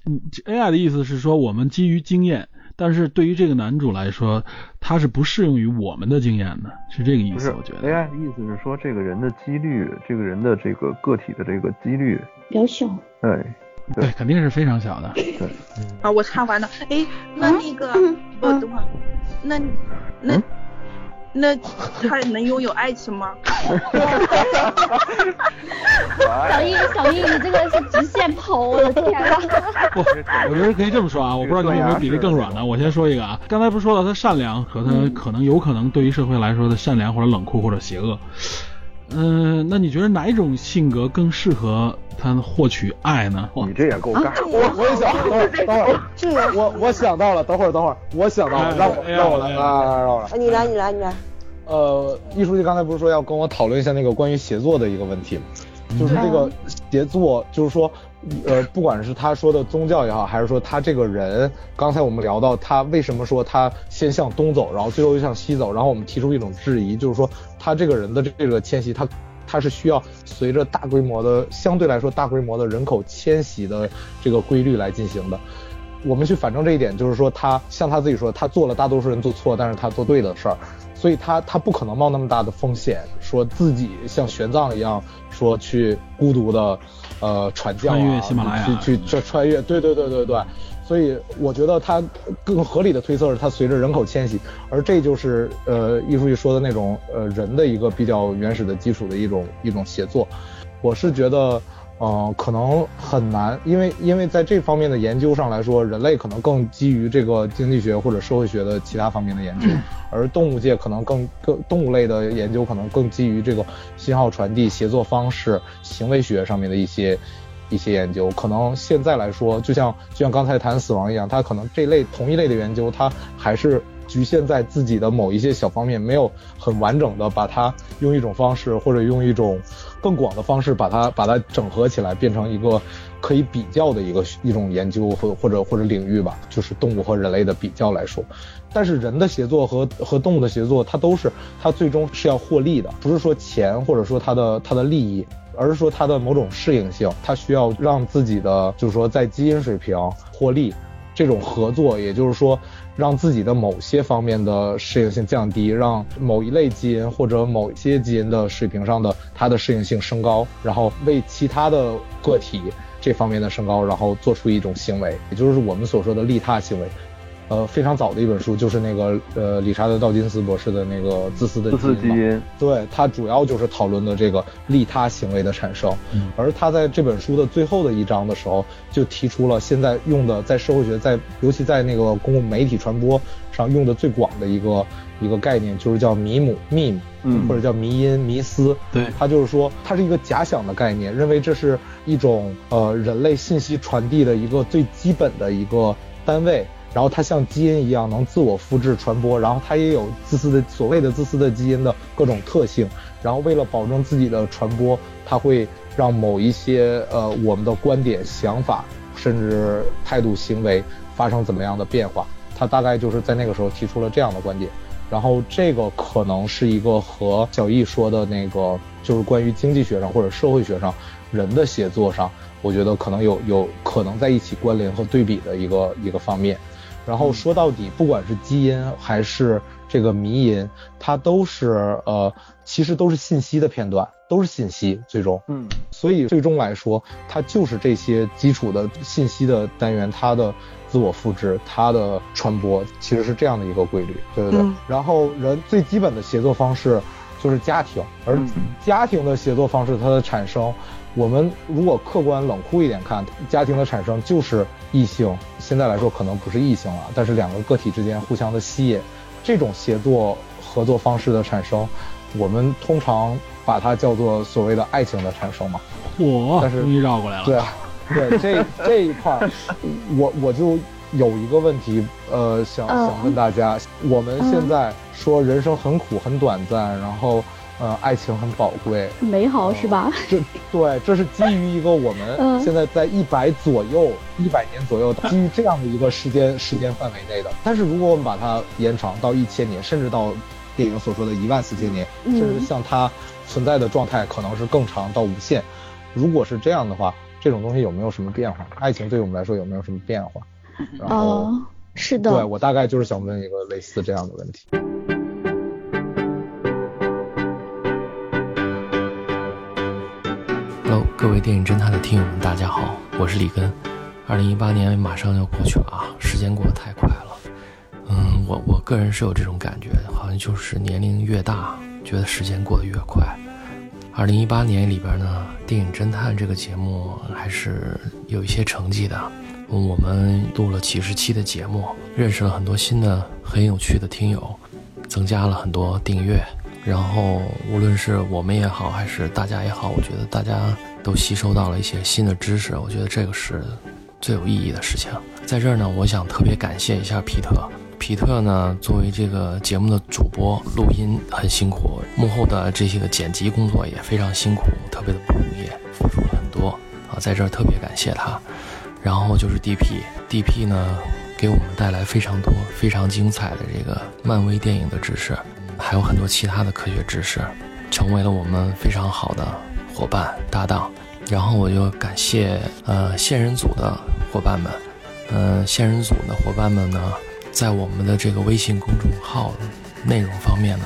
[SPEAKER 2] 嗯，AI 的意思是说我们基于经验。但是对于这个男主来说，他是不适用于我们的经验的，是这个意思。我觉得
[SPEAKER 13] AI 的意思是说，这个人的几率，这个人的这个个体的这个几率
[SPEAKER 11] 比较小。
[SPEAKER 13] 对，
[SPEAKER 2] 对，肯定是非常小的。
[SPEAKER 13] 对。
[SPEAKER 10] 啊，我插完了。哎，那那个，我等会儿，那那那他能拥有爱情吗？*laughs*
[SPEAKER 11] 小易，小易，你这个是直线跑，我的天啊！*laughs*
[SPEAKER 2] 不，我觉得可以这么说啊，我不知道你们有没有比例更软的。我先说一个啊，刚才不是说了他善良和他可能有可能对于社会来说的善良或者冷酷或者邪恶。嗯，那你觉得哪一种性格更适合他获取爱呢？
[SPEAKER 13] 你这也够尬。
[SPEAKER 8] 我我也想，等会儿等会儿，这个我我想到了，等会儿等会儿，我想到了，让我让我来，来来让我来。
[SPEAKER 12] 你来你来你来。
[SPEAKER 8] 呃，易书记刚才不是说要跟我讨论一下那个关于协作的一个问题吗？就是这个协作，就是说，呃，不管是他说的宗教也好，还是说他这个人，刚才我们聊到他为什么说他先向东走，然后最后又向西走，然后我们提出一种质疑，就是说他这个人的这个迁徙，他他是需要随着大规模的相对来说大规模的人口迁徙的这个规律来进行的。我们去反证这一点，就是说他像他自己说，他做了大多数人做错，但是他做对的事儿。所以他他不可能冒那么大的风险，说自己像玄奘一样，说去孤独的，呃传教
[SPEAKER 2] 啊，
[SPEAKER 8] 去去穿穿越，对对对对对。所以我觉得它更合理的推测是，它随着人口迁徙，而这就是呃艺术剧说的那种呃人的一个比较原始的基础的一种一种协作。我是觉得。呃，可能很难，因为因为在这方面的研究上来说，人类可能更基于这个经济学或者社会学的其他方面的研究，而动物界可能更更动物类的研究可能更基于这个信号传递、协作方式、行为学上面的一些一些研究。可能现在来说，就像就像刚才谈死亡一样，它可能这类同一类的研究，它还是局限在自己的某一些小方面，没有很完整的把它用一种方式或者用一种。更广的方式把它把它整合起来，变成一个可以比较的一个一种研究或或者或者领域吧，就是动物和人类的比较来说。但是人的协作和和动物的协作，它都是它最终是要获利的，不是说钱或者说它的它的利益，而是说它的某种适应性，它需要让自己的就是说在基因水平获利，这种合作，也就是说。让自己的某些方面的适应性降低，让某一类基因或者某些基因的水平上的它的适应性升高，然后为其他的个体这方面的升高，然后做出一种行为，也就是我们所说的利他行为。呃，非常早的一本书就是那个呃，理查德道金斯博士的那个《自私的
[SPEAKER 13] 基因》嘛，
[SPEAKER 8] 对，他主要就是讨论的这个利他行为的产生。嗯，而他在这本书的最后的一章的时候，就提出了现在用的在社会学，在尤其在那个公共媒体传播上用的最广的一个一个概念，就是叫迷母 meme，嗯，或者叫迷因迷思。
[SPEAKER 2] 对，
[SPEAKER 8] 他就是说它是一个假想的概念，认为这是一种呃人类信息传递的一个最基本的一个单位。然后它像基因一样能自我复制传播，然后它也有自私的所谓的自私的基因的各种特性。然后为了保证自己的传播，它会让某一些呃我们的观点、想法，甚至态度、行为发生怎么样的变化。他大概就是在那个时候提出了这样的观点。然后这个可能是一个和小易说的那个，就是关于经济学上或者社会学上人的协作上，我觉得可能有有可能在一起关联和对比的一个一个方面。然后说到底，不管是基因还是这个迷因，它都是呃，其实都是信息的片段，都是信息。最终，
[SPEAKER 13] 嗯，
[SPEAKER 8] 所以最终来说，它就是这些基础的信息的单元，它的自我复制，它的传播，其实是这样的一个规律，对不对？然后人最基本的协作方式就是家庭，而家庭的协作方式它的产生。我们如果客观冷酷一点看，家庭的产生就是异性，现在来说可能不是异性了，但是两个个体之间互相的吸引，这种协作合作方式的产生，我们通常把它叫做所谓的爱情的产生嘛。
[SPEAKER 2] 我
[SPEAKER 8] 但是
[SPEAKER 2] 终于绕过来了。
[SPEAKER 8] 对啊，对这这一块，我我就有一个问题，呃，想想问大家，我们现在说人生很苦很短暂，然后。呃，爱情很宝贵，
[SPEAKER 11] 美好是吧？
[SPEAKER 8] 这对，这是基于一个我们现在在一百左右、一百年左右，基于这样的一个时间时间范围内的。但是如果我们把它延长到一千年，甚至到电影所说的一万四千年，甚至像它存在的状态可能是更长到无限。如果是这样的话，这种东西有没有什么变化？爱情对我们来说有没有什么变化？
[SPEAKER 11] 哦，是的。
[SPEAKER 8] 对我大概就是想问一个类似这样的问题。
[SPEAKER 1] 各位电影侦探的听友们，大家好，我是李根。二零一八年马上要过去了啊，时间过得太快了。嗯，我我个人是有这种感觉，好像就是年龄越大，觉得时间过得越快。二零一八年里边呢，电影侦探这个节目还是有一些成绩的。我们录了几十期的节目，认识了很多新的很有趣的听友，增加了很多订阅。然后无论是我们也好，还是大家也好，我觉得大家都吸收到了一些新的知识。我觉得这个是最有意义的事情。在这儿呢，我想特别感谢一下皮特。皮特呢，作为这个节目的主播，录音很辛苦，幕后的这些个剪辑工作也非常辛苦，特别的不容易，付出了很多啊，在这儿特别感谢他。然后就是 DP，DP 呢，给我们带来非常多、非常精彩的这个漫威电影的知识，还有很多其他的科学知识，成为了我们非常好的伙伴搭档。然后我就感谢呃线人组的伙伴们。嗯，线人组的伙伴们呢，在我们的这个微信公众号内容方面呢，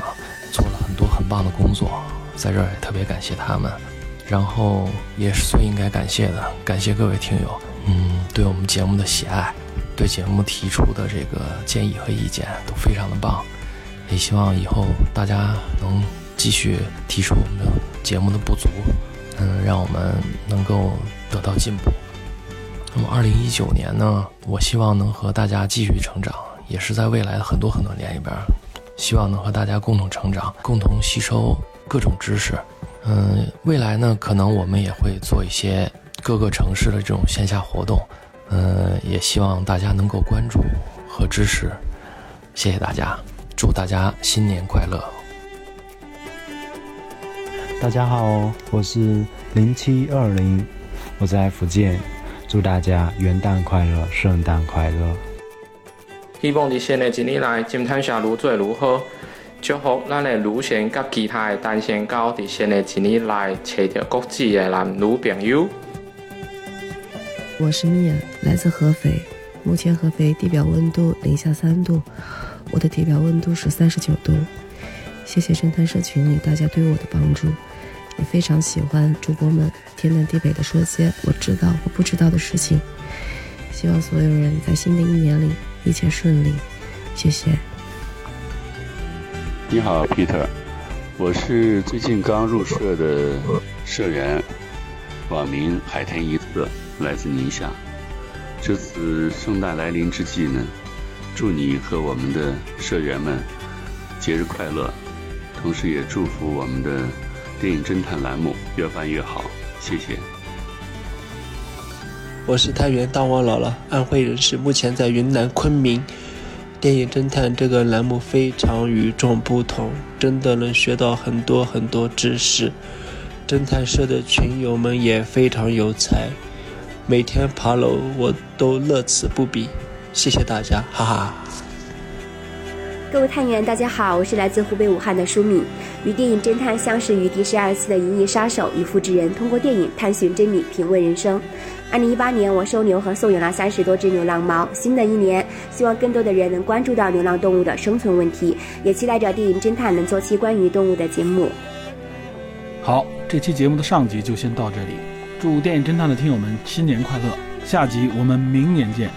[SPEAKER 1] 做了很多很棒的工作，在这儿也特别感谢他们。然后也是最应该感谢的，感谢各位听友，嗯，对我们节目的喜爱，对节目提出的这个建议和意见都非常的棒。也希望以后大家能继续提出我们的节目的不足，嗯，让我们能够得到进步。那么，二零一九年呢？我希望能和大家继续成长，也是在未来的很多很多年里边，希望能和大家共同成长，共同吸收各种知识。嗯，未来呢，可能我们也会做一些各个城市的这种线下活动。嗯，也希望大家能够关注和支持。谢谢大家，祝大家新年快乐！
[SPEAKER 14] 大家好，我是零七二零，我在福建。祝大家元旦快乐，圣诞快乐！
[SPEAKER 4] 希望伫新的一年来，侦探社愈做愈好，祝福咱的女神甲其他的单身狗伫新的一年来找到各自的男女朋友。
[SPEAKER 15] 我是米娅，来自合肥，目前合肥地表温度零下三度，我的体表温度是三十九度。谢谢侦探社群里大家对我的帮助。也非常喜欢主播们天南地北的说些我知道我不知道的事情。希望所有人在新的一年里一切顺利，谢谢。
[SPEAKER 16] 你好，Peter，我是最近刚入社的社员，网名海天一色，来自宁夏。这次圣诞来临之际呢，祝你和我们的社员们节日快乐，同时也祝福我们的。电影侦探栏目越办越好，谢谢。
[SPEAKER 17] 我是太原大王姥姥，安徽人士，目前在云南昆明。电影侦探这个栏目非常与众不同，真的能学到很多很多知识。侦探社的群友们也非常有才，每天爬楼我都乐此不疲。谢谢大家，哈哈。
[SPEAKER 18] 各位探员，大家好，我是来自湖北武汉的舒敏。与电影侦探相识于第十二次的《银翼杀手》与复制人，通过电影探寻真理，品味人生。二零一八年，我收留和送养了三十多只流浪猫。新的一年，希望更多的人能关注到流浪动物的生存问题，也期待着电影侦探能做期关于动物的节目。
[SPEAKER 2] 好，这期节目的上集就先到这里。祝电影侦探的听友们新年快乐！下集我们明年见。